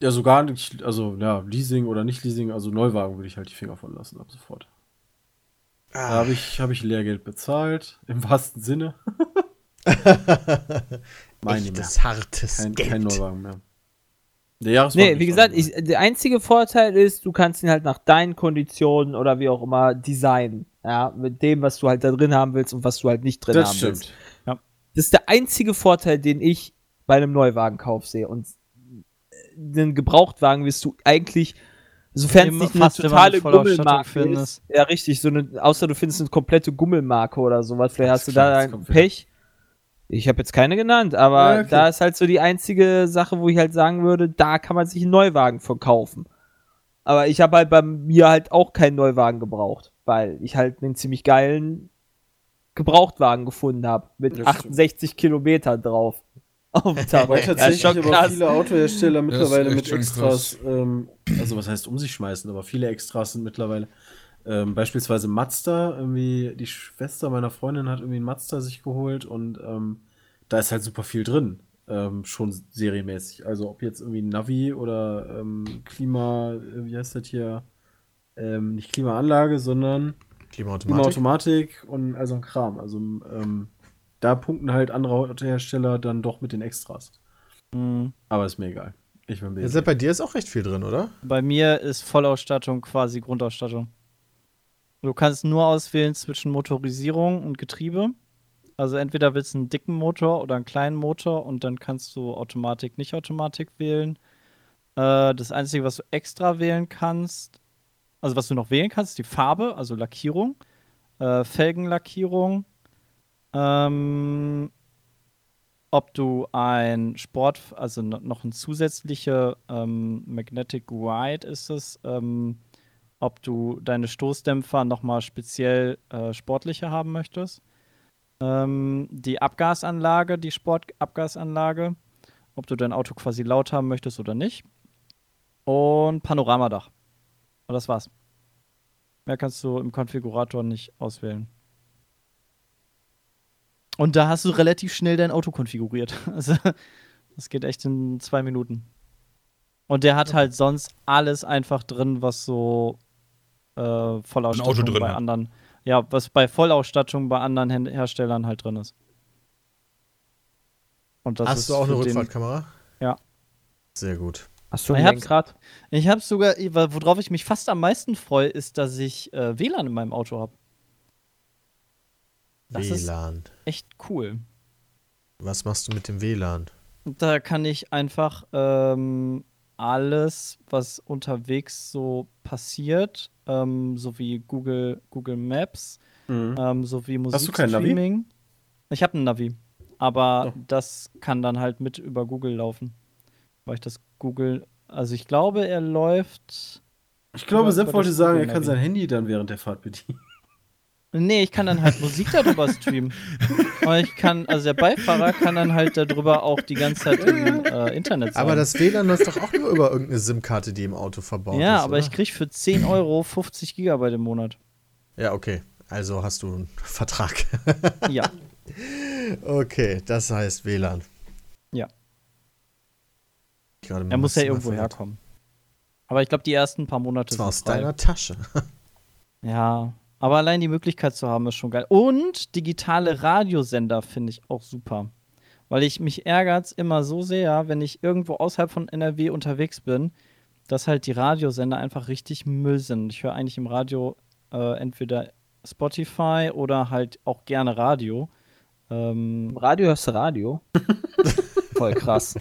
Ja, sogar nicht, also ja, Leasing oder nicht Leasing, also Neuwagen würde ich halt die Finger von lassen ab sofort. Ah. Da habe ich, hab ich Lehrgeld bezahlt, im wahrsten Sinne. (laughs) Meine das hartes kein, Geld. Kein Neuwagen mehr. Der Jahreswagen nee, wie gesagt, ich, der einzige Vorteil ist, du kannst ihn halt nach deinen Konditionen oder wie auch immer designen. Ja, mit dem, was du halt da drin haben willst und was du halt nicht drin das haben stimmt. willst. Das ist der einzige Vorteil, den ich bei einem Neuwagenkauf sehe. Und den Gebrauchtwagen wirst du eigentlich, sofern es nicht eine totale Gummelmarke ist, ja richtig, so eine, außer du findest eine komplette Gummelmarke oder sowas, vielleicht hast du da ein Pech. Ich habe jetzt keine genannt, aber ja, okay. da ist halt so die einzige Sache, wo ich halt sagen würde, da kann man sich einen Neuwagen verkaufen. Aber ich habe halt bei mir halt auch keinen Neuwagen gebraucht, weil ich halt einen ziemlich geilen Gebrauchtwagen gefunden habe mit 68 Kilometern drauf. (laughs) Auf dem Tag. Weil tatsächlich ja, aber viele Autohersteller mittlerweile mit Extras, ähm, also was heißt um sich schmeißen, aber viele Extras sind mittlerweile. Ähm, beispielsweise Mazda, irgendwie die Schwester meiner Freundin hat irgendwie einen Mazda sich geholt und ähm, da ist halt super viel drin. Ähm, schon serienmäßig. Also ob jetzt irgendwie Navi oder ähm, Klima, wie heißt das hier? Ähm, nicht Klimaanlage, sondern Klimaautomatik. Klimaautomatik und also ein Kram. Also ähm, da punkten halt andere Autohersteller dann doch mit den Extras. Mhm. Aber ist mir egal. Ich bin ja, bei dir ist auch recht viel drin, oder? Bei mir ist Vollausstattung quasi Grundausstattung. Du kannst nur auswählen zwischen Motorisierung und Getriebe. Also entweder willst du einen dicken Motor oder einen kleinen Motor und dann kannst du Automatik, nicht Automatik wählen. Äh, das Einzige, was du extra wählen kannst, also was du noch wählen kannst, ist die Farbe, also Lackierung, äh, Felgenlackierung, ähm, ob du ein Sport, also noch ein zusätzliche ähm, Magnetic Ride ist es, ähm, ob du deine Stoßdämpfer nochmal speziell äh, sportlicher haben möchtest. Ähm, die Abgasanlage, die Sportabgasanlage, ob du dein Auto quasi laut haben möchtest oder nicht. Und Panoramadach. Und das war's. Mehr kannst du im Konfigurator nicht auswählen. Und da hast du relativ schnell dein Auto konfiguriert. (laughs) Also, das geht echt in zwei Minuten. Und der hat halt sonst alles einfach drin, was so äh, Vollausstattung bei hat. anderen, ja, was bei Vollausstattung bei anderen Herstellern halt drin ist. Hast du auch eine Rückfahrtkamera? Ja. Sehr gut. Hast du ein Lenkrad? Ich habe sogar, worauf ich mich fast am meisten freue, ist, dass ich äh, WLAN in meinem Auto habe. Das WLAN. Ist echt cool. Was machst du mit dem WLAN? Da kann ich einfach ähm, alles, was unterwegs so passiert, ähm, sowie Google, Google Maps, mhm. ähm, sowie Musikstreaming. Ich habe ein Navi, aber oh. das kann dann halt mit über Google laufen weil ich das Google. Also ich glaube, er läuft. Ich glaube, Sepp wollte sagen, er kann sein Handy dann während der Fahrt bedienen. Nee, ich kann dann halt Musik darüber (laughs) streamen. Aber ich kann, also der Beifahrer kann dann halt darüber auch die ganze Zeit im äh, Internet sein. Aber das WLAN läuft doch auch nur über irgendeine SIM-Karte, die im Auto verbaut ja, ist. Ja, aber oder? ich krieg für 10 Euro 50 Gigabyte im Monat. Ja, okay. Also hast du einen Vertrag. ja. (laughs) Okay, das heißt WLAN. Ja. Er muss ja irgendwo herkommen. Aber ich glaube, die ersten paar Monate. Das war aus deiner Tasche. (laughs) ja, aber allein die Möglichkeit zu haben, ist schon geil. Und digitale Radiosender finde ich auch super. Weil ich mich ärgert immer so sehr, wenn ich irgendwo außerhalb von NRW unterwegs bin, dass halt die Radiosender einfach richtig Müll sind. Ich höre eigentlich im Radio äh, entweder Spotify oder halt auch gerne Radio. Ähm, Radio hörst du Radio? (laughs) Voll krass.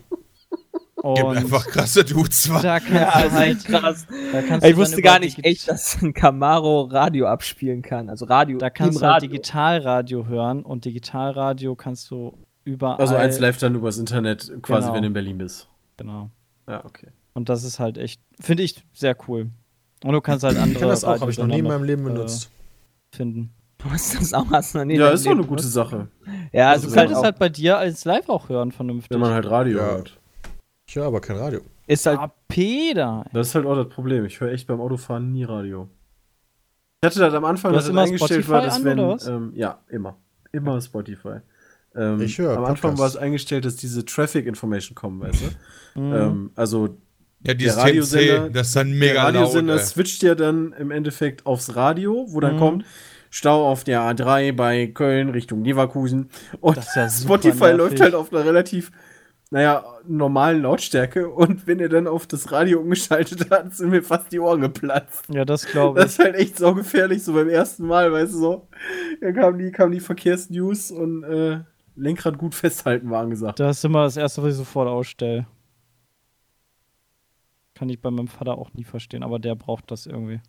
Und einfach krasse Dudes. Da kannst ja, du halt krass. Da kannst ich wusste gar nicht echt, dass ein Camaro Radio abspielen kann. Also Radio. Da kannst du halt Digitalradio hören und Digitalradio kannst du überall. Also eins live dann übers Internet, quasi, genau. wenn du in Berlin bist. Genau. Ja, okay. Und das ist halt echt, finde ich sehr cool. Und du kannst halt andere. Ich kenne das auch, habe ich noch nie in meinem Leben benutzt. Äh, finden. Du hast das auch hast noch nie Ja, ist doch eine gute Sache. Ja, also du könntest halt bei dir als Live auch hören, vernünftig. Wenn man halt Radio ja. hört. Ich höre aber kein Radio. Ist halt. Ah, Peter. Das ist halt auch das Problem. Ich höre echt beim Autofahren nie Radio. Ich hatte das am Anfang, dass das eingestellt Spotify war, dass wenn. Ähm, ja, immer. Immer Spotify. Ähm, ich höre. Am Anfang Podcast. war es eingestellt, dass diese Traffic Information kommen, weißt du? Mhm. ähm, also. Ja, dieses der Radiosender, das ist dann mega Der Radiosender laut, switcht ja dann im Endeffekt aufs Radio, wo dann mhm. kommt Stau auf der A3 bei Köln Richtung Leverkusen. Und ja Spotify nervig. läuft halt auf einer relativ naja, normalen Lautstärke und wenn er dann auf das Radio umgeschaltet hat, (laughs) sind mir fast die Ohren geplatzt. Ja, das glaube ich. Das ist halt echt so gefährlich, so beim ersten Mal, weißt du so. Da kamen die, kamen die Verkehrsnews und äh, Lenkrad gut festhalten war angesagt. Das ist immer das Erste, was ich sofort ausstelle. Kann ich bei meinem Vater auch nie verstehen, aber der braucht das irgendwie.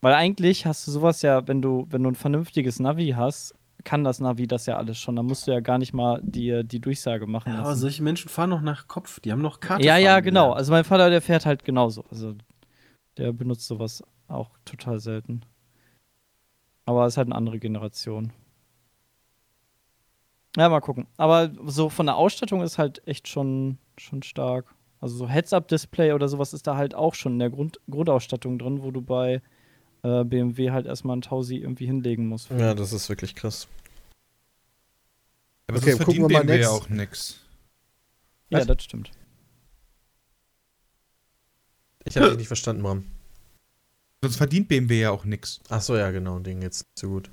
Weil eigentlich hast du sowas ja, wenn du, wenn du ein vernünftiges Navi hast, kann das Navi das ja alles schon. Da musst du ja gar nicht mal die, die Durchsage machen. Ja, lassen. aber solche Menschen fahren noch nach Kopf. Die haben noch Karte. Ja, ja, genau. Also mein Vater, der fährt halt genauso. Also der benutzt sowas auch total selten. Aber es ist halt eine andere Generation. Ja, mal gucken. Aber so von der Ausstattung ist halt echt schon, schon stark. Also so Heads-Up-Display oder sowas ist da halt auch schon in der Grund Grundausstattung drin, wo du bei äh, BMW halt erstmal ein Tausi irgendwie hinlegen muss. Ja, das ist wirklich krass. Aber okay, gucken wir mal BMW auch nix. Ja, Was? das stimmt. Ich habe dich nicht verstanden, Bram. Sonst verdient BMW ja auch nix. Ach so, ja, genau, Ding jetzt so gut.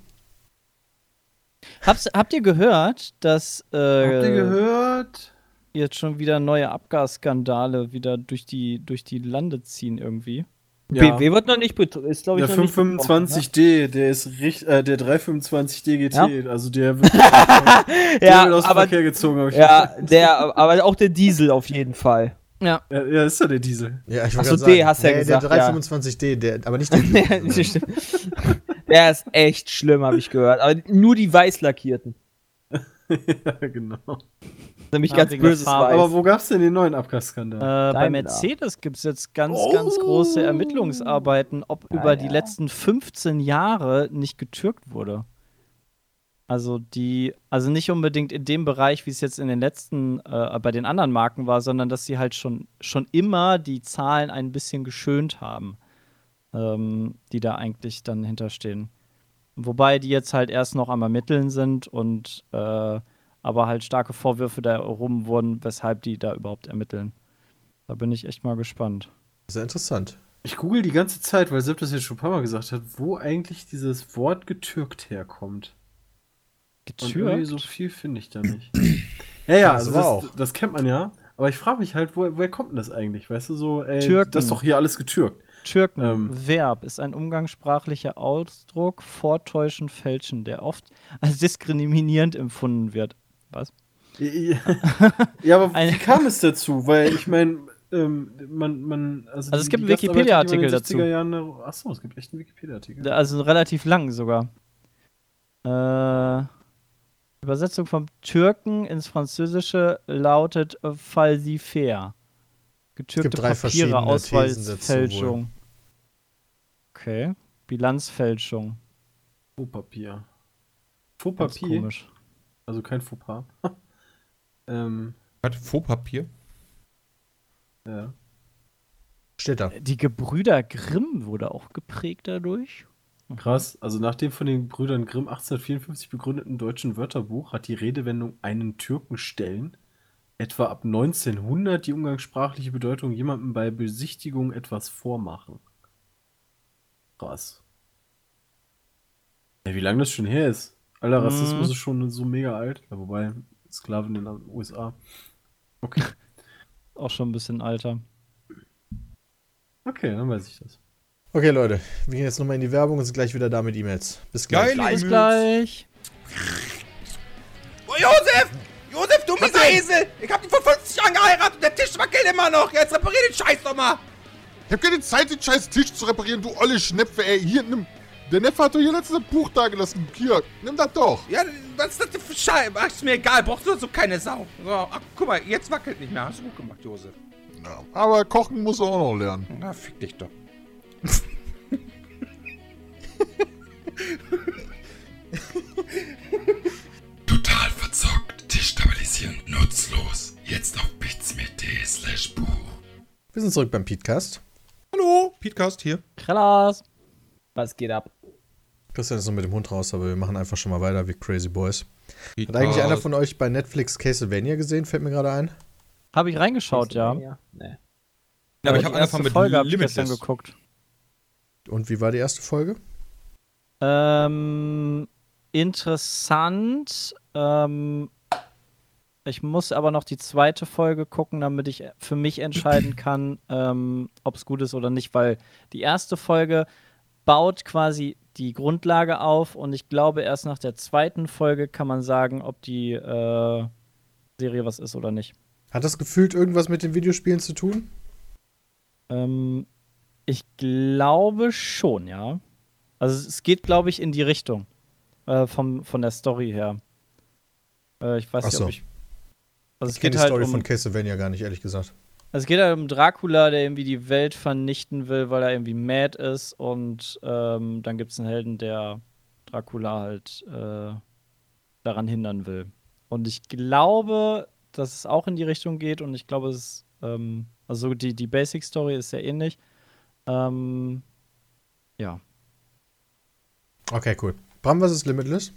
Hab's, habt ihr gehört, dass äh, Habt ihr gehört? Jetzt schon wieder neue Abgasskandale wieder durch die durch die Lande ziehen irgendwie. Ja. BMW wird noch nicht ist glaube ich der 525D, ne? der ist richtig, äh, der 325D GT, ja? also der wird, (laughs) ja, wird aus dem (laughs) Verkehr gezogen. ja, der, aber auch der Diesel auf jeden Fall. Ja. ja, ja ist ja der Diesel. Ja, ich Achso, D hast du ja gesagt. Der 325D, der, aber nicht der (laughs) Diesel. der ist echt schlimm, habe ich gehört. Aber nur die weiß lackierten. (laughs) ja, genau. Nämlich ganz böses Weiß. Aber wo gab es denn den neuen Abgasskandal? Äh, bei Mercedes gibt es jetzt ganz, oh. ganz große Ermittlungsarbeiten, ob ja, über ja. die letzten 15 Jahre nicht getürkt wurde. Also die, also nicht unbedingt in dem Bereich, wie es jetzt in den letzten, äh, bei den anderen Marken war, sondern dass sie halt schon, schon immer die Zahlen ein bisschen geschönt haben, ähm, die da eigentlich dann hinterstehen. Wobei die jetzt halt erst noch am Ermitteln sind und äh, aber halt starke Vorwürfe da rum wurden, weshalb die da überhaupt ermitteln. Da bin ich echt mal gespannt. Sehr interessant. Ich google die ganze Zeit, weil Sepp das jetzt schon ein paar Mal gesagt hat, wo eigentlich dieses Wort getürkt herkommt. Getürkt? so viel finde ich da nicht. ja, ja, also das, das, kennt man ja. Aber ich frage mich halt, wo, woher kommt denn das eigentlich? Weißt du, so, ey, Türken. das ist doch hier alles getürkt. Türken, ähm. Verb, ist ein umgangssprachlicher Ausdruck, vortäuschen, fälschen, der oft als diskriminierend empfunden wird. Was? (laughs) ja, aber wie kam es dazu? Weil ich meine, ähm, man, man, also, also es gibt einen Wikipedia-Artikel dazu. Jahren, achso, es gibt echt einen Wikipedia-Artikel. Also relativ lang sogar. Äh, Übersetzung vom Türken ins Französische lautet falsifair. Getürkte Papiere, Ausweisfälschung. Okay. Bilanzfälschung. Fauxpapier. Fauxpapier? Komisch. Also kein Fauxpas. (laughs) ähm. Was? Fauxpapier? Ja. Steht da. Die Gebrüder Grimm wurde auch geprägt dadurch. Krass, also nach dem von den Brüdern Grimm 1854 begründeten deutschen Wörterbuch hat die Redewendung einen Türken stellen etwa ab 1900 die umgangssprachliche Bedeutung jemandem bei Besichtigung etwas vormachen. Krass. Ja, wie lange das schon her ist. Alter, Rassismus mhm. ist schon so mega alt. Ja, wobei, Sklaven in den USA. Okay. (laughs) Auch schon ein bisschen alter. Okay, dann weiß ich das. Okay, Leute, wir gehen jetzt nochmal in die Werbung und sind gleich wieder da mit E-Mails. Bis gleich. Geil, Bis gleich. Oh, Josef! Du mieser Esel! Ich hab dich vor 50 Jahren geheiratet und der Tisch wackelt immer noch! Jetzt reparier den Scheiß doch mal! Ich hab keine Zeit, den scheiß Tisch zu reparieren, du olle Schnepfe, ey. Hier, nimm. Der Neffe hat doch hier letztes Buch da gelassen. Hier, nimm das doch. Ja, was ist das für Scheiße? Ach, ist mir egal. Brauchst du so keine Sau. So, ach, guck mal, jetzt wackelt nicht mehr. Hast du gut gemacht, Josef. Ja, aber kochen muss er auch noch lernen. Na, fick dich doch. (laughs) destabilisierend, nutzlos. Jetzt auf bitsme.de slash Buch. Wir sind zurück beim Podcast. Hallo, Podcast hier. Krallas. Was geht ab? Christian ist noch mit dem Hund raus, aber wir machen einfach schon mal weiter wie Crazy Boys. Hat eigentlich einer von euch bei Netflix Castlevania gesehen? Fällt mir gerade ein. Habe ich reingeschaut, ja. Nee. Ja, aber, aber ich habe einfach mit Folge Limitless geguckt. Und wie war die erste Folge? Ähm, interessant. Ähm, ich muss aber noch die zweite Folge gucken, damit ich für mich entscheiden (clears throat) kann, ähm, ob es gut ist oder nicht, weil die erste Folge baut quasi die Grundlage auf und ich glaube, erst nach der zweiten Folge kann man sagen, ob die äh, Serie was ist oder nicht. Hat das gefühlt irgendwas mit den Videospielen zu tun? Ähm, ich glaube schon, ja. Also es geht, glaube ich, in die Richtung. Äh, vom, von der Story her. Äh, ich weiß Ach nicht, so. ob ich. Also ich es geht die halt Story um, von Castlevania gar nicht, ehrlich gesagt. Also es geht halt um Dracula, der irgendwie die Welt vernichten will, weil er irgendwie mad ist. Und ähm, dann gibt es einen Helden, der Dracula halt äh, daran hindern will. Und ich glaube, dass es auch in die Richtung geht. Und ich glaube, es ist, ähm, also die, die Basic Story ist sehr ähnlich. Ähm, ja. Okay, cool. Bram, was ist Limitless?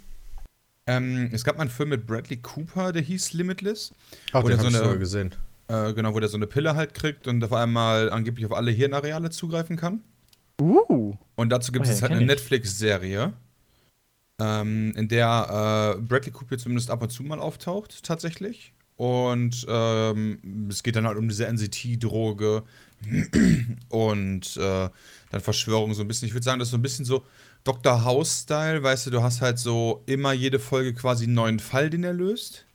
Ähm, es gab mal einen Film mit Bradley Cooper, der hieß Limitless. Ach, den so habe ich sogar gesehen. Äh, genau, wo der so eine Pille halt kriegt und auf einmal angeblich auf alle Hirnareale zugreifen kann. Uh. Und dazu gibt es oh, halt eine Netflix-Serie, ähm, in der äh, Bradley Cooper zumindest ab und zu mal auftaucht, tatsächlich. Und ähm, es geht dann halt um diese NCT-Droge (clears throat) und äh, dann Verschwörung so ein bisschen. Ich würde sagen, das ist so ein bisschen so Dr. House-Style, weißt du, du hast halt so immer jede Folge quasi einen neuen Fall, den er löst.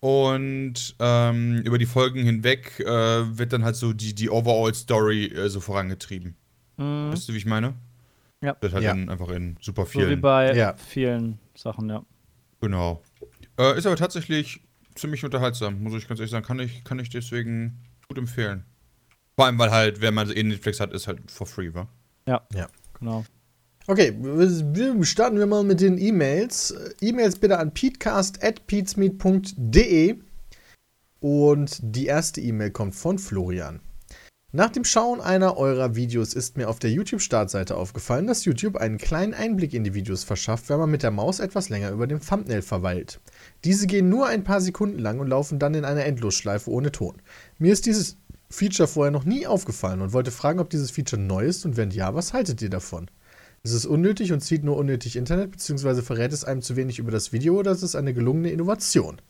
Und ähm, über die Folgen hinweg äh, wird dann halt so die, die Overall-Story äh, so vorangetrieben. Mhm. Weißt du, wie ich meine? Ja. Das halt ja. dann einfach in super vielen. So wie bei ja. vielen Sachen, ja. Genau. Äh, ist aber tatsächlich ziemlich unterhaltsam, muss ich ganz ehrlich sagen. Kann ich, kann ich deswegen gut empfehlen. Vor allem, weil halt, wenn man eh Netflix hat, ist halt for free, wa? Ja. Ja. Genau. Okay, starten wir mal mit den E-Mails. E-Mails bitte an peatcast.peatsmeet.de. Und die erste E-Mail kommt von Florian. Nach dem Schauen einer eurer Videos ist mir auf der YouTube-Startseite aufgefallen, dass YouTube einen kleinen Einblick in die Videos verschafft, wenn man mit der Maus etwas länger über dem Thumbnail verweilt. Diese gehen nur ein paar Sekunden lang und laufen dann in einer Endlosschleife ohne Ton. Mir ist dieses Feature vorher noch nie aufgefallen und wollte fragen, ob dieses Feature neu ist und wenn ja, was haltet ihr davon? Ist es unnötig und zieht nur unnötig Internet, beziehungsweise verrät es einem zu wenig über das Video oder ist es eine gelungene Innovation?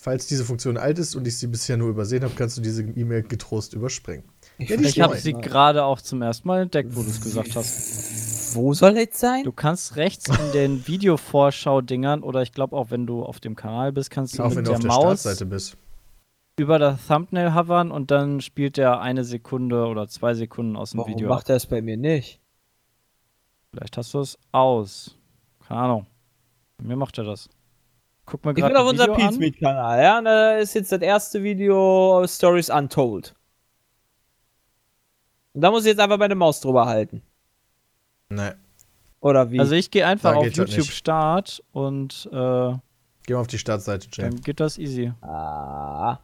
Falls diese Funktion alt ist und ich sie bisher nur übersehen habe, kannst du diese E-Mail getrost überspringen. Ich, ich habe sie gerade auch zum ersten Mal entdeckt, wo du es gesagt hast. Wo soll jetzt sein? Du kannst rechts in den (laughs) Videovorschau-Dingern oder ich glaube auch, wenn du auf dem Kanal bist, kannst du auch mit wenn du der auf der Maus Startseite bist. über das Thumbnail hovern und dann spielt der eine Sekunde oder zwei Sekunden aus dem Warum Video. macht er es bei mir nicht? Vielleicht hast du es aus. Keine Ahnung. Mir macht er das. Guck mal gerade. Ich bin auf unserem Pizmeet-Kanal, ja. Und da ist jetzt das erste Video Stories Untold. Und da muss ich jetzt einfach meine Maus drüber halten. Nee. Oder wie? Also ich gehe einfach da auf YouTube Start und äh, Geh mal auf die Startseite, Jay. Dann geht das easy. Ah.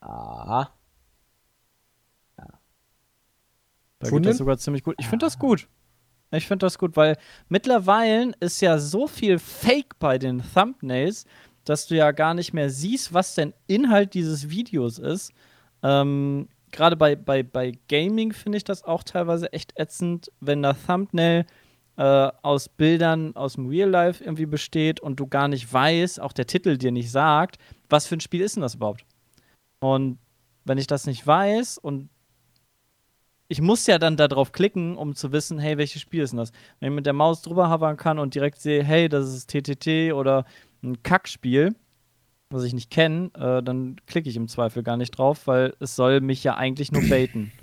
Ah. Ja. Da Funden? geht das sogar ziemlich gut. Ich finde das gut. Ich finde das gut, weil mittlerweile ist ja so viel Fake bei den Thumbnails, dass du ja gar nicht mehr siehst, was denn Inhalt dieses Videos ist. Ähm, Gerade bei, bei, bei Gaming finde ich das auch teilweise echt ätzend, wenn der Thumbnail äh, aus Bildern aus dem Real Life irgendwie besteht und du gar nicht weißt, auch der Titel dir nicht sagt, was für ein Spiel ist denn das überhaupt? Und wenn ich das nicht weiß und ich muss ja dann darauf klicken, um zu wissen, hey, welches Spiel ist denn das? Wenn ich mit der Maus drüber hovern kann und direkt sehe, hey, das ist TTT oder ein Kackspiel, was ich nicht kenne, äh, dann klicke ich im Zweifel gar nicht drauf, weil es soll mich ja eigentlich nur baiten. (clears throat)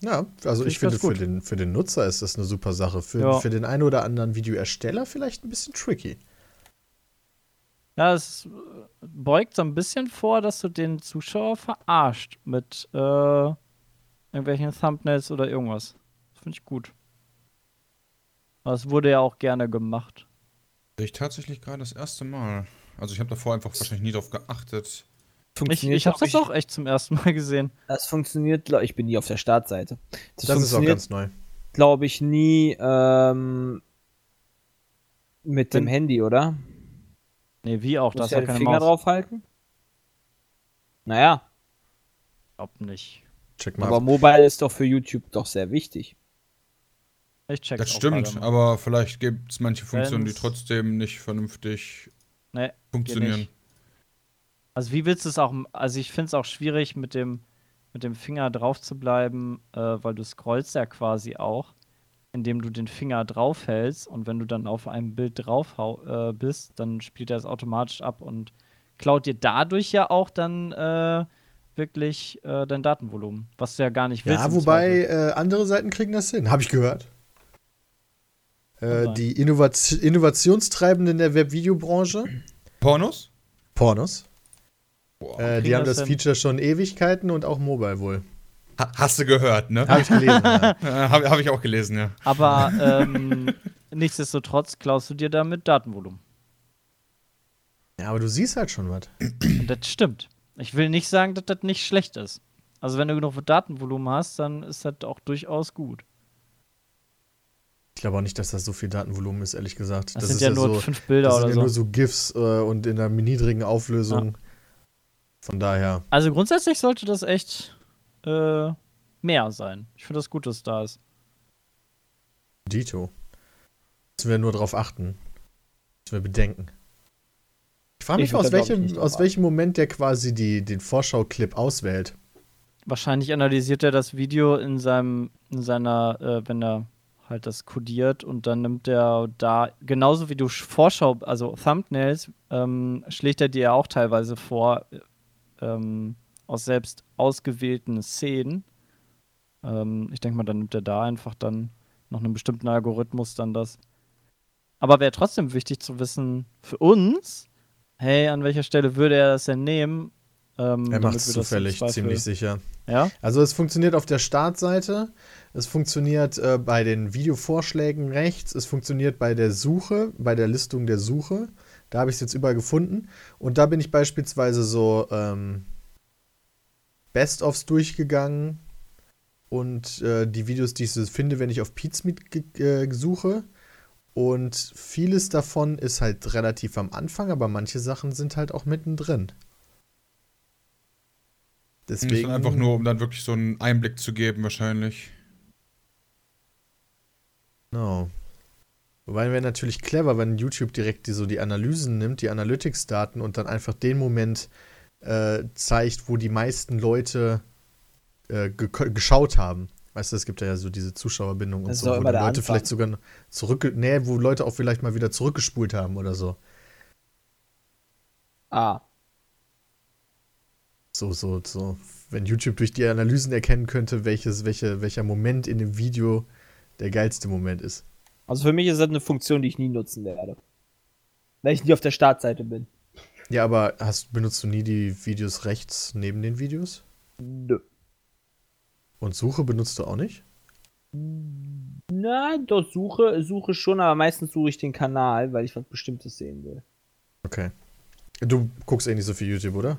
Ja, also ich, ich finde, für den, für den Nutzer ist das eine super Sache. Für, ja. für den einen oder anderen Videoersteller vielleicht ein bisschen tricky. Ja, es beugt so ein bisschen vor, dass du den Zuschauer verarscht mit äh, irgendwelchen Thumbnails oder irgendwas. Das finde ich gut. Das wurde ja auch gerne gemacht. Ich tatsächlich gerade das erste Mal. Also ich habe davor einfach wahrscheinlich nie drauf geachtet. Ich, ich habe das auch echt zum ersten Mal gesehen. Das funktioniert, ich bin nie auf der Startseite. Das, das ist auch ganz neu. Glaube ich nie ähm, mit dem Handy, oder? Nee, wie auch? das ja den Finger Maus. draufhalten? Naja. Glaub nicht. Check mal. Aber Mobile ist doch für YouTube doch sehr wichtig. Ich check Das stimmt, aber vielleicht gibt es manche Funktionen, Wenn's... die trotzdem nicht vernünftig nee, funktionieren. Also wie willst du es auch, also ich finde es auch schwierig mit dem, mit dem Finger drauf zu bleiben, äh, weil du scrollst ja quasi auch, indem du den Finger drauf hältst und wenn du dann auf einem Bild drauf äh, bist, dann spielt er es automatisch ab und klaut dir dadurch ja auch dann äh, wirklich äh, dein Datenvolumen, was du ja gar nicht willst. Ja, wobei äh, andere Seiten kriegen das hin, habe ich gehört. Äh, die Innovat Innovationstreibenden der Webvideobranche. Pornos? Pornos. Boah, äh, die haben das, das Feature schon Ewigkeiten und auch Mobile wohl. Ha hast du gehört, ne? Habe ich gelesen. ja. (laughs) Habe hab ich auch gelesen, ja. Aber (laughs) ähm, nichtsdestotrotz klaust du dir damit Datenvolumen. Ja, aber du siehst halt schon was. Das stimmt. Ich will nicht sagen, dass das nicht schlecht ist. Also wenn du genug Datenvolumen hast, dann ist das auch durchaus gut. Ich glaube auch nicht, dass das so viel Datenvolumen ist, ehrlich gesagt. Das, das sind ja, ja nur so, fünf Bilder oder so. Das sind ja nur so GIFs äh, und in einer niedrigen Auflösung. Ja. Von daher. Also grundsätzlich sollte das echt äh, mehr sein. Ich finde das gut, dass es da ist. Dito. Müssen wir nur darauf achten. Müssen wir bedenken. Ich frage mich, ich aus, welchem, aus welchem Moment der quasi die, den Vorschau-Clip auswählt. Wahrscheinlich analysiert er das Video in seinem, in seiner, äh, wenn er halt das kodiert und dann nimmt er da, genauso wie du Vorschau, also Thumbnails, ähm, schlägt er dir ja auch teilweise vor, ähm, aus selbst ausgewählten Szenen. Ähm, ich denke mal, dann nimmt er da einfach dann noch einen bestimmten Algorithmus dann das. Aber wäre trotzdem wichtig zu wissen für uns, hey, an welcher Stelle würde er das denn nehmen? Ähm, er macht es zufällig, ziemlich sicher. Ja? Also es funktioniert auf der Startseite, es funktioniert äh, bei den Videovorschlägen rechts, es funktioniert bei der Suche, bei der Listung der Suche. Da habe ich es jetzt überall gefunden. Und da bin ich beispielsweise so ähm, Best-ofs durchgegangen und äh, die Videos, die ich so finde, wenn ich auf Pizmeet äh, suche. Und vieles davon ist halt relativ am Anfang, aber manche Sachen sind halt auch mittendrin. Deswegen. Einfach nur, um dann wirklich so einen Einblick zu geben, wahrscheinlich. Genau. Wobei wäre natürlich clever, wenn YouTube direkt die, so die Analysen nimmt, die Analytics-Daten und dann einfach den Moment äh, zeigt, wo die meisten Leute äh, ge geschaut haben. Weißt du, es gibt ja so diese Zuschauerbindung und so, wo Leute Anfang. vielleicht sogar zurück, nee, wo Leute auch vielleicht mal wieder zurückgespult haben oder so. Ah. So, so, so. Wenn YouTube durch die Analysen erkennen könnte, welches, welche, welcher Moment in dem Video der geilste Moment ist. Also für mich ist das eine Funktion, die ich nie nutzen werde. Weil ich nie auf der Startseite bin. Ja, aber hast, benutzt du nie die Videos rechts neben den Videos? Nö. Und Suche benutzt du auch nicht? Na, doch suche, suche schon, aber meistens suche ich den Kanal, weil ich was Bestimmtes sehen will. Okay. Du guckst eh nicht so viel YouTube, oder?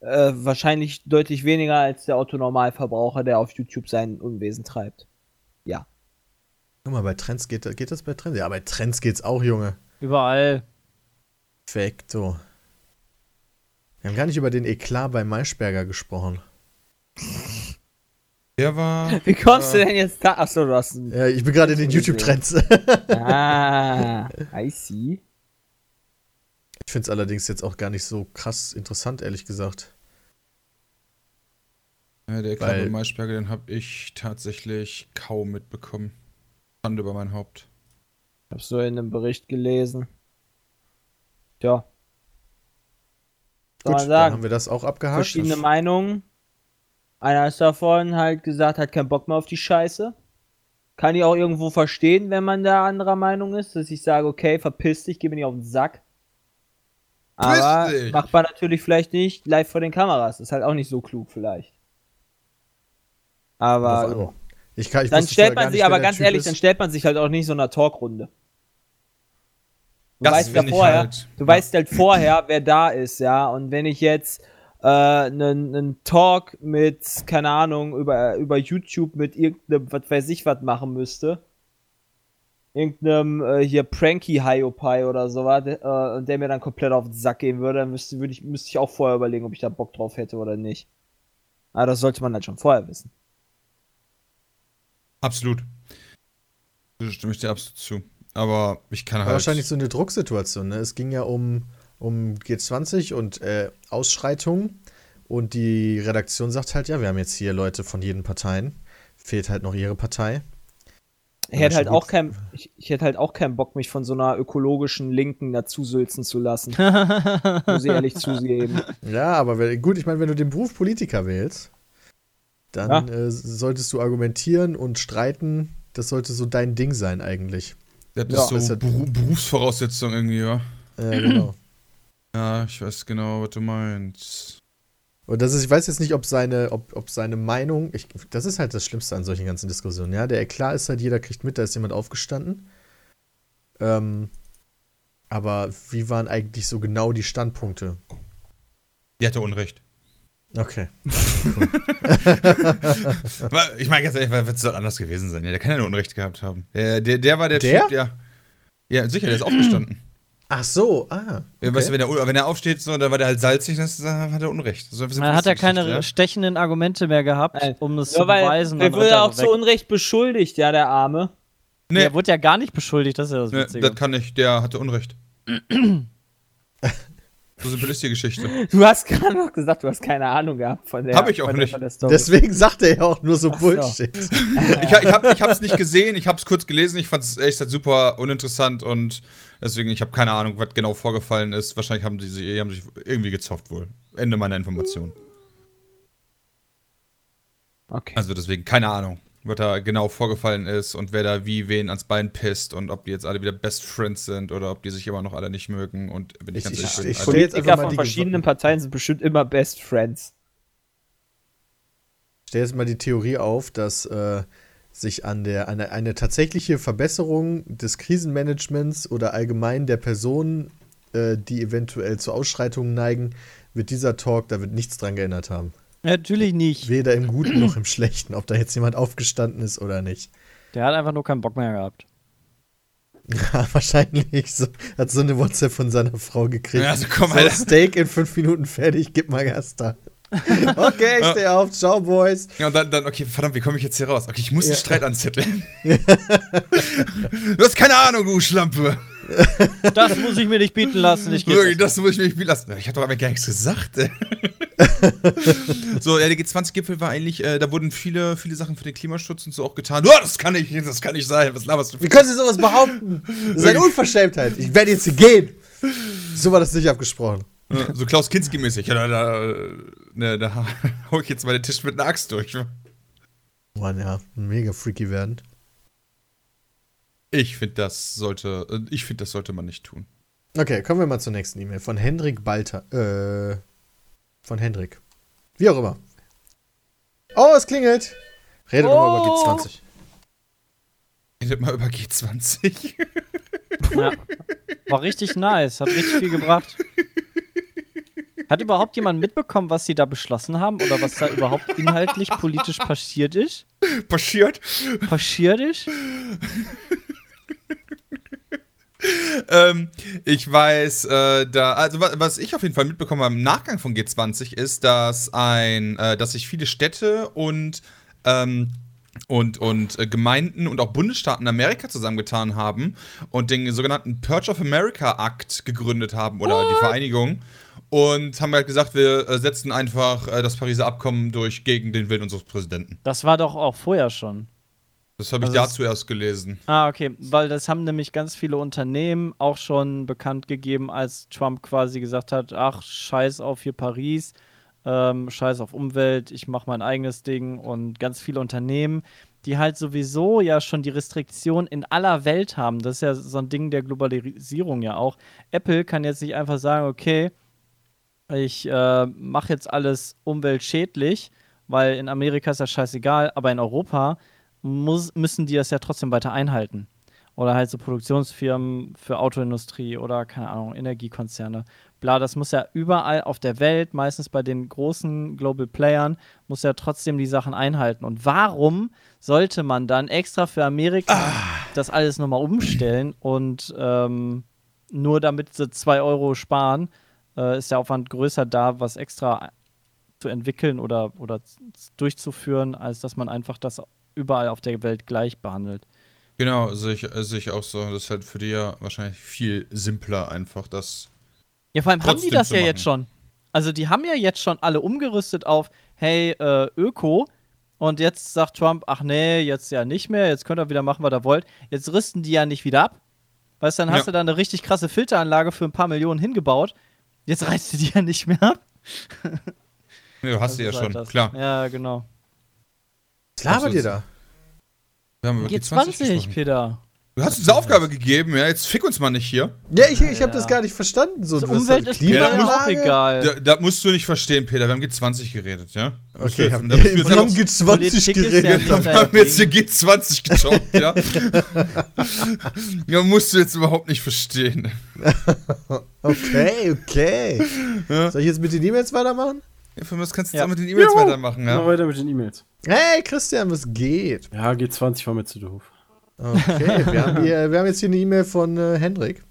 Äh, wahrscheinlich deutlich weniger als der Autonormalverbraucher, der auf YouTube sein Unwesen treibt. Ja. Guck mal, bei Trends geht, geht das bei Trends? Ja, bei Trends geht's auch, Junge. Überall. Perfekto. Wir haben gar nicht über den Eklat bei Maischberger gesprochen. (laughs) Der war. Wie kommst äh, du denn jetzt da? Achso, du hast. Ja, ich bin gerade in den YouTube-Trends. (laughs) ah, I see. Ich finde es allerdings jetzt auch gar nicht so krass interessant, ehrlich gesagt. Ja, der bei Maischberger, den habe ich tatsächlich kaum mitbekommen. Schande über mein Haupt. Ich habe so in einem Bericht gelesen. Tja. Gut, dann haben wir das auch abgehakt. Verschiedene Meinungen. Einer ist davon halt gesagt, hat keinen Bock mehr auf die Scheiße. Kann ich auch irgendwo verstehen, wenn man da anderer Meinung ist, dass ich sage, okay, verpiss dich, geh mir nicht auf den Sack. Aber macht man natürlich vielleicht nicht live vor den Kameras. Ist halt auch nicht so klug vielleicht. Aber ich kann, ich dann stellt man sich, aber ganz ehrlich, ist. dann stellt man sich halt auch nicht so einer Talkrunde. Du das weißt ja vorher, halt. du ja. weißt halt vorher, wer da ist, ja. Und wenn ich jetzt einen äh, Talk mit, keine Ahnung, über, über YouTube mit irgendeinem, was weiß ich, was machen müsste. Irgendeinem äh, hier Pranky Hiopai oder sowas, äh, der mir dann komplett auf den Sack gehen würde, dann müsste, würde ich, müsste ich auch vorher überlegen, ob ich da Bock drauf hätte oder nicht. Aber das sollte man halt schon vorher wissen. Absolut. Da stimme ich dir absolut zu. Aber ich kann halt. Wahrscheinlich so eine Drucksituation, ne? Es ging ja um um G20 und äh, Ausschreitungen. Und die Redaktion sagt halt, ja, wir haben jetzt hier Leute von jeden Parteien. Fehlt halt noch ihre Partei. Ich hätte, halt auch kein, ich, ich, hätte halt auch keinen Bock, mich von so einer ökologischen Linken dazusülzen zu lassen. (laughs) Muss ich ehrlich zugeben. Ja, aber gut, ich meine, wenn du den Beruf Politiker wählst, dann ja. äh, solltest du argumentieren und streiten. Das sollte so dein Ding sein, eigentlich. Das ja, ist so ist Berufsvoraussetzung irgendwie, ja. Ja, genau. (clears throat) Ja, ich weiß genau, was du meinst. Und das ist, ich weiß jetzt nicht, ob seine, ob, ob seine Meinung, ich, das ist halt das Schlimmste an solchen ganzen Diskussionen, ja. Der klar ist halt, jeder kriegt mit, da ist jemand aufgestanden. Ähm, aber wie waren eigentlich so genau die Standpunkte? Die hatte Unrecht. Okay. (laughs) ich meine, ganz ehrlich, wird es doch anders gewesen sein. Ja, der kann ja nur Unrecht gehabt haben. Der, der, der war der, der? Typ, ja. Ja, sicher, der ist aufgestanden. Ach so, ah. Okay. Weißt du, wenn er, wenn er aufsteht, so, dann war der halt salzig, dann hat er Unrecht. So dann hat er keine ja? stechenden Argumente mehr gehabt, um es zu beweisen. Er wurde auch zu Unrecht beschuldigt, ja, der Arme. Nee. Er wurde ja gar nicht beschuldigt, das ist ja das Witzige. Nee, das kann nicht, der hatte Unrecht. (clears throat) So simpel ist die Geschichte. Du hast gerade noch gesagt, du hast keine Ahnung gehabt von der Hab ich auch der, nicht. Deswegen sagt er ja auch nur so Ach Bullshit. So. (laughs) ich, ich, hab, ich hab's nicht gesehen, ich hab's kurz gelesen, ich fand's echt super uninteressant und deswegen, ich habe keine Ahnung, was genau vorgefallen ist. Wahrscheinlich haben sie haben sich irgendwie gezofft wohl. Ende meiner Information. Okay. Also deswegen, keine Ahnung was da genau vorgefallen ist und wer da wie wen ans Bein pisst und ob die jetzt alle wieder Best Friends sind oder ob die sich immer noch alle nicht mögen und wenn ich, ich ganz ehrlich ich, ich, Politiker von verschiedenen Parteien sind bestimmt immer Best Friends. Ich stelle jetzt mal die Theorie auf, dass äh, sich an der eine, eine tatsächliche Verbesserung des Krisenmanagements oder allgemein der Personen, äh, die eventuell zu Ausschreitungen neigen, wird dieser Talk, da wird nichts dran geändert haben. Natürlich nicht. Weder im Guten noch im Schlechten, ob da jetzt jemand aufgestanden ist oder nicht. Der hat einfach nur keinen Bock mehr gehabt. Ja, (laughs) wahrscheinlich. So, hat so eine WhatsApp von seiner Frau gekriegt. Ja, also komm, so, Steak in fünf Minuten fertig, gib mal Gas da. (laughs) Okay, ich stehe auf. Ciao, Boys. Ja, und dann, dann, okay, verdammt, wie komme ich jetzt hier raus? Okay, ich muss ja. den Streit anzetteln. (laughs) du hast keine Ahnung, du Schlampe. Das muss ich mir nicht bieten lassen. Ich Wirklich, das muss ich mir nicht bieten lassen. Ich habe doch aber gar nichts gesagt. (laughs) so, der G20-Gipfel war eigentlich, äh, da wurden viele, viele Sachen für den Klimaschutz und so auch getan. Oh, das kann nicht, das kann nicht sein. Was laberst du? Wie können Sie sowas behaupten? Das ist eine Unverschämtheit. Ich werde jetzt hier gehen. So war das nicht abgesprochen. So Klaus Kinski-mäßig. Ja, da, da, ne, da (laughs) hau ich jetzt mal den Tisch mit einer Axt durch. Mann, ja, mega freaky werden. Ich finde, das sollte, äh, ich finde, das sollte man nicht tun. Okay, kommen wir mal zur nächsten E-Mail von Hendrik Balter. Äh, von Hendrik. Wie auch immer. Oh, es klingelt. Redet oh. mal über G20. redet mal über G20. Ja. War richtig nice, hat richtig viel gebracht. (laughs) Hat überhaupt jemand mitbekommen, was sie da beschlossen haben oder was da überhaupt inhaltlich politisch passiert ist? Passiert? Passiert ist? ähm, ich weiß, äh, da, also was ich auf jeden Fall mitbekommen habe im Nachgang von G20 ist, dass ein, äh, dass sich viele Städte und ähm, und, und äh, Gemeinden und auch Bundesstaaten in Amerika zusammengetan haben und den sogenannten Purge of America Act gegründet haben oder What? die Vereinigung und haben halt gesagt, wir äh, setzen einfach äh, das Pariser Abkommen durch gegen den Willen unseres Präsidenten. Das war doch auch vorher schon. Das habe ich also da zuerst gelesen. Ah, okay, weil das haben nämlich ganz viele Unternehmen auch schon bekannt gegeben, als Trump quasi gesagt hat, ach, scheiß auf hier Paris, ähm, scheiß auf Umwelt, ich mache mein eigenes Ding und ganz viele Unternehmen, die halt sowieso ja schon die Restriktion in aller Welt haben. Das ist ja so ein Ding der Globalisierung ja auch. Apple kann jetzt nicht einfach sagen, okay, ich äh, mache jetzt alles umweltschädlich, weil in Amerika ist das scheißegal, aber in Europa muss, müssen die das ja trotzdem weiter einhalten. Oder halt so Produktionsfirmen für Autoindustrie oder keine Ahnung, Energiekonzerne. Bla, das muss ja überall auf der Welt, meistens bei den großen Global Playern, muss ja trotzdem die Sachen einhalten. Und warum sollte man dann extra für Amerika ah. das alles nochmal umstellen und ähm, nur damit sie zwei Euro sparen, äh, ist der Aufwand größer da, was extra zu entwickeln oder, oder durchzuführen, als dass man einfach das überall auf der Welt gleich behandelt. Genau, sehe ich, sehe ich auch so. Das ist halt für die ja wahrscheinlich viel simpler, einfach das. Ja, vor allem haben die das ja jetzt schon. Also, die haben ja jetzt schon alle umgerüstet auf, hey, äh, Öko. Und jetzt sagt Trump, ach nee, jetzt ja nicht mehr, jetzt könnt ihr wieder machen, was ihr wollt. Jetzt rüsten die ja nicht wieder ab. Weißt du, dann hast ja. du da eine richtig krasse Filteranlage für ein paar Millionen hingebaut. Jetzt reißt du die ja nicht mehr ab. (laughs) Ja, hast du ja halt schon, das. klar. Ja, genau. Was labert ihr da? Wir haben G20, G20 Peter. Du hast uns eine Aufgabe gegeben, ja, jetzt fick uns mal nicht hier. Ja, ich, ich habe das gar nicht verstanden. So, das Umwelt ist mir auch egal. Da, da, musst du nicht verstehen, Peter. Wir haben G20 geredet, ja? Okay, haben, wir haben G20 geredet. Ja wir haben jetzt hier G20 gejobbt, ja? (laughs) ja, musst du jetzt überhaupt nicht verstehen. okay, okay. Ja? Soll ich jetzt mit den E-Mails weitermachen? Ja, für was kannst du ja. jetzt auch mit den E-Mails weitermachen, ja? Mal weiter mit den E-Mails. Hey, Christian, was geht? Ja, G20 war mir zu doof. Okay, wir (laughs) haben, hier, wir haben jetzt hier eine E-Mail von äh, Hendrik.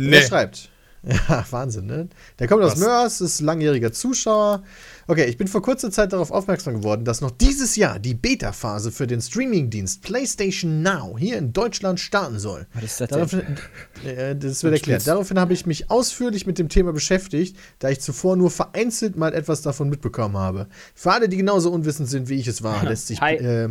Nee. Der schreibt. (laughs) Ja, Wahnsinn, ne? Der kommt aus Was? Mörs, ist langjähriger Zuschauer. Okay, ich bin vor kurzer Zeit darauf aufmerksam geworden, dass noch dieses Jahr die Beta-Phase für den Streaming-Dienst PlayStation Now hier in Deutschland starten soll. Was ist das Daraufhin, (laughs) äh, das wird erklärt. Daraufhin habe ich mich ausführlich mit dem Thema beschäftigt, da ich zuvor nur vereinzelt mal etwas davon mitbekommen habe. Für alle, die genauso unwissend sind, wie ich es war, lässt sich. Äh,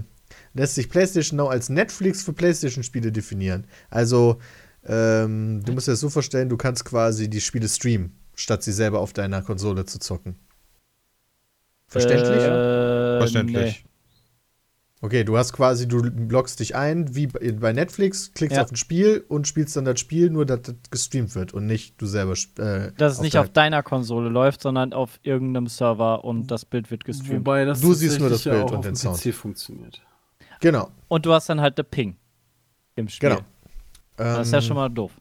lässt sich PlayStation Now als Netflix für PlayStation-Spiele definieren. Also, ähm, du musst dir das so vorstellen, du kannst quasi die Spiele streamen, statt sie selber auf deiner Konsole zu zocken. Verständlich? Äh, Verständlich. Nee. Okay, du hast quasi, du loggst dich ein, wie bei Netflix, klickst ja. auf ein Spiel und spielst dann das Spiel, nur dass das gestreamt wird und nicht du selber. Äh, dass es nicht auf deiner Konsole läuft, sondern auf irgendeinem Server und das Bild wird gestreamt. Wobei das du siehst nur das Bild ja und den Sound. PC funktioniert. Genau. Und du hast dann halt den Ping im Spiel. Genau. Das ist ja ähm, schon mal doof.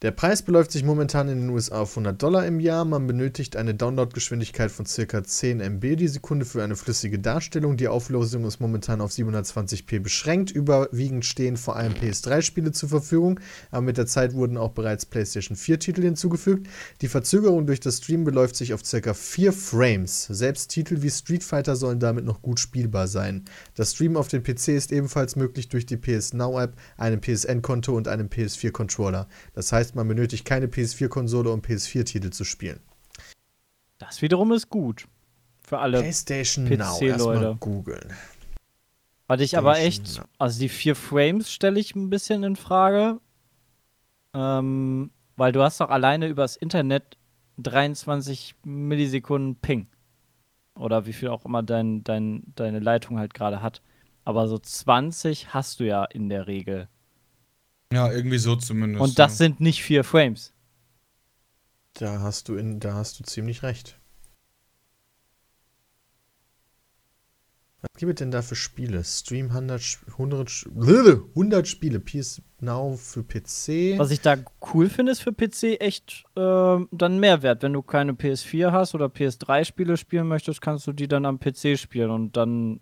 Der Preis beläuft sich momentan in den USA auf 100 Dollar im Jahr. Man benötigt eine Downloadgeschwindigkeit von ca. 10 MB die Sekunde für eine flüssige Darstellung. Die Auflösung ist momentan auf 720p beschränkt. Überwiegend stehen vor allem PS3-Spiele zur Verfügung, aber mit der Zeit wurden auch bereits PlayStation 4-Titel hinzugefügt. Die Verzögerung durch das Stream beläuft sich auf ca. 4 Frames. Selbst Titel wie Street Fighter sollen damit noch gut spielbar sein. Das Stream auf dem PC ist ebenfalls möglich durch die PS Now App, einem PSN-Konto und einem PS4-Controller. Das heißt, heißt, man benötigt keine PS4-Konsole, um PS4-Titel zu spielen. Das wiederum ist gut. Für alle PlayStation Now erstmal googeln. Hatte ich aber echt, also die vier Frames stelle ich ein bisschen in Frage. Ähm, weil du hast doch alleine übers Internet 23 Millisekunden Ping. Oder wie viel auch immer dein, dein, deine Leitung halt gerade hat. Aber so 20 hast du ja in der Regel. Ja, irgendwie so zumindest. Und das ja. sind nicht vier Frames. Da hast du in, da hast du ziemlich recht. Was gibt es denn da für Spiele? Stream 100, 100, 100 Spiele. PS Now für PC. Was ich da cool finde, ist für PC echt äh, dann Mehrwert. Wenn du keine PS4 hast oder PS3-Spiele spielen möchtest, kannst du die dann am PC spielen und dann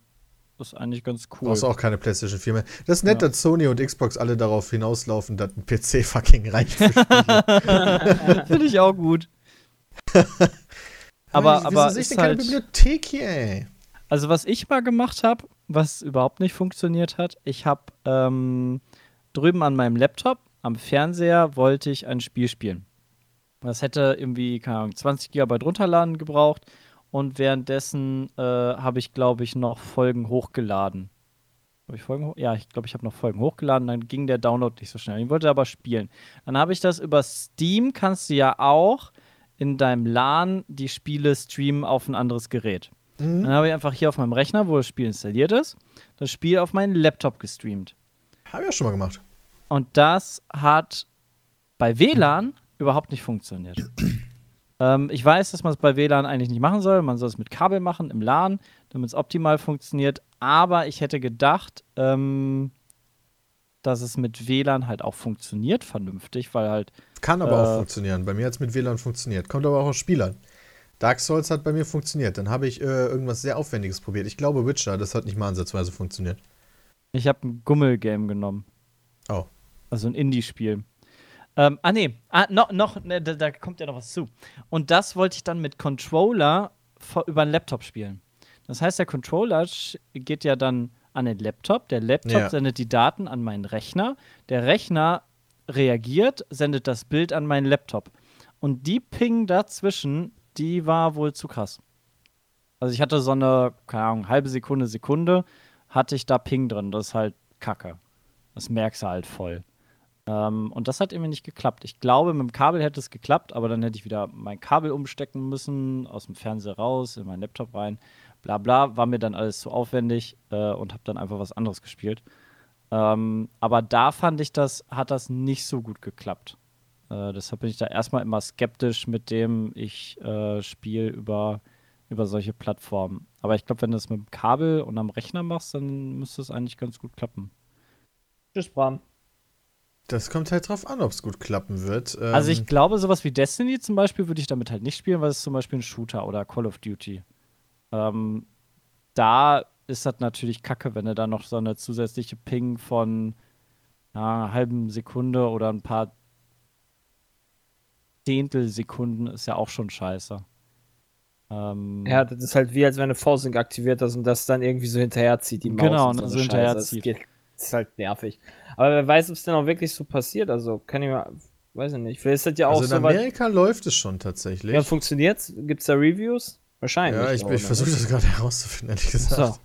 ist eigentlich ganz cool. Du brauchst auch keine PlayStation 4 mehr. Das ist nett, ja. dass Sony und Xbox alle darauf hinauslaufen, dass ein PC (laughs) fucking reicht (laughs) finde ich auch gut. (laughs) aber, aber ist, ist halt, keine Bibliothek hier, ey. Also, was ich mal gemacht habe, was überhaupt nicht funktioniert hat, ich habe ähm, drüben an meinem Laptop, am Fernseher, wollte ich ein Spiel spielen. Das hätte irgendwie, keine Ahnung, 20 GB runterladen gebraucht und währenddessen äh, habe ich, glaube ich, noch Folgen hochgeladen. Habe ich Folgen Ja, ich glaube, ich habe noch Folgen hochgeladen, dann ging der Download nicht so schnell. Ich wollte aber spielen. Dann habe ich das über Steam, kannst du ja auch in deinem LAN die Spiele streamen auf ein anderes Gerät. Mhm. Dann habe ich einfach hier auf meinem Rechner, wo das Spiel installiert ist, das Spiel auf meinen Laptop gestreamt. Habe ich auch schon mal gemacht. Und das hat bei WLAN überhaupt nicht funktioniert. (clears throat) ähm, ich weiß, dass man es bei WLAN eigentlich nicht machen soll. Man soll es mit Kabel machen, im LAN, damit es optimal funktioniert. Aber ich hätte gedacht, ähm, dass es mit WLAN halt auch funktioniert, vernünftig, weil halt. Kann aber äh, auch funktionieren. Bei mir hat es mit WLAN funktioniert. Kommt aber auch aus Spielern. Dark Souls hat bei mir funktioniert. Dann habe ich äh, irgendwas sehr Aufwendiges probiert. Ich glaube Witcher, das hat nicht mal ansatzweise funktioniert. Ich habe ein Gummel-Game genommen. Oh. Also ein Indie-Spiel. Ähm, ah, nee, ah, no, noch, ne, da, da, kommt ja noch was zu. Und das wollte ich dann mit Controller über einen Laptop spielen. Das heißt, der Controller geht ja dann an den Laptop. Der Laptop ja. sendet die Daten an meinen Rechner. Der Rechner reagiert, sendet das Bild an meinen Laptop. Und die Ping dazwischen die war wohl zu krass. Also ich hatte so eine, keine Ahnung, halbe Sekunde, Sekunde, hatte ich da Ping drin. Das ist halt Kacke. Das merkst du halt voll. Ähm, und das hat irgendwie nicht geklappt. Ich glaube, mit dem Kabel hätte es geklappt, aber dann hätte ich wieder mein Kabel umstecken müssen, aus dem Fernseher raus, in meinen Laptop rein. Bla bla, war mir dann alles zu aufwendig äh, und habe dann einfach was anderes gespielt. Ähm, aber da fand ich das, hat das nicht so gut geklappt. Äh, deshalb bin ich da erstmal immer skeptisch, mit dem ich äh, spiele über, über solche Plattformen. Aber ich glaube, wenn du das mit dem Kabel und am Rechner machst, dann müsste es eigentlich ganz gut klappen. Tschüss, Bram. Das kommt halt drauf an, ob es gut klappen wird. Ähm also ich ähm, glaube, sowas wie Destiny zum Beispiel würde ich damit halt nicht spielen, weil es zum Beispiel ein Shooter oder Call of Duty. Ähm, da ist das natürlich kacke, wenn du da noch so eine zusätzliche Ping von ja, einer halben Sekunde oder ein paar Zehntelsekunden ist ja auch schon scheiße. Ähm, ja, das ist halt wie, als wenn du V-Sync aktiviert hast und das dann irgendwie so hinterherzieht, die Maus. Genau, und so, so hinterherzieht. Das, das ist halt nervig. Aber wer weiß, ob es denn auch wirklich so passiert. Also, kann ich mal, weiß ich nicht. Vielleicht ist das ja auch also in so Amerika läuft es schon tatsächlich. Ja, funktioniert's? Gibt es da Reviews? Wahrscheinlich. Ja, ich, ich versuche das gerade herauszufinden, ehrlich gesagt. So.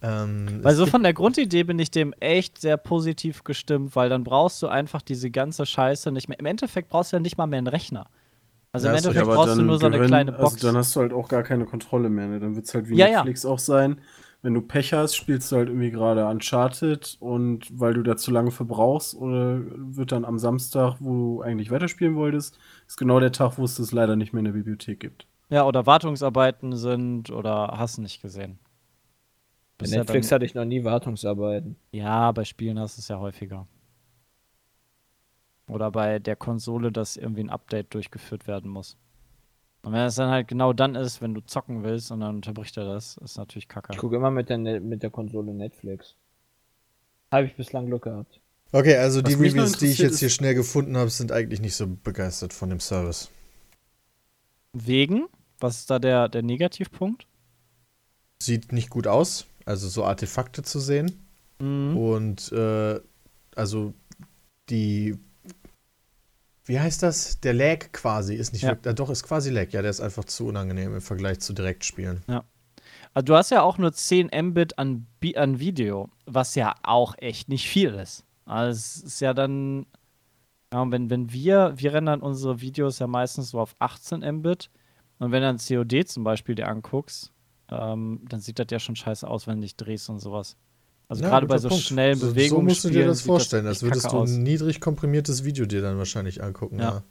Ähm, weil so von der Grundidee bin ich dem echt sehr positiv gestimmt, weil dann brauchst du einfach diese ganze Scheiße nicht mehr. Im Endeffekt brauchst du ja nicht mal mehr einen Rechner. Also ja, im Endeffekt brauchst du nur so eine kleine also Box. Also dann hast du halt auch gar keine Kontrolle mehr. Ne? Dann wird es halt wie ja, Netflix ja. auch sein. Wenn du Pech hast, spielst du halt irgendwie gerade Uncharted und weil du da zu lange verbrauchst oder wird dann am Samstag, wo du eigentlich weiterspielen wolltest, ist genau der Tag, wo es das leider nicht mehr in der Bibliothek gibt. Ja, oder Wartungsarbeiten sind oder hast du nicht gesehen. Bei Netflix ja hatte ich noch nie Wartungsarbeiten. Ja, bei Spielen hast du es ja häufiger. Oder bei der Konsole, dass irgendwie ein Update durchgeführt werden muss. Und wenn es dann halt genau dann ist, wenn du zocken willst und dann unterbricht er das, ist natürlich kacke. Ich gucke immer mit der, ne mit der Konsole Netflix. Habe ich bislang Glück gehabt. Okay, also Was die Reviews, die ich jetzt hier schnell gefunden habe, sind eigentlich nicht so begeistert von dem Service. Wegen? Was ist da der, der Negativpunkt? Sieht nicht gut aus also so Artefakte zu sehen. Mhm. Und äh, also die, wie heißt das? Der Lag quasi ist nicht ja. wirklich, äh, doch ist quasi Lag, ja, der ist einfach zu unangenehm im Vergleich zu Direktspielen. Ja. Also du hast ja auch nur 10 Mbit an, an Video, was ja auch echt nicht viel ist. Also es ist ja dann, ja, wenn, wenn wir, wir rendern unsere Videos ja meistens so auf 18 Mbit und wenn dann COD zum Beispiel dir anguckst, ähm, dann sieht das ja schon scheiße aus, wenn du dich drehst und sowas. Also ja, gerade bei so Punkt. schnellen Bewegungen. So musst du dir das vorstellen, das als würdest du ein niedrig komprimiertes Video dir dann wahrscheinlich angucken. Ja. ja.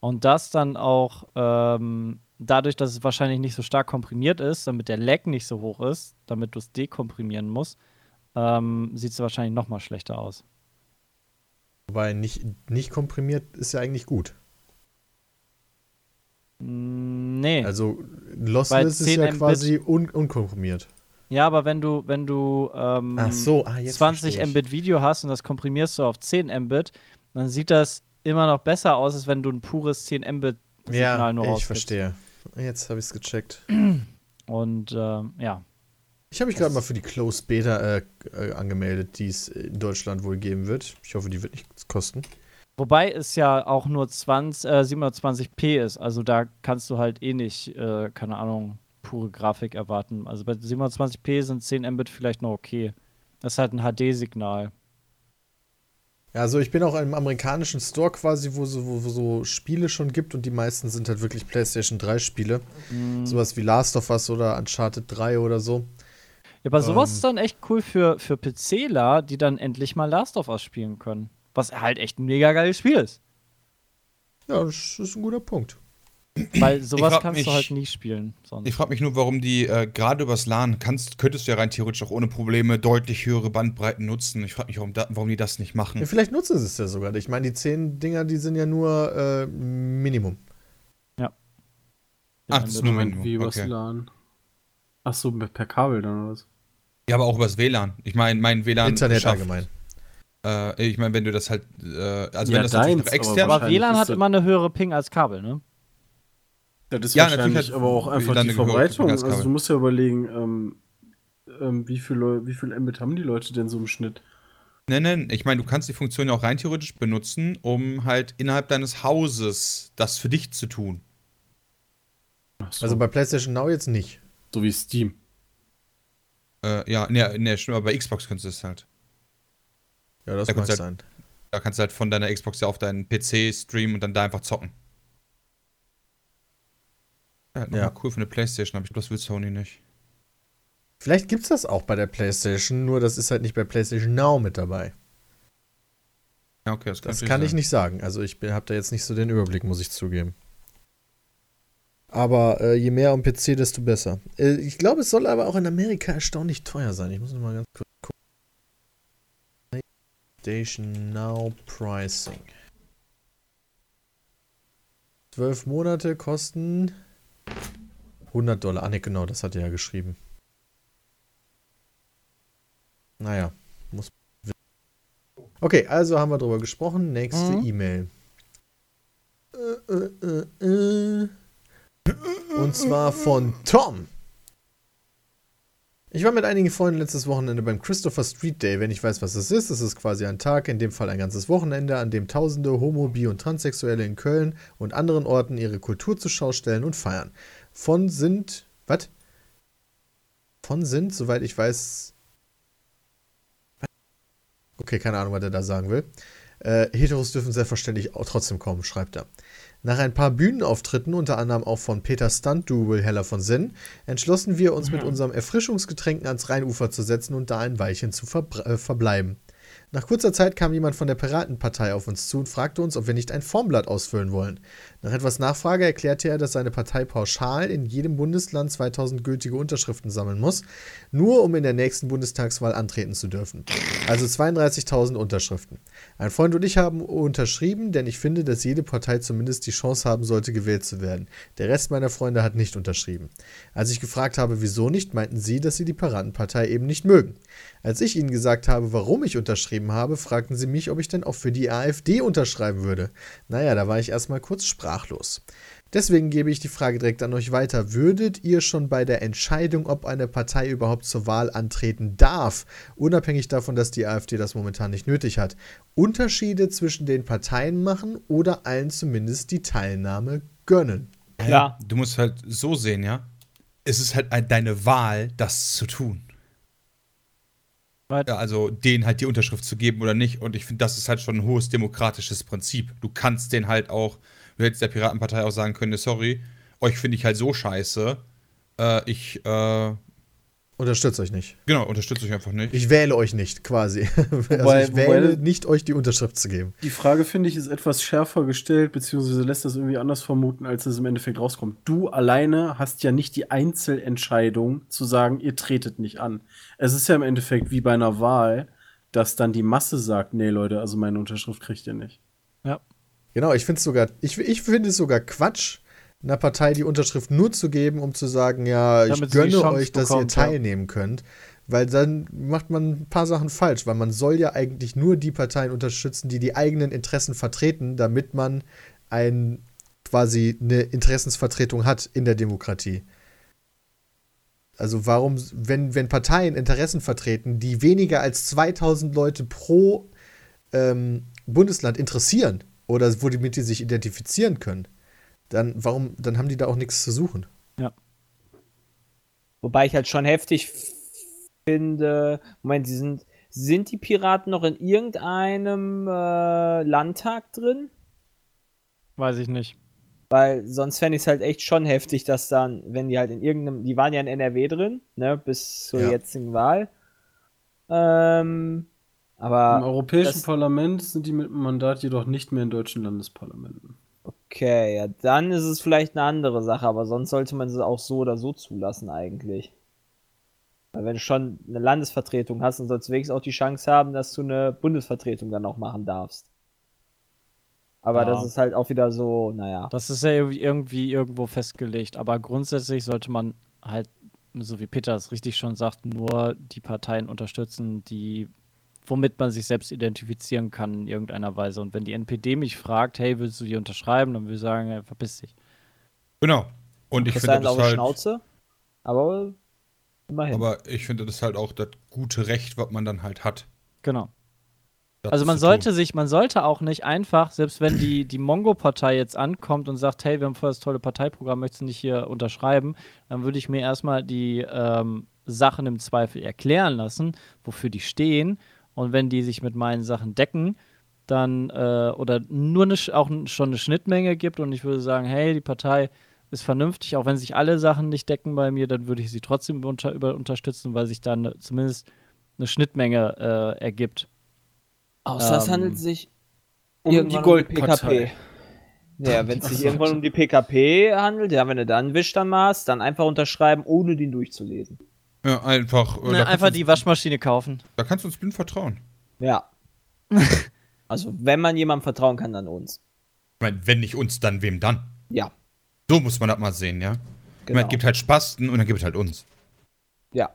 Und das dann auch ähm, dadurch, dass es wahrscheinlich nicht so stark komprimiert ist, damit der Lag nicht so hoch ist, damit du es dekomprimieren musst, ähm, sieht es wahrscheinlich noch mal schlechter aus. Wobei nicht, nicht komprimiert ist ja eigentlich gut. Mm, nee. Also Lossless ist ja quasi un unkomprimiert. Ja, aber wenn du, wenn du ähm, so, ah, 20 Mbit Video hast und das komprimierst du auf 10 Mbit, dann sieht das immer noch besser aus, als wenn du ein pures 10 Mbit Signal ja, nur ich verstehe. Jetzt habe ich es gecheckt. Und äh, ja. Ich habe mich gerade mal für die Closed Beta äh, äh, angemeldet, die es in Deutschland wohl geben wird. Ich hoffe, die wird nichts kosten. Wobei es ja auch nur 20, äh, 720p ist. Also da kannst du halt eh nicht, äh, keine Ahnung, pure Grafik erwarten. Also bei 720p sind 10 Mbit vielleicht noch okay. Das ist halt ein HD-Signal. Ja, also ich bin auch im amerikanischen Store quasi, wo so, wo, wo so Spiele schon gibt und die meisten sind halt wirklich PlayStation 3 Spiele. Mhm. Sowas wie Last of Us oder Uncharted 3 oder so. Ja, aber sowas ähm, ist dann echt cool für, für PCler, die dann endlich mal Last of Us spielen können. Was halt echt ein mega geiles Spiel ist. Ja, das ist ein guter Punkt. Weil sowas kannst mich, du halt nie spielen. Sonst. Ich frage mich nur, warum die äh, gerade übers LAN kannst, könntest du ja rein theoretisch auch ohne Probleme deutlich höhere Bandbreiten nutzen. Ich frage mich, warum, da, warum die das nicht machen. Ja, vielleicht nutzen sie es ja sogar. Ich meine, die zehn Dinger, die sind ja nur äh, Minimum. Ja. Ach, das ist nur Minimum. Wie übers okay. LAN. Ach so, per Kabel dann oder was? Ja, aber auch übers WLAN. Ich meine, mein WLAN. Internet schafft, allgemein. Äh, ich meine, wenn du das halt. Äh, also, ja, wenn das deins, noch extern. Aber WLAN hat immer eine höhere Ping als Kabel, ne? Das ist ja, wahrscheinlich aber auch einfach die Verbreitung. Also du musst ja überlegen, ähm, ähm, wie viel, wie viel Mbit haben die Leute denn so im Schnitt? Nein, nein, ich meine, du kannst die Funktion ja auch rein theoretisch benutzen, um halt innerhalb deines Hauses das für dich zu tun. So. Also bei PlayStation Now jetzt nicht. So wie Steam. Äh, ja, ne, ne, stimmt, aber bei Xbox kannst du es halt. Ja, das da mag halt, sein. Da kannst du halt von deiner Xbox ja auf deinen PC streamen und dann da einfach zocken. Ja, ja. cool für eine Playstation, aber ich glaube, das will Sony nicht. Vielleicht gibt es das auch bei der Playstation, nur das ist halt nicht bei PlayStation Now mit dabei. Ja, okay, das, das kann sein. ich nicht sagen. Also ich habe da jetzt nicht so den Überblick, muss ich zugeben. Aber äh, je mehr am PC, desto besser. Äh, ich glaube, es soll aber auch in Amerika erstaunlich teuer sein. Ich muss noch mal ganz kurz gucken. PlayStation Now Pricing. Zwölf Monate kosten 100 Dollar. Ah, ne, genau, das hat er ja geschrieben. Naja, muss. Okay, also haben wir drüber gesprochen. Nächste mhm. E-Mail. Äh, äh, äh. Und zwar von Tom. Ich war mit einigen Freunden letztes Wochenende beim Christopher Street Day. Wenn ich weiß, was das ist, ist quasi ein Tag, in dem Fall ein ganzes Wochenende, an dem Tausende Homo, Bi und Transsexuelle in Köln und anderen Orten ihre Kultur zur Schau stellen und feiern. Von sind. Was? Von sind, soweit ich weiß. Okay, keine Ahnung, was er da sagen will. Äh, Heteros dürfen selbstverständlich auch trotzdem kommen, schreibt er. Nach ein paar Bühnenauftritten, unter anderem auch von Peter Stunt-Double Heller von Sinn, entschlossen wir uns mhm. mit unserem Erfrischungsgetränken ans Rheinufer zu setzen und da ein Weilchen zu äh, verbleiben. Nach kurzer Zeit kam jemand von der Piratenpartei auf uns zu und fragte uns, ob wir nicht ein Formblatt ausfüllen wollen. Nach etwas Nachfrage erklärte er, dass seine Partei pauschal in jedem Bundesland 2000 gültige Unterschriften sammeln muss, nur um in der nächsten Bundestagswahl antreten zu dürfen. Also 32.000 Unterschriften. Ein Freund und ich haben unterschrieben, denn ich finde, dass jede Partei zumindest die Chance haben sollte, gewählt zu werden. Der Rest meiner Freunde hat nicht unterschrieben. Als ich gefragt habe, wieso nicht, meinten sie, dass sie die Piratenpartei eben nicht mögen. Als ich ihnen gesagt habe, warum ich unterschrieben habe, fragten sie mich, ob ich denn auch für die AfD unterschreiben würde. Naja, da war ich erstmal kurz sprachlos. Deswegen gebe ich die Frage direkt an euch weiter. Würdet ihr schon bei der Entscheidung, ob eine Partei überhaupt zur Wahl antreten darf, unabhängig davon, dass die AfD das momentan nicht nötig hat, Unterschiede zwischen den Parteien machen oder allen zumindest die Teilnahme gönnen? Ja. Du musst halt so sehen, ja. Es ist halt deine Wahl, das zu tun. Ja, also denen halt die Unterschrift zu geben oder nicht. Und ich finde, das ist halt schon ein hohes demokratisches Prinzip. Du kannst den halt auch, du hättest der Piratenpartei auch sagen können, sorry, euch finde ich halt so scheiße. Äh, ich, äh, Unterstützt euch nicht. Genau, unterstützt euch einfach nicht. Ich wähle euch nicht, quasi. (laughs) also ich wähle nicht, euch die Unterschrift zu geben. Die Frage, finde ich, ist etwas schärfer gestellt, beziehungsweise lässt das irgendwie anders vermuten, als es im Endeffekt rauskommt. Du alleine hast ja nicht die Einzelentscheidung zu sagen, ihr tretet nicht an. Es ist ja im Endeffekt wie bei einer Wahl, dass dann die Masse sagt, nee, Leute, also meine Unterschrift kriegt ihr nicht. Ja. Genau, ich finde es sogar, ich, ich finde es sogar Quatsch, einer Partei die Unterschrift nur zu geben, um zu sagen, ja, ich Damit gönne euch, dass bekommt, ihr teilnehmen ja. könnt. Weil dann macht man ein paar Sachen falsch, weil man soll ja eigentlich nur die Parteien unterstützen, die die eigenen Interessen vertreten, damit man ein quasi eine Interessensvertretung hat in der Demokratie. Also warum, wenn, wenn Parteien Interessen vertreten, die weniger als 2000 Leute pro ähm, Bundesland interessieren oder womit die sich identifizieren können, dann warum, dann haben die da auch nichts zu suchen. Ja. Wobei ich halt schon heftig finde, Moment, sie sind, sind die Piraten noch in irgendeinem äh, Landtag drin? Weiß ich nicht. Weil sonst fände ich es halt echt schon heftig, dass dann, wenn die halt in irgendeinem, die waren ja in NRW drin, ne, bis zur ja. jetzigen Wahl. Ähm, aber. Im Europäischen Parlament sind die mit dem Mandat jedoch nicht mehr in deutschen Landesparlamenten. Okay, ja, dann ist es vielleicht eine andere Sache, aber sonst sollte man es auch so oder so zulassen eigentlich. Weil wenn du schon eine Landesvertretung hast, dann sollst du wenigstens auch die Chance haben, dass du eine Bundesvertretung dann auch machen darfst. Aber ja. das ist halt auch wieder so, naja. Das ist ja irgendwie irgendwo festgelegt, aber grundsätzlich sollte man halt, so wie Peter es richtig schon sagt, nur die Parteien unterstützen, die womit man sich selbst identifizieren kann in irgendeiner Weise. Und wenn die NPD mich fragt, hey, willst du die unterschreiben, dann würde ich sagen, ja, verpiss dich. Genau. Und ich finde das halt, Schnauze, aber immerhin. Aber ich finde das halt auch das gute Recht, was man dann halt hat. Genau. also man sollte tun. sich, man sollte auch nicht einfach, selbst wenn die, die Mongo-Partei jetzt ankommt und sagt, hey, wir haben voll das tolle Parteiprogramm, möchtest du nicht hier unterschreiben, dann würde ich mir erstmal die ähm, Sachen im Zweifel erklären lassen, wofür die stehen und wenn die sich mit meinen Sachen decken, dann äh, oder nur eine, auch schon eine Schnittmenge gibt und ich würde sagen, hey, die Partei ist vernünftig, auch wenn sich alle Sachen nicht decken bei mir, dann würde ich sie trotzdem unter, über, unterstützen, weil sich dann zumindest eine Schnittmenge äh, ergibt. Außer ähm, es handelt sich um die Gold-PKP. Ja, wenn es sich (laughs) irgendwann um die PKP handelt, ja, wenn du dann Wisch dann machst, dann einfach unterschreiben, ohne den durchzulesen. Ja, einfach. Ne, einfach die Waschmaschine kaufen. Da kannst du uns blind vertrauen. Ja. (laughs) also, wenn man jemandem vertrauen kann, dann uns. Ich meine, wenn nicht uns, dann wem dann? Ja. So muss man das mal sehen, ja? Genau. Ich meine, es gibt halt Spasten und dann gibt es halt uns. Ja.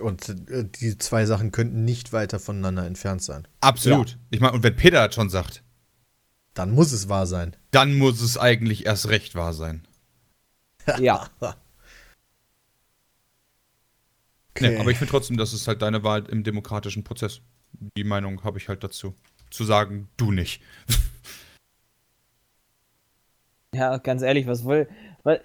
Und äh, die zwei Sachen könnten nicht weiter voneinander entfernt sein. Absolut. Ja. Ich meine, und wenn Peter das schon sagt, dann muss es wahr sein. Dann muss es eigentlich erst recht wahr sein. Ja. (laughs) Okay. Nee, aber ich finde trotzdem, das ist halt deine Wahl im demokratischen Prozess. Die Meinung habe ich halt dazu. Zu sagen, du nicht. (laughs) ja, ganz ehrlich, was will. Weil,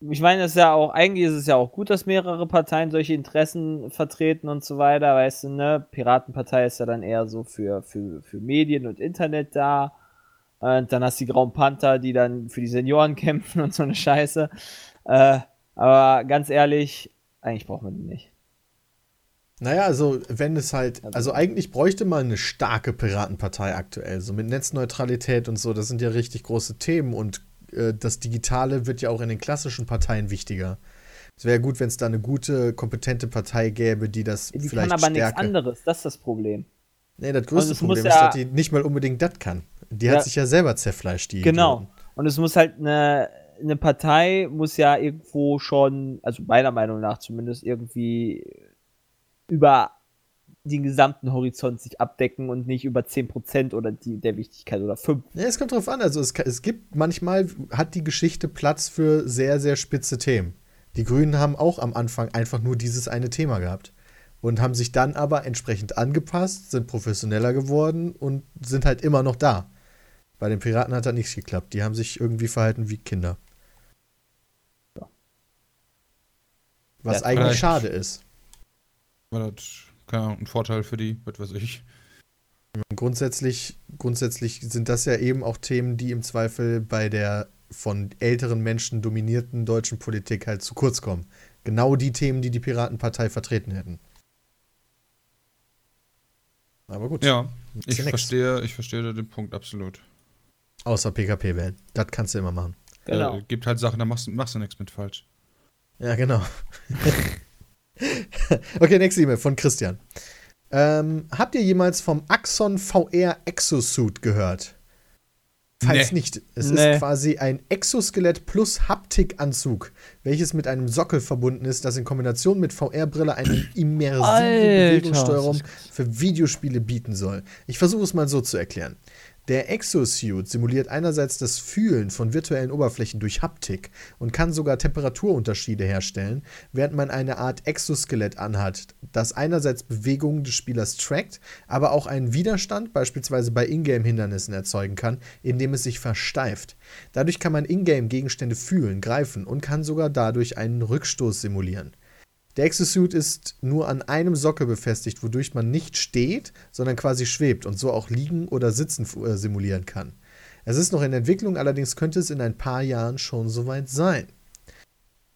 ich meine, es ist ja auch, eigentlich ist es ja auch gut, dass mehrere Parteien solche Interessen vertreten und so weiter, weißt du, ne? Piratenpartei ist ja dann eher so für, für, für Medien und Internet da. Und dann hast du die Grauen Panther, die dann für die Senioren (laughs) kämpfen und so eine Scheiße. Äh, aber ganz ehrlich, eigentlich braucht man die nicht. Naja, also wenn es halt, also eigentlich bräuchte man eine starke Piratenpartei aktuell, so mit Netzneutralität und so, das sind ja richtig große Themen und äh, das Digitale wird ja auch in den klassischen Parteien wichtiger. Es wäre gut, wenn es da eine gute, kompetente Partei gäbe, die das die vielleicht kann aber nichts anderes, das ist das Problem. Nee, das größte also Problem ist, ja, dass die nicht mal unbedingt das kann. Die ja, hat sich ja selber zerfleischt, die Genau. Idioten. Und es muss halt eine, eine Partei muss ja irgendwo schon, also meiner Meinung nach zumindest irgendwie über den gesamten Horizont sich abdecken und nicht über 10% oder die, der Wichtigkeit oder 5%. Ja, es kommt drauf an. Also es, es gibt manchmal hat die Geschichte Platz für sehr, sehr spitze Themen. Die Grünen haben auch am Anfang einfach nur dieses eine Thema gehabt und haben sich dann aber entsprechend angepasst, sind professioneller geworden und sind halt immer noch da. Bei den Piraten hat das nichts geklappt. Die haben sich irgendwie verhalten wie Kinder. Was ja, eigentlich schade ist. War das, keine Ahnung, ein Vorteil für die, was weiß ich. Grundsätzlich, grundsätzlich sind das ja eben auch Themen, die im Zweifel bei der von älteren Menschen dominierten deutschen Politik halt zu kurz kommen. Genau die Themen, die die Piratenpartei vertreten hätten. Aber gut. Ja, ich verstehe, ich verstehe den Punkt absolut. Außer PKP wählen. Das kannst du immer machen. Genau. Äh, gibt halt Sachen, da machst, machst du nichts mit falsch. Ja, genau. (laughs) (laughs) okay, nächste E-Mail von Christian. Ähm, habt ihr jemals vom Axon VR Exosuit gehört? Falls nee. nicht, es nee. ist quasi ein Exoskelett plus Haptikanzug, welches mit einem Sockel verbunden ist, das in Kombination mit VR-Brille eine (clears throat) immersive Alter, Bewegungssteuerung für Videospiele bieten soll. Ich versuche es mal so zu erklären. Der Exosuit simuliert einerseits das Fühlen von virtuellen Oberflächen durch Haptik und kann sogar Temperaturunterschiede herstellen, während man eine Art Exoskelett anhat, das einerseits Bewegungen des Spielers trackt, aber auch einen Widerstand, beispielsweise bei Ingame-Hindernissen, erzeugen kann, indem es sich versteift. Dadurch kann man Ingame-Gegenstände fühlen, greifen und kann sogar dadurch einen Rückstoß simulieren. Der Exosuit ist nur an einem Sockel befestigt, wodurch man nicht steht, sondern quasi schwebt und so auch liegen oder sitzen äh, simulieren kann. Es ist noch in Entwicklung, allerdings könnte es in ein paar Jahren schon soweit sein.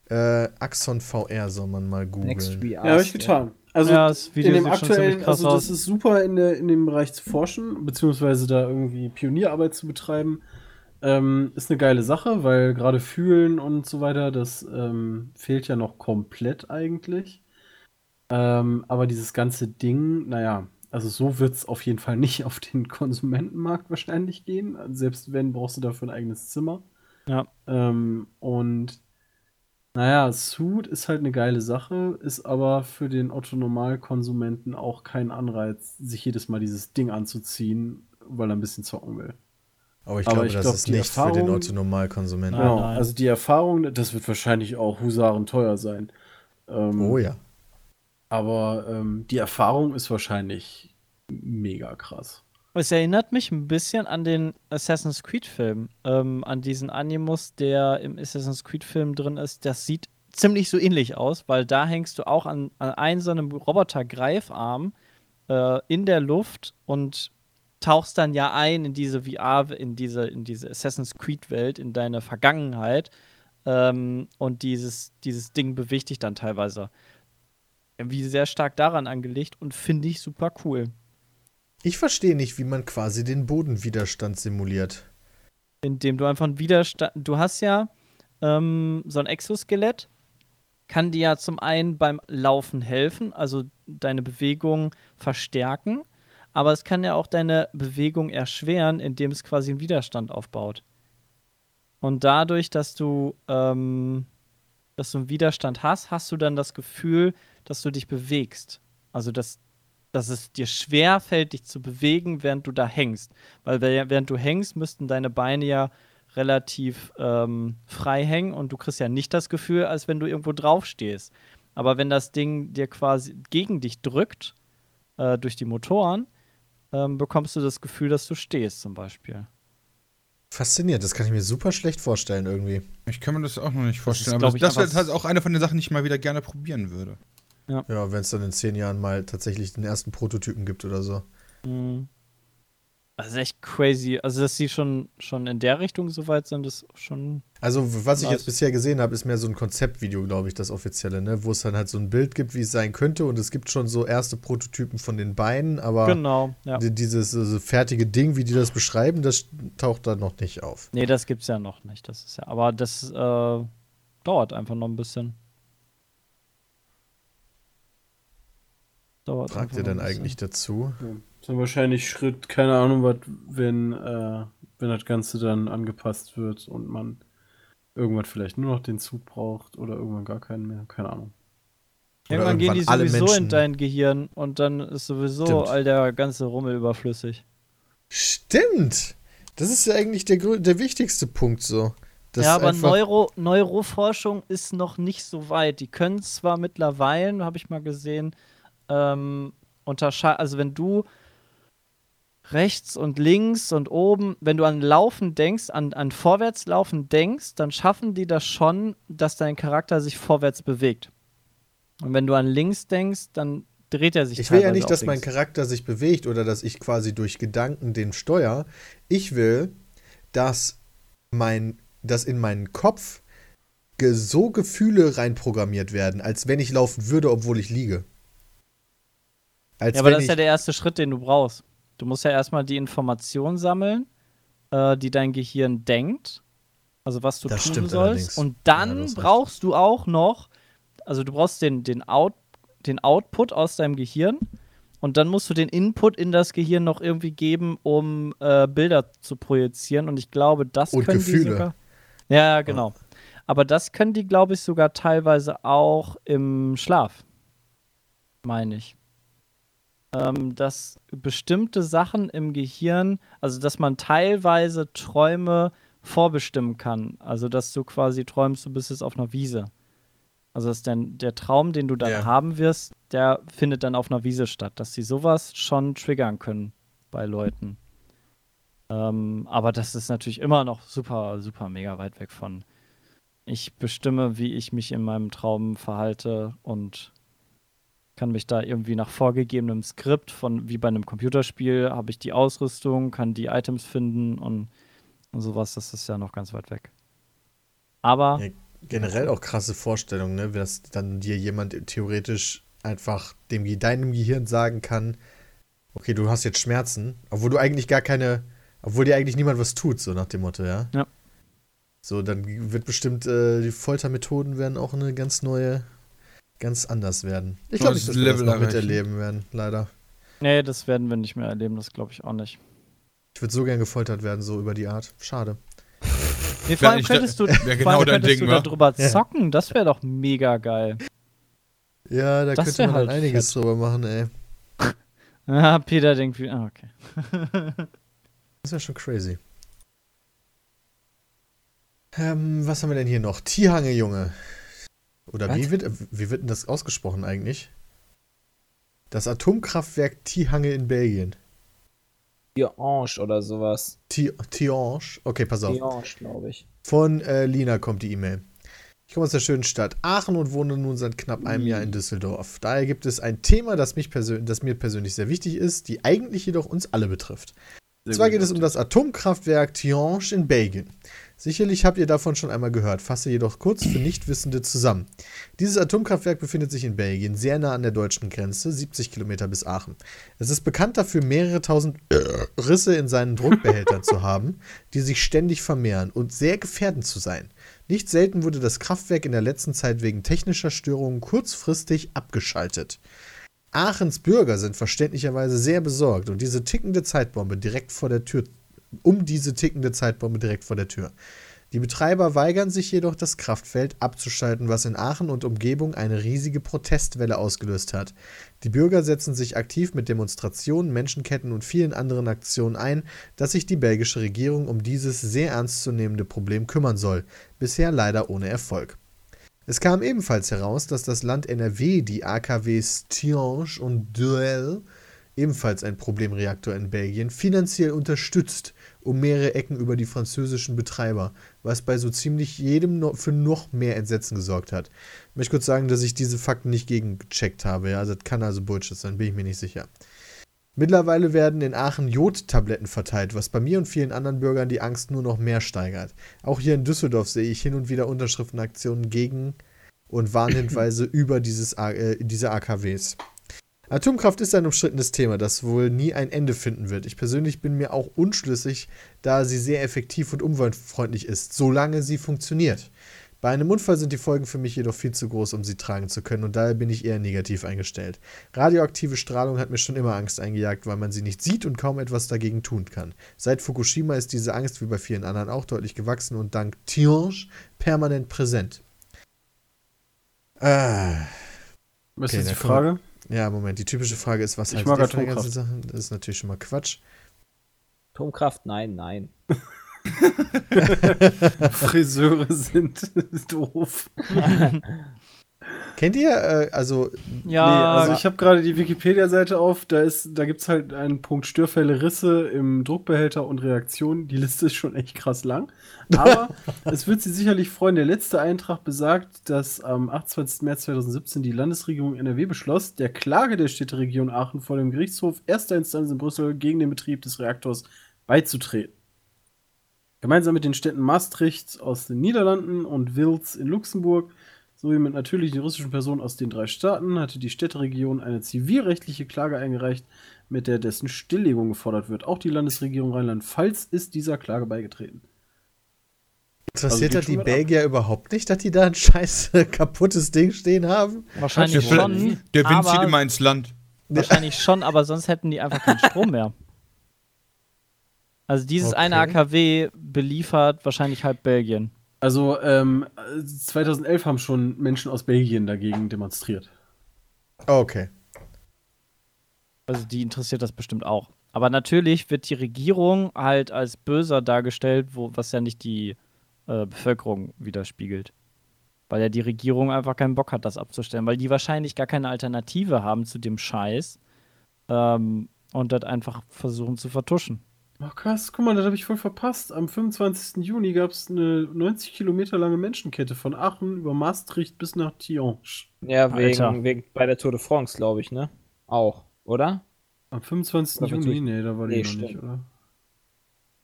Äh, Axon VR soll man mal googeln. Ja, habe ich getan. Also ja, in dem aktuellen, also das aus. ist super in, der, in dem Bereich zu forschen, beziehungsweise da irgendwie Pionierarbeit zu betreiben. Ähm, ist eine geile Sache, weil gerade fühlen und so weiter, das ähm, fehlt ja noch komplett eigentlich. Ähm, aber dieses ganze Ding, naja, also so wird es auf jeden Fall (laughs) nicht auf den Konsumentenmarkt wahrscheinlich gehen. Selbst wenn, brauchst du dafür ein eigenes Zimmer. Ja. Ähm, und naja, Suit ist halt eine geile Sache, ist aber für den Otto-Normal-Konsumenten auch kein Anreiz, sich jedes Mal dieses Ding anzuziehen, weil er ein bisschen zocken will. Aber ich glaube, ich das glaub, ist nicht Erfahrung, für den Autonormalkonsumenten. Genau, also die Erfahrung, das wird wahrscheinlich auch Husaren teuer sein. Ähm, oh ja. Aber ähm, die Erfahrung ist wahrscheinlich mega krass. Es erinnert mich ein bisschen an den Assassin's Creed-Film, ähm, an diesen Animus, der im Assassin's Creed-Film drin ist. Das sieht ziemlich so ähnlich aus, weil da hängst du auch an, an einem so einem Roboter-Greifarm äh, in der Luft und tauchst dann ja ein in diese VR, in diese, in diese Assassin's Creed-Welt, in deine Vergangenheit. Ähm, und dieses, dieses Ding bewegt dich dann teilweise. Irgendwie sehr stark daran angelegt und finde ich super cool. Ich verstehe nicht, wie man quasi den Bodenwiderstand simuliert. Indem du einfach einen Widerstand. Du hast ja ähm, so ein Exoskelett, kann dir ja zum einen beim Laufen helfen, also deine Bewegung verstärken aber es kann ja auch deine Bewegung erschweren, indem es quasi einen Widerstand aufbaut. Und dadurch, dass du, ähm, dass du einen Widerstand hast, hast du dann das Gefühl, dass du dich bewegst. Also, dass, dass es dir schwer fällt, dich zu bewegen, während du da hängst. Weil während du hängst, müssten deine Beine ja relativ ähm, frei hängen und du kriegst ja nicht das Gefühl, als wenn du irgendwo drauf stehst. Aber wenn das Ding dir quasi gegen dich drückt, äh, durch die Motoren, ähm, bekommst du das Gefühl, dass du stehst, zum Beispiel. Faszinierend, das kann ich mir super schlecht vorstellen irgendwie. Ich kann mir das auch noch nicht vorstellen, das ist, aber das, das wäre halt auch eine von den Sachen, die ich mal wieder gerne probieren würde. Ja, ja wenn es dann in zehn Jahren mal tatsächlich den ersten Prototypen gibt oder so. Mhm. Das ist echt crazy. Also, dass sie schon, schon in der Richtung so weit sind, ist schon. Also, was ich jetzt bisher gesehen habe, ist mehr so ein Konzeptvideo, glaube ich, das offizielle, ne? Wo es dann halt so ein Bild gibt, wie es sein könnte. Und es gibt schon so erste Prototypen von den Beinen, aber genau, ja. dieses also fertige Ding, wie die das beschreiben, das taucht da noch nicht auf. Nee, das gibt's ja noch nicht. Das ist ja, aber das äh, dauert einfach noch ein bisschen. Dauert Fragt ihr denn eigentlich dazu? Ja. Dann wahrscheinlich Schritt, keine Ahnung, was, wenn, äh, wenn das Ganze dann angepasst wird und man irgendwann vielleicht nur noch den Zug braucht oder irgendwann gar keinen mehr, keine Ahnung. Irgendwann, gehen die sowieso in dein Gehirn und dann ist sowieso Stimmt. all der ganze Rummel überflüssig. Stimmt! Das ist ja eigentlich der, der wichtigste Punkt so. ja, aber Neuro, Neuroforschung ist noch nicht so weit. Die können zwar mittlerweile, habe ich mal gesehen, ähm, unterscheiden, also wenn du rechts und links und oben, wenn du an Laufen denkst, an, an Vorwärtslaufen denkst, dann schaffen die das schon, dass dein Charakter sich vorwärts bewegt. Und wenn du an links denkst, dann dreht er sich Ich will ja nicht, dass links. mein Charakter sich bewegt oder dass ich quasi durch Gedanken den steuere. Ich will, dass mein dass in meinen Kopf so Gefühle reinprogrammiert werden, als wenn ich laufen würde, obwohl ich liege. Als ja, aber das ist ja der erste Schritt, den du brauchst. Du musst ja erstmal die Information sammeln, äh, die dein Gehirn denkt. Also was du das tun sollst. Allerdings. Und dann ja, brauchst du auch noch, also du brauchst den, den, Out, den Output aus deinem Gehirn und dann musst du den Input in das Gehirn noch irgendwie geben, um äh, Bilder zu projizieren. Und ich glaube, das und können Gefühle. die sogar. Ja, genau. Ja. Aber das können die, glaube ich, sogar teilweise auch im Schlaf. Meine ich. Ähm, dass bestimmte Sachen im Gehirn, also dass man teilweise Träume vorbestimmen kann. Also dass du quasi träumst, du bist jetzt auf einer Wiese. Also dass dann der Traum, den du dann ja. haben wirst, der findet dann auf einer Wiese statt. Dass sie sowas schon triggern können bei Leuten. Ähm, aber das ist natürlich immer noch super, super mega weit weg von. Ich bestimme, wie ich mich in meinem Traum verhalte und kann mich da irgendwie nach vorgegebenem Skript von wie bei einem Computerspiel habe ich die Ausrüstung, kann die Items finden und, und sowas. Das ist ja noch ganz weit weg. Aber ja, generell auch krasse Vorstellungen, ne? dass dann dir jemand theoretisch einfach dem deinem Gehirn sagen kann, okay, du hast jetzt Schmerzen, obwohl du eigentlich gar keine, obwohl dir eigentlich niemand was tut, so nach dem Motto, ja. Ja. So, dann wird bestimmt äh, die Foltermethoden werden auch eine ganz neue, ganz anders werden. Ich glaube nicht, dass wir das noch miterleben werden, leider. Nee, das werden wir nicht mehr erleben, das glaube ich auch nicht. Ich würde so gern gefoltert werden, so über die Art. Schade. Nee, vor allem könntest du, ja genau allem könntest du darüber zocken, ja. das wäre doch mega geil. Ja, da das könnte man halt einiges fett. drüber machen, ey. Ja, Peter denkt wie, ah, okay. (laughs) das wäre schon crazy. Ähm, was haben wir denn hier noch? Tihange, Junge. Oder wie wird, wie wird denn das ausgesprochen eigentlich? Das Atomkraftwerk Tihange in Belgien. Tihange oder sowas. Tihange? Okay, pass auf. Tihange, glaube ich. Von äh, Lina kommt die E-Mail. Ich komme aus der schönen Stadt Aachen und wohne nun seit knapp einem Jahr in Düsseldorf. Daher gibt es ein Thema, das, mich das mir persönlich sehr wichtig ist, die eigentlich jedoch uns alle betrifft. Und zwar geht es um das Atomkraftwerk Tihange in Belgien. Sicherlich habt ihr davon schon einmal gehört, fasse jedoch kurz für Nichtwissende zusammen. Dieses Atomkraftwerk befindet sich in Belgien, sehr nah an der deutschen Grenze, 70 Kilometer bis Aachen. Es ist bekannt dafür, mehrere tausend Risse in seinen Druckbehältern zu haben, die sich ständig vermehren und sehr gefährdend zu sein. Nicht selten wurde das Kraftwerk in der letzten Zeit wegen technischer Störungen kurzfristig abgeschaltet. Aachens Bürger sind verständlicherweise sehr besorgt und diese tickende Zeitbombe direkt vor der Tür um diese tickende Zeitbombe direkt vor der Tür. Die Betreiber weigern sich jedoch, das Kraftfeld abzuschalten, was in Aachen und Umgebung eine riesige Protestwelle ausgelöst hat. Die Bürger setzen sich aktiv mit Demonstrationen, Menschenketten und vielen anderen Aktionen ein, dass sich die belgische Regierung um dieses sehr ernstzunehmende Problem kümmern soll, bisher leider ohne Erfolg. Es kam ebenfalls heraus, dass das Land NRW die AKWs Tiange und Duel, ebenfalls ein Problemreaktor in Belgien, finanziell unterstützt um mehrere Ecken über die französischen Betreiber, was bei so ziemlich jedem no für noch mehr Entsetzen gesorgt hat. Ich möchte kurz sagen, dass ich diese Fakten nicht gegengecheckt habe. Ja? Also, das kann also Bullshit sein, bin ich mir nicht sicher. Mittlerweile werden in Aachen Jodtabletten verteilt, was bei mir und vielen anderen Bürgern die Angst nur noch mehr steigert. Auch hier in Düsseldorf sehe ich hin und wieder Unterschriftenaktionen gegen und Warnhinweise (clears throat) über dieses, äh, diese AKWs. Atomkraft ist ein umstrittenes Thema, das wohl nie ein Ende finden wird. Ich persönlich bin mir auch unschlüssig, da sie sehr effektiv und umweltfreundlich ist, solange sie funktioniert. Bei einem Unfall sind die Folgen für mich jedoch viel zu groß, um sie tragen zu können, und daher bin ich eher negativ eingestellt. Radioaktive Strahlung hat mir schon immer Angst eingejagt, weil man sie nicht sieht und kaum etwas dagegen tun kann. Seit Fukushima ist diese Angst wie bei vielen anderen auch deutlich gewachsen und dank Tiange permanent präsent. Ah. Was okay, ist die Frage? Ja, Moment, die typische Frage ist, was ich mag Atomkraft. Sachen? Das ist natürlich schon mal Quatsch. Atomkraft, nein, nein. (laughs) Friseure sind (laughs) doof. (laughs) Kennt ihr, äh, also. Ja, nee, also ich habe gerade die Wikipedia-Seite auf, da, da gibt es halt einen Punkt Störfälle, Risse im Druckbehälter und Reaktionen. Die Liste ist schon echt krass lang. Aber (laughs) es wird Sie sicherlich freuen, der letzte Eintrag besagt, dass am 28. März 2017 die Landesregierung NRW beschloss, der Klage der Städteregion Aachen vor dem Gerichtshof erster Instanz in Brüssel gegen den Betrieb des Reaktors beizutreten. Gemeinsam mit den Städten Maastricht aus den Niederlanden und Wils in Luxemburg sowie mit natürlichen russischen Personen aus den drei Staaten hatte die Städteregion eine zivilrechtliche Klage eingereicht, mit der dessen Stilllegung gefordert wird. Auch die Landesregierung Rheinland-Pfalz ist dieser Klage beigetreten. Interessiert also, das die Belgier ab? überhaupt nicht, dass die da ein (laughs) scheiß kaputtes Ding stehen haben? Wahrscheinlich der schon. Der Wind zieht immer ins Land. (laughs) Wahrscheinlich schon, aber sonst hätten die einfach keinen Strom mehr. Also dieses okay. eine AKW beliefert wahrscheinlich halb Belgien. Also ähm, 2011 haben schon Menschen aus Belgien dagegen demonstriert. Okay. Also die interessiert das bestimmt auch. Aber natürlich wird die Regierung halt als böser dargestellt, wo, was ja nicht die äh, Bevölkerung widerspiegelt. Weil ja die Regierung einfach keinen Bock hat, das abzustellen, weil die wahrscheinlich gar keine Alternative haben zu dem Scheiß ähm, und das einfach versuchen zu vertuschen. Ach krass, guck mal, das habe ich voll verpasst. Am 25. Juni gab es eine 90 Kilometer lange Menschenkette von Aachen über Maastricht bis nach Tihange. Ja, wegen, wegen bei der Tour de France, glaube ich, ne? Auch, oder? Am 25. Juni? Nee, da war die nee, noch stimmt. nicht, oder?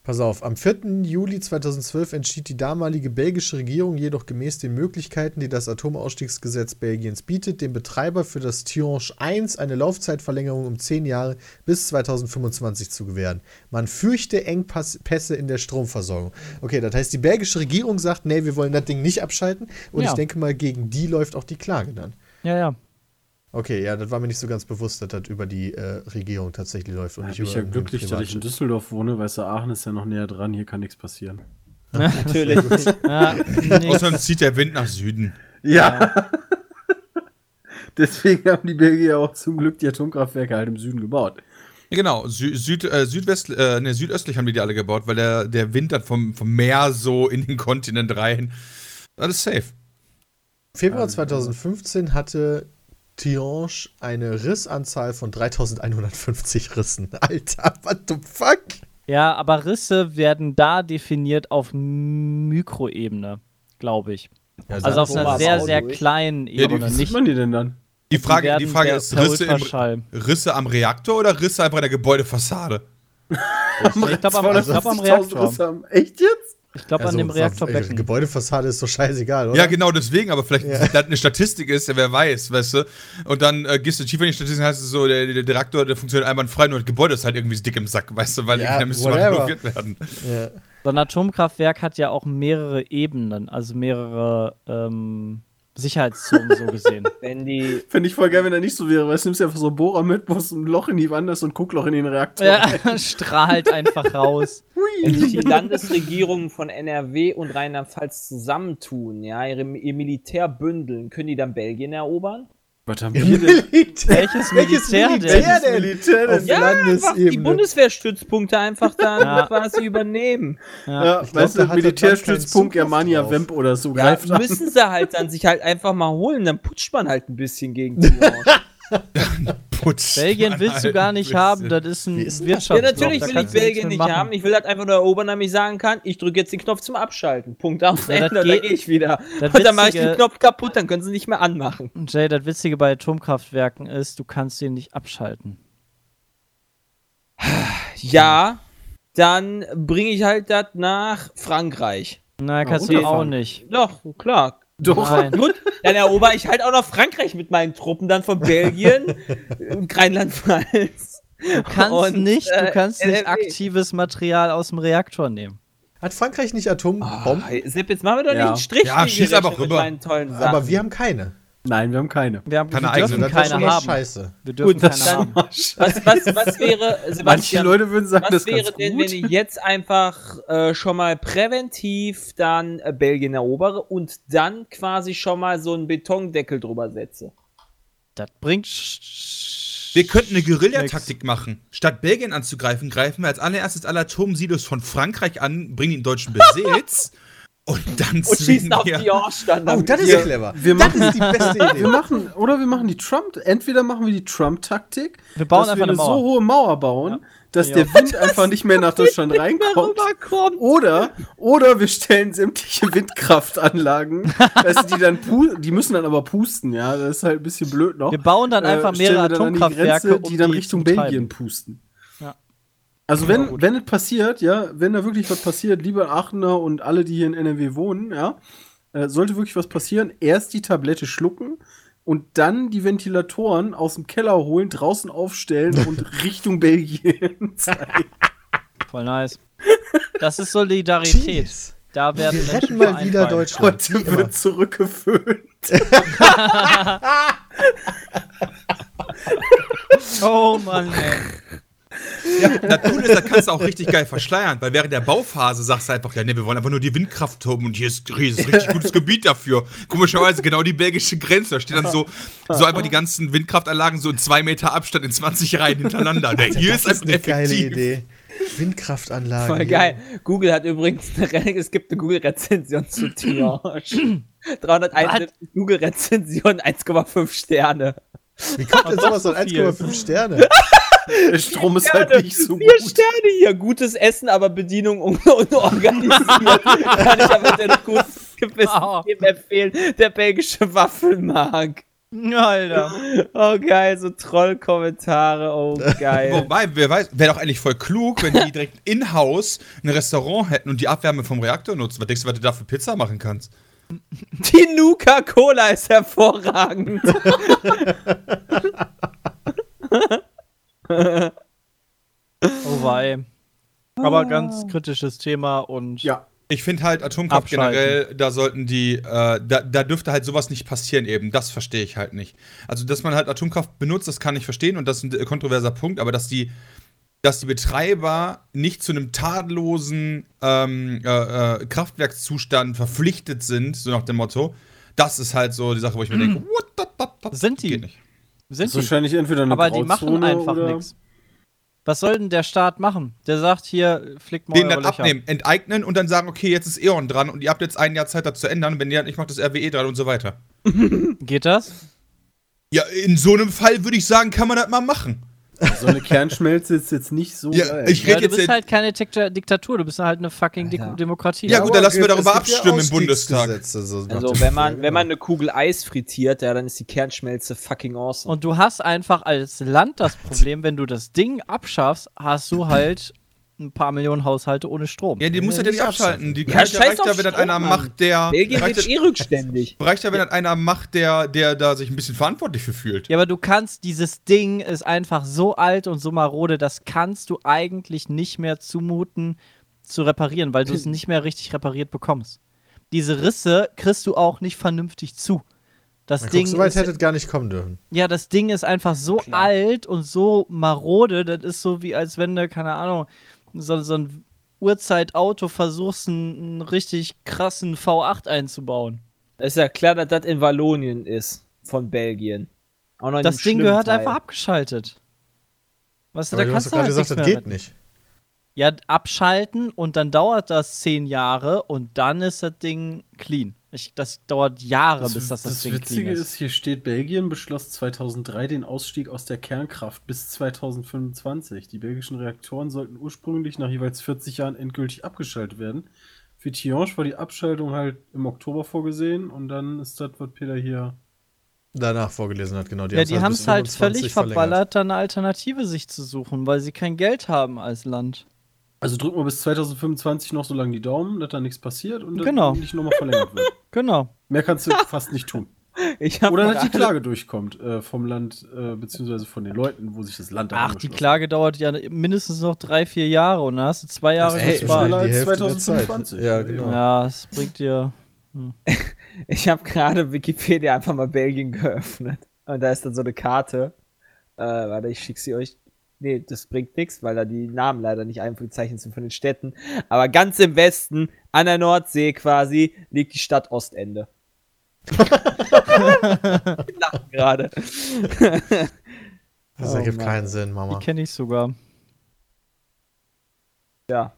Pass auf, am 4. Juli 2012 entschied die damalige belgische Regierung jedoch gemäß den Möglichkeiten, die das Atomausstiegsgesetz Belgiens bietet, dem Betreiber für das Tihange 1 eine Laufzeitverlängerung um 10 Jahre bis 2025 zu gewähren. Man fürchte Engpässe in der Stromversorgung. Okay, das heißt, die belgische Regierung sagt, nee, wir wollen das Ding nicht abschalten und ja. ich denke mal, gegen die läuft auch die Klage dann. Ja, ja. Okay, ja, das war mir nicht so ganz bewusst, dass das über die äh, Regierung tatsächlich läuft. Und ja, nicht ich bin ja glücklich, dass ich in Düsseldorf wohne, weißt du, Aachen ist ja noch näher dran, hier kann nichts passieren. Natürlich. (laughs) ja, (laughs) Außerdem zieht der Wind nach Süden. Ja. (laughs) Deswegen haben die Belgier auch zum Glück die Atomkraftwerke halt im Süden gebaut. Genau, Sü Süd, äh, Südwest, äh, ne, südöstlich haben die die alle gebaut, weil der, der Wind dann vom, vom Meer so in den Kontinent rein. Das ist safe. Februar 2015 hatte Tiange eine Rissanzahl von 3150 Rissen. (laughs) Alter, what the fuck? Ja, aber Risse werden da definiert auf Mikroebene, glaube ich. Ja, also auf einer sehr, sehr durch. kleinen Ebene. Ja, wie sieht man die denn dann? Die Frage, die Frage ist, Risse, im, Risse am Reaktor oder Risse einfach in der Gebäudefassade? ich glaube am, glaub, am Reaktor. Echt jetzt? Ich glaube, also, an dem Reaktorbecken. Die Gebäudefassade ist so scheißegal, oder? Ja, genau, deswegen, aber vielleicht ja. (laughs) das eine Statistik ist, ja, wer weiß, weißt du. Und dann äh, gehst du tiefer in die Statistik, heißt es so, der, der, Reaktor, der funktioniert einwandfrei, nur das Gebäude ist halt irgendwie dick im Sack, weißt du, weil ja, da müsste mal renoviert werden. Ja. So ein Atomkraftwerk hat ja auch mehrere Ebenen, also mehrere ähm, Sicherheitszonen so gesehen. (laughs) Wenn die. Finde ich voll geil, wenn er nicht so wäre, weil du nimmst ja einfach so ein Bohrer mit, wo ein Loch in die Wand ist und Guckloch in den Reaktor. Ja, (laughs) strahlt einfach raus. (laughs) Wenn sich die Landesregierungen von NRW und Rheinland-Pfalz zusammentun, ja, ihre, ihr Militär bündeln, können die dann Belgien erobern? Was haben wir denn? Welches Militär, Militär denn? Militär denn? Ja, einfach die Bundeswehrstützpunkte einfach dann ja. quasi übernehmen. Ja, ja ich weißt du, Militärstützpunkt Germania Wemp oder so. Ja, müssen sie halt dann sich halt einfach mal holen, dann putscht man halt ein bisschen gegen (laughs) die Belgien (laughs) willst du gar nicht haben, das ist ein Wirtschaftsblock. Ja, natürlich will ich Belgien nicht machen. haben. Ich will das einfach nur erobern, damit ich sagen kann, ich drücke jetzt den Knopf zum Abschalten. Punkt aus, ja, Ende, (laughs) dann gehe ich wieder. Und (laughs) dann mache ich den Knopf kaputt, dann können sie nicht mehr anmachen. Jay, das Witzige bei Atomkraftwerken ist, du kannst den nicht abschalten. (sighs) Ja, dann bringe ich halt das nach Frankreich. Nein, kannst du auch nicht. Doch, klar. Doch, Nein. gut. Dann erober ich halt auch noch Frankreich mit meinen Truppen, dann von Belgien und (laughs) Rheinland-Pfalz. Du kannst und, nicht, du äh, kannst äh, nicht aktives Material aus dem Reaktor nehmen. Hat Frankreich nicht Atombomben? Oh, Sepp, jetzt machen wir doch ja. nicht einen Strich. Ja, schieß einfach rüber. Aber wir haben keine. Nein, wir haben keine. Wir, haben, keine wir dürfen eigene. keine haben. Scheiße. Wir dürfen Gut, keine haben. Was, was, was wäre, (laughs) Sebastian, Manche Leute würden sagen, was das wäre denn, wenn ich jetzt einfach äh, schon mal präventiv dann äh, Belgien erobere und dann quasi schon mal so einen Betondeckel drüber setze? Das bringt. Wir könnten eine Guerillataktik machen. Statt Belgien anzugreifen, greifen wir als allererstes alle Atomsilos von Frankreich an, bringen die in deutschen Besitz. (laughs) Und dann und schießen auf die Orstand. Oh, das ist ja clever. Wir das ist die beste (laughs) Idee. Wir machen, oder wir machen die Trump, entweder machen wir die Trump-Taktik, wir bauen dass einfach wir eine, eine so hohe Mauer bauen, ja. dass ja. der Wind einfach nicht mehr nach Deutschland reinkommt. Oder, oder wir stellen sämtliche Windkraftanlagen, (laughs) also die dann die müssen dann aber pusten, ja, das ist halt ein bisschen blöd noch. Wir bauen dann einfach äh, mehrere Atomkraftwerke, die, Grenze, die dann Richtung Belgien pusten. Also wenn, wenn es passiert, ja, wenn da wirklich was passiert, liebe Aachener und alle, die hier in NRW wohnen, ja, äh, sollte wirklich was passieren, erst die Tablette schlucken und dann die Ventilatoren aus dem Keller holen, draußen aufstellen (laughs) und Richtung Belgien (laughs) zeigen. Voll nice. Das ist Solidarität. Jeez. Da werden Wir retten mal wieder Deutschland. Heute wird zurückgeföhnt. (laughs) oh Mann, ey. Ja, das ist, da kannst du auch richtig geil verschleiern, weil während der Bauphase sagst du einfach, ja, nee, wir wollen einfach nur die Windkraft haben und hier ist, hier ist ein richtig gutes Gebiet dafür. Komischerweise genau die belgische Grenze. Da steht dann so, so einfach die ganzen Windkraftanlagen so in zwei Meter Abstand in 20 Reihen hintereinander. Der (laughs) hier das ist einfach eine geile Idee. Windkraftanlage. Voll geil. Google hat übrigens eine, es gibt eine Google-Rezension zu Triage. (clears throat) 301 Google-Rezension, 1,5 Sterne. Wie kommt denn sowas an 1,5 Sterne? (laughs) Der Strom ist halt nicht so Vier gut. Sterne hier. Gutes Essen, aber Bedienung un (laughs) unorganisiert. Kann ich aber den gutes Gewissen oh. empfehlen. Der belgische Waffelmarkt. Alter. Oh geil, so Trollkommentare, oh geil. Wobei, wer weiß, wäre doch eigentlich voll klug, wenn die direkt in-house ein Restaurant hätten und die Abwärme vom Reaktor nutzen. Was denkst du, was du da für Pizza machen kannst? Die Nuka-Cola ist hervorragend. (laughs) oh wei. Aber ganz kritisches Thema und. Ja. Ich finde halt Atomkraft generell, da sollten die, äh, da, da dürfte halt sowas nicht passieren eben. Das verstehe ich halt nicht. Also, dass man halt Atomkraft benutzt, das kann ich verstehen und das ist ein kontroverser Punkt, aber dass die, dass die Betreiber nicht zu einem tadellosen ähm, äh, äh, Kraftwerkszustand verpflichtet sind, so nach dem Motto, das ist halt so die Sache, wo ich mir denke, what, that, that, that, sind die? Geht nicht. Sind die? Wahrscheinlich entweder eine Aber die machen einfach nichts. Was soll denn der Staat machen? Der sagt hier, flickt mal Den dann Löcher. abnehmen, enteignen und dann sagen, okay, jetzt ist E.ON dran und ihr habt jetzt ein Jahr Zeit, das zu ändern. Wenn ihr nicht macht, das RWE dran und so weiter. Geht das? Ja, in so einem Fall würde ich sagen, kann man das mal machen. So eine Kernschmelze ist jetzt nicht so ja, geil. Ich ja, du bist halt keine Diktatur, du bist halt eine fucking ja. Demokratie. Ja gut, dann lassen wir darüber abstimmen im Bundestag. So also wenn man, wenn man eine Kugel Eis frittiert, ja, dann ist die Kernschmelze fucking awesome. Und du hast einfach als Land das (laughs) Problem, wenn du das Ding abschaffst, hast du halt ein paar Millionen Haushalte ohne Strom. Ja, die muss ja nicht abschalten. Die ja, reicht ja, wenn das einer macht, der. Belgien wird eh rückständig. Reicht ja, wenn das einer macht, der, der da sich ein bisschen verantwortlich für fühlt. Ja, aber du kannst, dieses Ding ist einfach so alt und so marode, das kannst du eigentlich nicht mehr zumuten zu reparieren, weil du es (laughs) nicht mehr richtig repariert bekommst. Diese Risse kriegst du auch nicht vernünftig zu. Das Na, Ding. So weit hättet gar nicht kommen dürfen. Ja, das Ding ist einfach so Klar. alt und so marode, das ist so wie als wenn du, keine Ahnung, so, so ein Uhrzeitauto versuchst, einen, richtig krassen V8 einzubauen. Es ist ja klar, dass das in Wallonien ist, von Belgien. das Ding gehört Teil. einfach abgeschaltet. Was, Aber da du kannst hast du gerade gesagt, das geht nicht. Ja, abschalten und dann dauert das zehn Jahre und dann ist das Ding clean. Ich, das dauert Jahre, das, bis das das, das Ding Witzige ist. ist, hier steht, Belgien beschloss 2003 den Ausstieg aus der Kernkraft bis 2025. Die belgischen Reaktoren sollten ursprünglich nach jeweils 40 Jahren endgültig abgeschaltet werden. Für Tihange war die Abschaltung halt im Oktober vorgesehen und dann ist das, was Peter hier danach vorgelesen hat, genau. Die ja, die haben es halt völlig verballert, da eine Alternative sich zu suchen, weil sie kein Geld haben als Land. Also drücken wir bis 2025 noch so lange die Daumen, dass da nichts passiert und genau. nicht nochmal verlängert wird. (laughs) Genau. Mehr kannst du (laughs) fast nicht tun. Oder dass die Klage durchkommt äh, vom Land, äh, beziehungsweise von den Leuten, wo sich das Land Ach, die Klage dauert ja mindestens noch drei, vier Jahre und dann hast du zwei Jahre das gespart. Als 2025. Ja, genau. Ja, das bringt dir. Hm. (laughs) Ich habe gerade Wikipedia einfach mal Belgien geöffnet. Und da ist dann so eine Karte. Äh, warte, ich schicke sie euch. Nee, das bringt nichts, weil da die Namen leider nicht eingezeichnet sind von den Städten. Aber ganz im Westen, an der Nordsee quasi, liegt die Stadt Ostende. (laughs) lachen gerade. (laughs) Das oh, ergibt Mann. keinen Sinn, Mama. Die kenne ich sogar. Ja.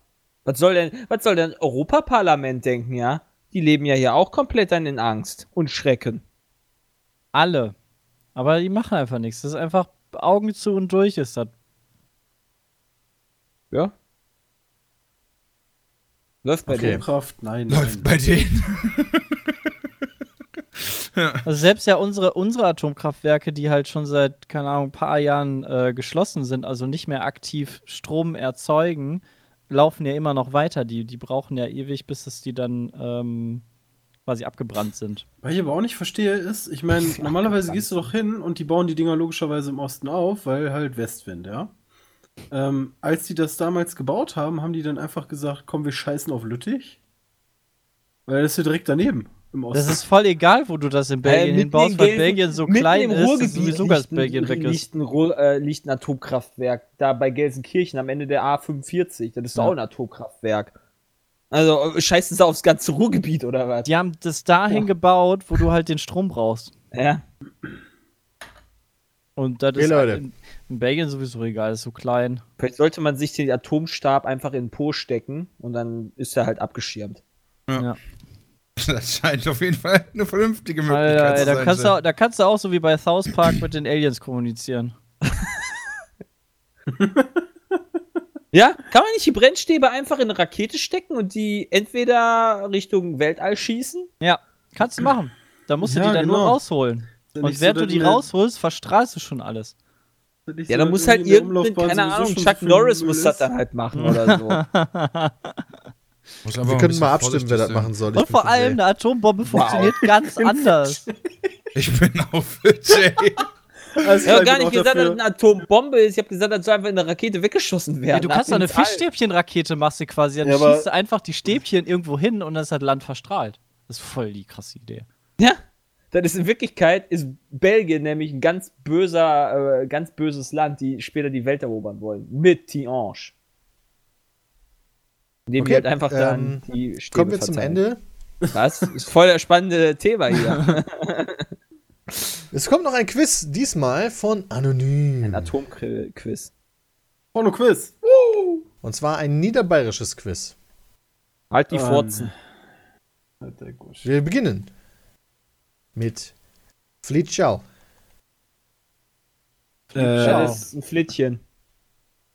Was soll denn, was soll denn Europaparlament denken, ja? Die leben ja hier auch komplett dann in Angst und Schrecken. Alle. Aber die machen einfach nichts. Das ist einfach Augen zu und durch ist das. Ja. Läuft bei okay. denen. Kraft, nein. Läuft nein. bei denen. (laughs) Also selbst ja unsere, unsere Atomkraftwerke, die halt schon seit, keine Ahnung, ein paar Jahren äh, geschlossen sind, also nicht mehr aktiv Strom erzeugen, laufen ja immer noch weiter. Die, die brauchen ja ewig, bis es die dann ähm, quasi abgebrannt sind. Was ich aber auch nicht verstehe, ist, ich meine, (laughs) normalerweise gehst du doch hin und die bauen die Dinger logischerweise im Osten auf, weil halt Westwind, ja. Ähm, als die das damals gebaut haben, haben die dann einfach gesagt, komm, wir scheißen auf Lüttich. Weil das ist ja direkt daneben. Im Osten. Das ist voll egal, wo du das in Belgien äh, hinbaust, weil Belgien so klein ist, dass sowieso ganz Belgien weg ist. Liegt ein, äh, liegt ein Atomkraftwerk da bei Gelsenkirchen am Ende der A45. Das ist ja. auch ein Atomkraftwerk. Also äh, scheißen sie aufs ganze Ruhrgebiet oder was? Die haben das dahin ja. gebaut, wo du halt den Strom brauchst. Ja. Und das hey, ist halt in, Belgien sowieso egal, ist so klein. Vielleicht sollte man sich den Atomstab einfach in den Po stecken und dann ist er halt abgeschirmt. Ja. ja. (laughs) Das scheint auf jeden Fall eine vernünftige Möglichkeit Alter, zu sein. Da kannst, du, da kannst du auch so wie bei South Park mit den Aliens kommunizieren. (laughs) ja, kann man nicht die Brennstäbe einfach in eine Rakete stecken und die entweder Richtung Weltall schießen? Ja, kannst du machen. Da musst du ja, die dann genau. nur rausholen. Und während so, du die rausholst, verstrahlst du schon alles. Ja, dann muss halt irgendein, keine Ahnung, Chuck Norris muss das dann halt machen oder so. Wir können mal abstimmen, wer das machen soll. Und vor allem, eine Atombombe wow. funktioniert ganz (laughs) anders. Ich bin auch für Jay. (laughs) Also ich habe gar nicht gesagt, dafür. dass es eine Atombombe ist. Ich habe gesagt, dass soll einfach in eine Rakete weggeschossen werden. Ja, du kannst doch eine Fischstäbchen-Rakete machst du quasi. Dann ja, schießt du einfach die Stäbchen irgendwo hin und dann ist das Land verstrahlt. Das ist voll die krasse Idee. Ja. Das ist in Wirklichkeit ist Belgien nämlich ein ganz böser, äh, ganz böses Land, die später die Welt erobern wollen. Mit Tiange. Indem okay, die halt einfach ähm, dann die Stäbe Kommen wir verzeihen. zum Ende. Das ist voll das spannende Thema hier. (laughs) (laughs) es kommt noch ein Quiz, diesmal von Anonym. Ein Atomquiz. Porno Quiz. Und zwar ein niederbayerisches Quiz. Halt die Furzen. Wir beginnen mit Fleet Schau. Äh, das ist ein Flittchen.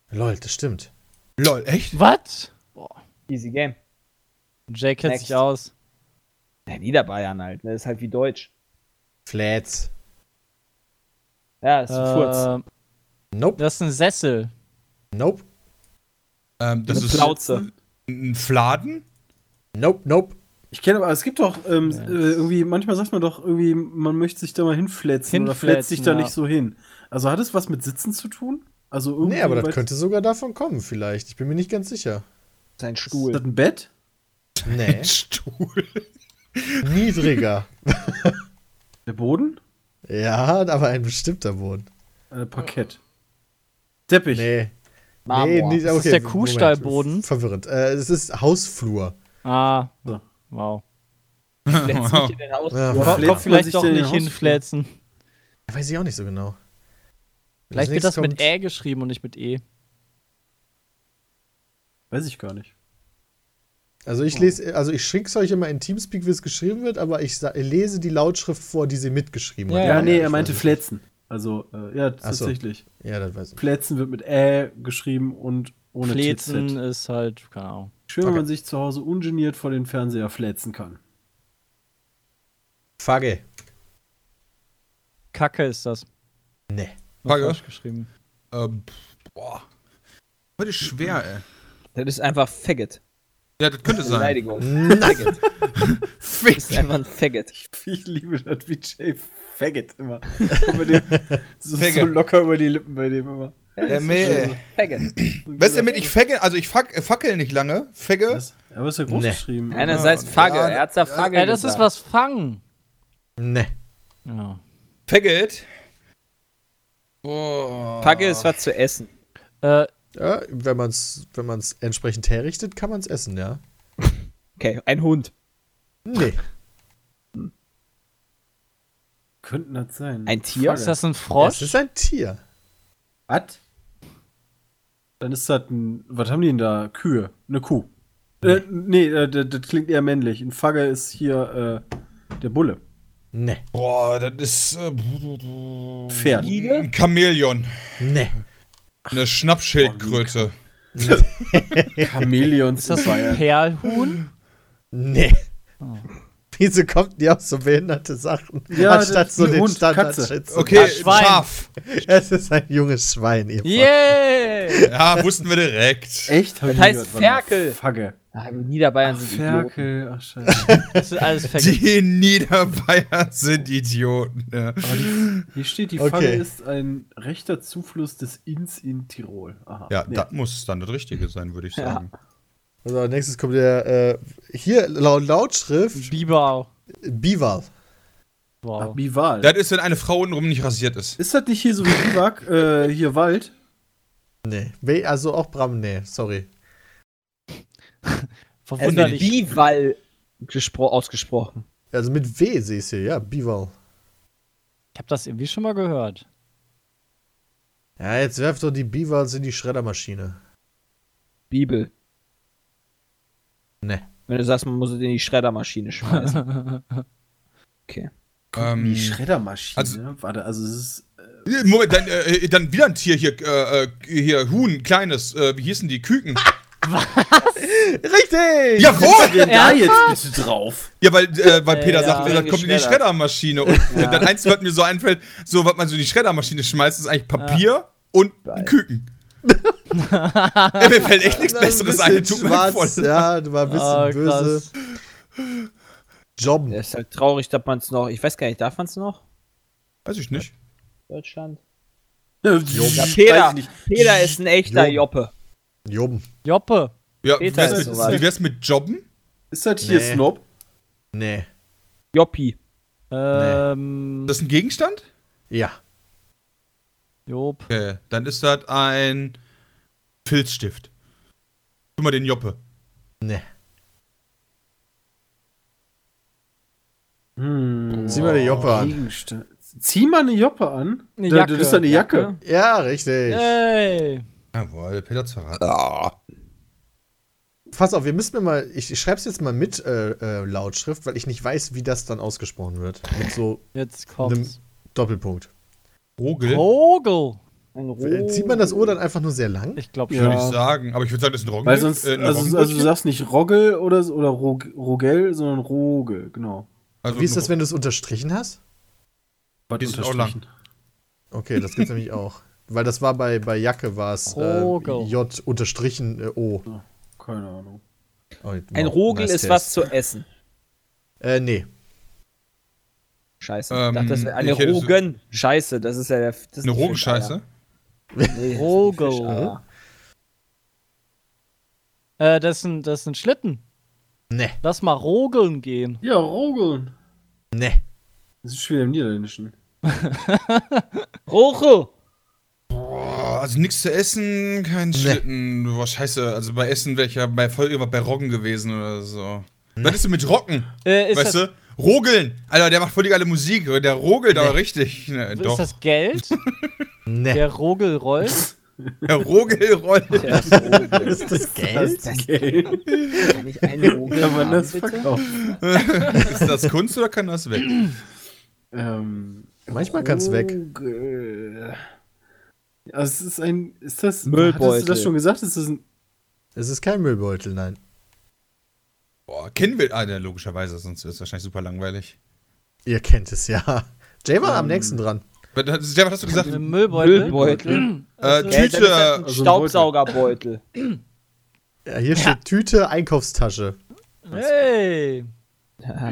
Lol, das stimmt. Lol, echt? Was? Easy Game. Jay kennt sich aus. Ja, Niederbayern halt, ne? Das ist halt wie Deutsch. Flats. Ja, das ist ein äh, Furz. Nope. Das ist ein Sessel. Nope. Ähm, das Eine ist Plauze. ein Fladen? Nope, nope. Ich kenne aber, es gibt doch ähm, ja. äh, irgendwie, manchmal sagt man doch irgendwie, man möchte sich da mal hinfletzen, hinfletzen oder fletzt sich da ja. nicht so hin. Also hat es was mit Sitzen zu tun? Also irgendwie. Nee, aber das könnte sogar davon kommen, vielleicht. Ich bin mir nicht ganz sicher. Sein Stuhl. Ist das ein Bett? Nee. Ein Stuhl. (laughs) Niedriger. Der Boden? Ja, aber ein bestimmter Boden. Äh, Parkett. Teppich. Nee. Marmor. Nee, nicht, okay, das ist der Kuhstallboden. Verwirrend. Äh, es ist Hausflur. Ah, so. Wow. (laughs) Flätzt wow. in den Hausflur. Ja, Kopf vielleicht doch nicht hinflätzen. Weiß ich auch nicht so genau. Vielleicht wird das mit Ä geschrieben und nicht mit E. Weiß ich gar nicht. Also ich lese, also ich schicke es euch immer in Teamspeak, wie es geschrieben wird, aber ich lese die Lautschrift vor, die sie mitgeschrieben ja, hat. Ja, nee, er meinte Flätzen. Also, äh, ja, tatsächlich. So. Ja, das weiß ich. Flätzen wird mit Ä geschrieben und ohne Flätzen TZ. ist halt, keine Ahnung. Schön, okay. wenn man sich zu Hause ungeniert vor den Fernseher flätzen kann. Fagge. Kacke ist das. Nee. Fagge? geschrieben. Ähm, boah. Heute ist schwer, ey. Das ist einfach Faggot. Ja, das könnte sein. Beleidigung. Nugget. (laughs) Fick. Das ist einfach ein Faggot. Ich, ich liebe das wie Jay Faggot immer. (laughs) so, so, locker über die Lippen bei dem immer. Ja. Faggot. (clears throat) Weißt du, damit ich fagge, also ich fuck, fackel nicht lange. Fagge. Was? Aber ist ja groß nee. geschrieben. Einerseits Fagge, ja, er hat's ja Fagge. Ja, das gesagt. ist was fangen. Nee. Ja. Faggot. Boah. Fagge ist was zu essen. Äh, ja, wenn man es wenn man's entsprechend herrichtet, kann man es essen, ja. Okay, ein Hund. Nee. Hm. Könnten das sein? Ein Tier? Ist das ein Frosch? Das ist ein Tier. Was? Dann ist das ein. Was haben die denn da? Kühe. Eine Kuh. Nee, äh, nee äh, das, das, klingt eher männlich. Ein Fagger ist hier äh, der Bulle. Nee. Boah, das ist. Äh, Pferd. Ein Chamäleon. Nee. Eine Schnappschildkröte. (laughs) Chamäleons. Ist das ein Perlhuhn? Nee. Oh. Wieso kommt die auf so behinderte Sachen? Ja, anstatt so den Hund, Standardschätzen. Okay, Schwein. Schaf. Es ist ein junges Schwein. Ihr Yeah! Ja, wussten wir direkt. Echt? Das heißt. Ferkel. Fagge. Ah, Niederbayern sind Idioten. Ferkel, ach scheiße. Das alles vergessen. Die Niederbayern sind Idioten. Ja. Die, hier steht, die Okay. Fagge ist ein rechter Zufluss des Inns in Tirol. Aha. Ja, Nee. das muss dann das Richtige sein, würde ich Ja. Sagen. So, nächstes kommt der, äh, hier laut Lautschrift, Biber. Bival. Ach, Wow. Bival. Das ist, wenn eine Frau untenrum nicht rasiert ist. Ist das nicht hier so wie Biwak, äh, hier Wald? Nee, We- also auch Bram, nee, sorry. Also (laughs) mit Verwunderlich. Gespro ausgesprochen. Also mit W sehe ich hier, ja, Bival. Ich habe das irgendwie schon mal gehört. Ja, jetzt werft doch die Bivals in die Schreddermaschine. Bibel. Ne. Wenn du sagst, man muss es in die Schreddermaschine schmeißen. (laughs) Okay. Ähm, Die Schreddermaschine. also- Warte, also es ist. äh, Moment, dann, äh, dann wieder ein Tier hier, äh, äh, hier, Huhn, kleines, äh, wie hießen die? Küken. (laughs) Richtig! Jawohl! Wer da jetzt bitte drauf? Ja, weil, äh, weil Äh, Peter ja. sagte, das Wegen kommt in die Schredder. Schreddermaschine. Und dann eins, was mir so einfällt, so, was man so in die Schreddermaschine schmeißt, ist eigentlich Papier und ein Küken. (laughs) ja, mir fällt echt nichts Besseres ein. Tut mir voll. ja, du war ein bisschen Ah, böse. Jobben. Der ist halt traurig, dass man es noch. Ich weiß gar nicht, darf man es noch? Weiß ich nicht. Deutschland? Ja, Ja, Peter, Peter ist ein echter Jo. Joppe. Jobben. Joppe. Ja, wie Peter wär's, ist mit, wie wär's mit Jobben? Ist das hier Nee. Snob? Nee. Joppi. Ähm. Das ist ein Gegenstand? Ja. Job. Okay, dann ist das ein Filzstift. Guck mal den Joppe. Nee. Hm. Zieh mal die Joppe an. Gegenstand. Zieh mal eine Joppe an. Eine Da- Jacke. Das ist eine Jacke. Ja, richtig. Hey. Jawohl, Peter verraten. Pass auf, wir müssen mir mal, ich, ich schreib's jetzt mal mit äh, äh, Lautschrift, weil ich nicht weiß, wie das dann ausgesprochen wird. Mit so Jetzt einem kommt's. Doppelpunkt. Rogel, Vogel. Ein Äh, Zieht man das O dann einfach nur sehr lang? Ich glaube Ja. schon. würde ich sagen. Aber ich würde sagen, das ist ein Rogel. Weil sonst, äh, also, also du sagst nicht Roggel oder, so- oder Rog, Rogel, sondern Rogel, genau. Also Wie ist das, wenn du es unterstrichen hast? Was Die sind auch unterstrichen. Okay, das gibt's (laughs) nämlich auch. Weil das war bei, bei Jacke war es äh. J unterstrichen äh, O. Keine Ahnung. Oh, Ein Rogel nice ist test. was zu essen. Äh, nee. Scheiße. Ähm, ich dachte, das wäre eine ich Rogen. Scheiße, das ist ja der. Das Eine Rogenscheiße? Nee, Rogel. das ist die Fischeier. Äh, das ist ein, das ist ein Schlitten. Nee. Lass mal rogeln gehen. Ja, Rogeln. Nee. Das ist schon wieder im Niederländischen. (laughs) Rogel. Boah, also nichts zu essen, kein Schlitten. Boah, scheiße. Also bei Essen wäre ich ja bei voll irgendwas bei Roggen gewesen oder so. Was ist denn mit Rocken? Äh, ist, weißt das, du? Rogeln. Alter, der macht voll die geile Musik. Der rogelt aber richtig. Ne, ist doch. das Geld? (laughs) Nee. Der Rogel rollt? Der Rogel rollt. Der ist Rogel. (laughs) ist das Geld? Okay. Kann ich einen Rogel Kann man haben, das bitte? verkaufen? ist das Kunst oder kann das weg? Ähm, Manchmal kann's weg. Rogel. Also es ist ein. Ist das. Müllbeutel. Hattest du das schon gesagt? Ist das ein. Es ist kein Müllbeutel, nein. Boah, kennen wir. Ne, logischerweise, sonst ist es wahrscheinlich super langweilig. Ihr kennt es ja. Jay war am Ähm, nächsten dran. Was, was hast du gesagt? Ein Müllbeutel? Müllbeutel. Äh, Ja, das Tüte. ein Also Staubsaugerbeutel. (clears throat) Ja, hier steht Tüte, Einkaufstasche. Hey!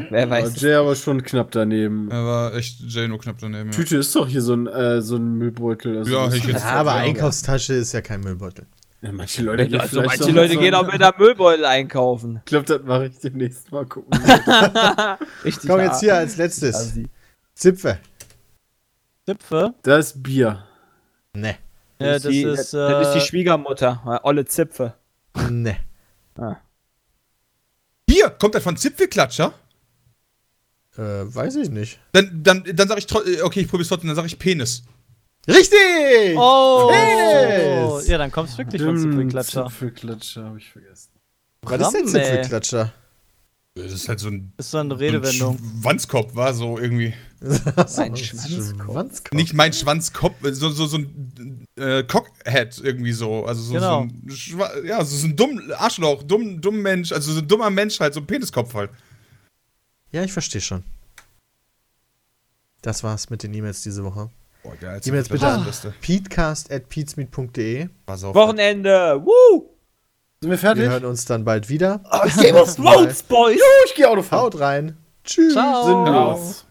Wer Weiß. Jay aber schon knapp daneben. Er war echt Jay nur knapp daneben. Ja. Tüte ist doch hier so ein, äh, so ein Müllbeutel. Also Ja, ich jetzt- Ja, aber Ja. Einkaufstasche ist ja kein Müllbeutel. Ja, manche Leute gehen Also manche Leute so- gehen auch mit einem Müllbeutel einkaufen. Ich glaube, das mache ich demnächst mal gucken. (laughs) Richtig. Komm jetzt hier als letztes. Assi. Zipfe. Zipfe? Da ist Bier. Ne. Ja, Das das ist die, ist. das ist die Äh, Schwiegermutter. äh, Olle Zipfe. Ne. Hier, kommt das von Zipfelklatscher? Äh, weiß ich nicht. Dann, dann, dann sag ich trotzdem, okay, ich probier's trotzdem, dann sag ich Penis. Richtig! oh! Yes! Ja, dann kommst du wirklich von Zipfelklatscher. Zipfelklatscher, habe ich vergessen. Was ist denn Kram. Zipfelklatscher? Das ist halt so ein Das ist so eine Redewendung. Schwanzkopf, war so irgendwie. (laughs) Ein Schwanzkopf. Schwanzkopf. Nicht mein Schwanzkopf, so, so, so ein äh, Cockhead irgendwie so. Also so, Genau. so ein Schwa ja, so, so ein dumm Arschloch, dumm, dumm Mensch, also so ein dummer Mensch halt, so ein Peniskopf halt. Ja, ich verstehe schon. Das war's mit den E-Mails diese Woche. E-Mails bitte an peatcast.peatsmeet.de. Wochenende! Woo! Sind wir fertig? Wir hören uns dann bald wieder. Oh, Game of Thrones, Boys! Jo, ich geh Autofahren. Haut rein. Tschüss. Ciao. Sinnlos.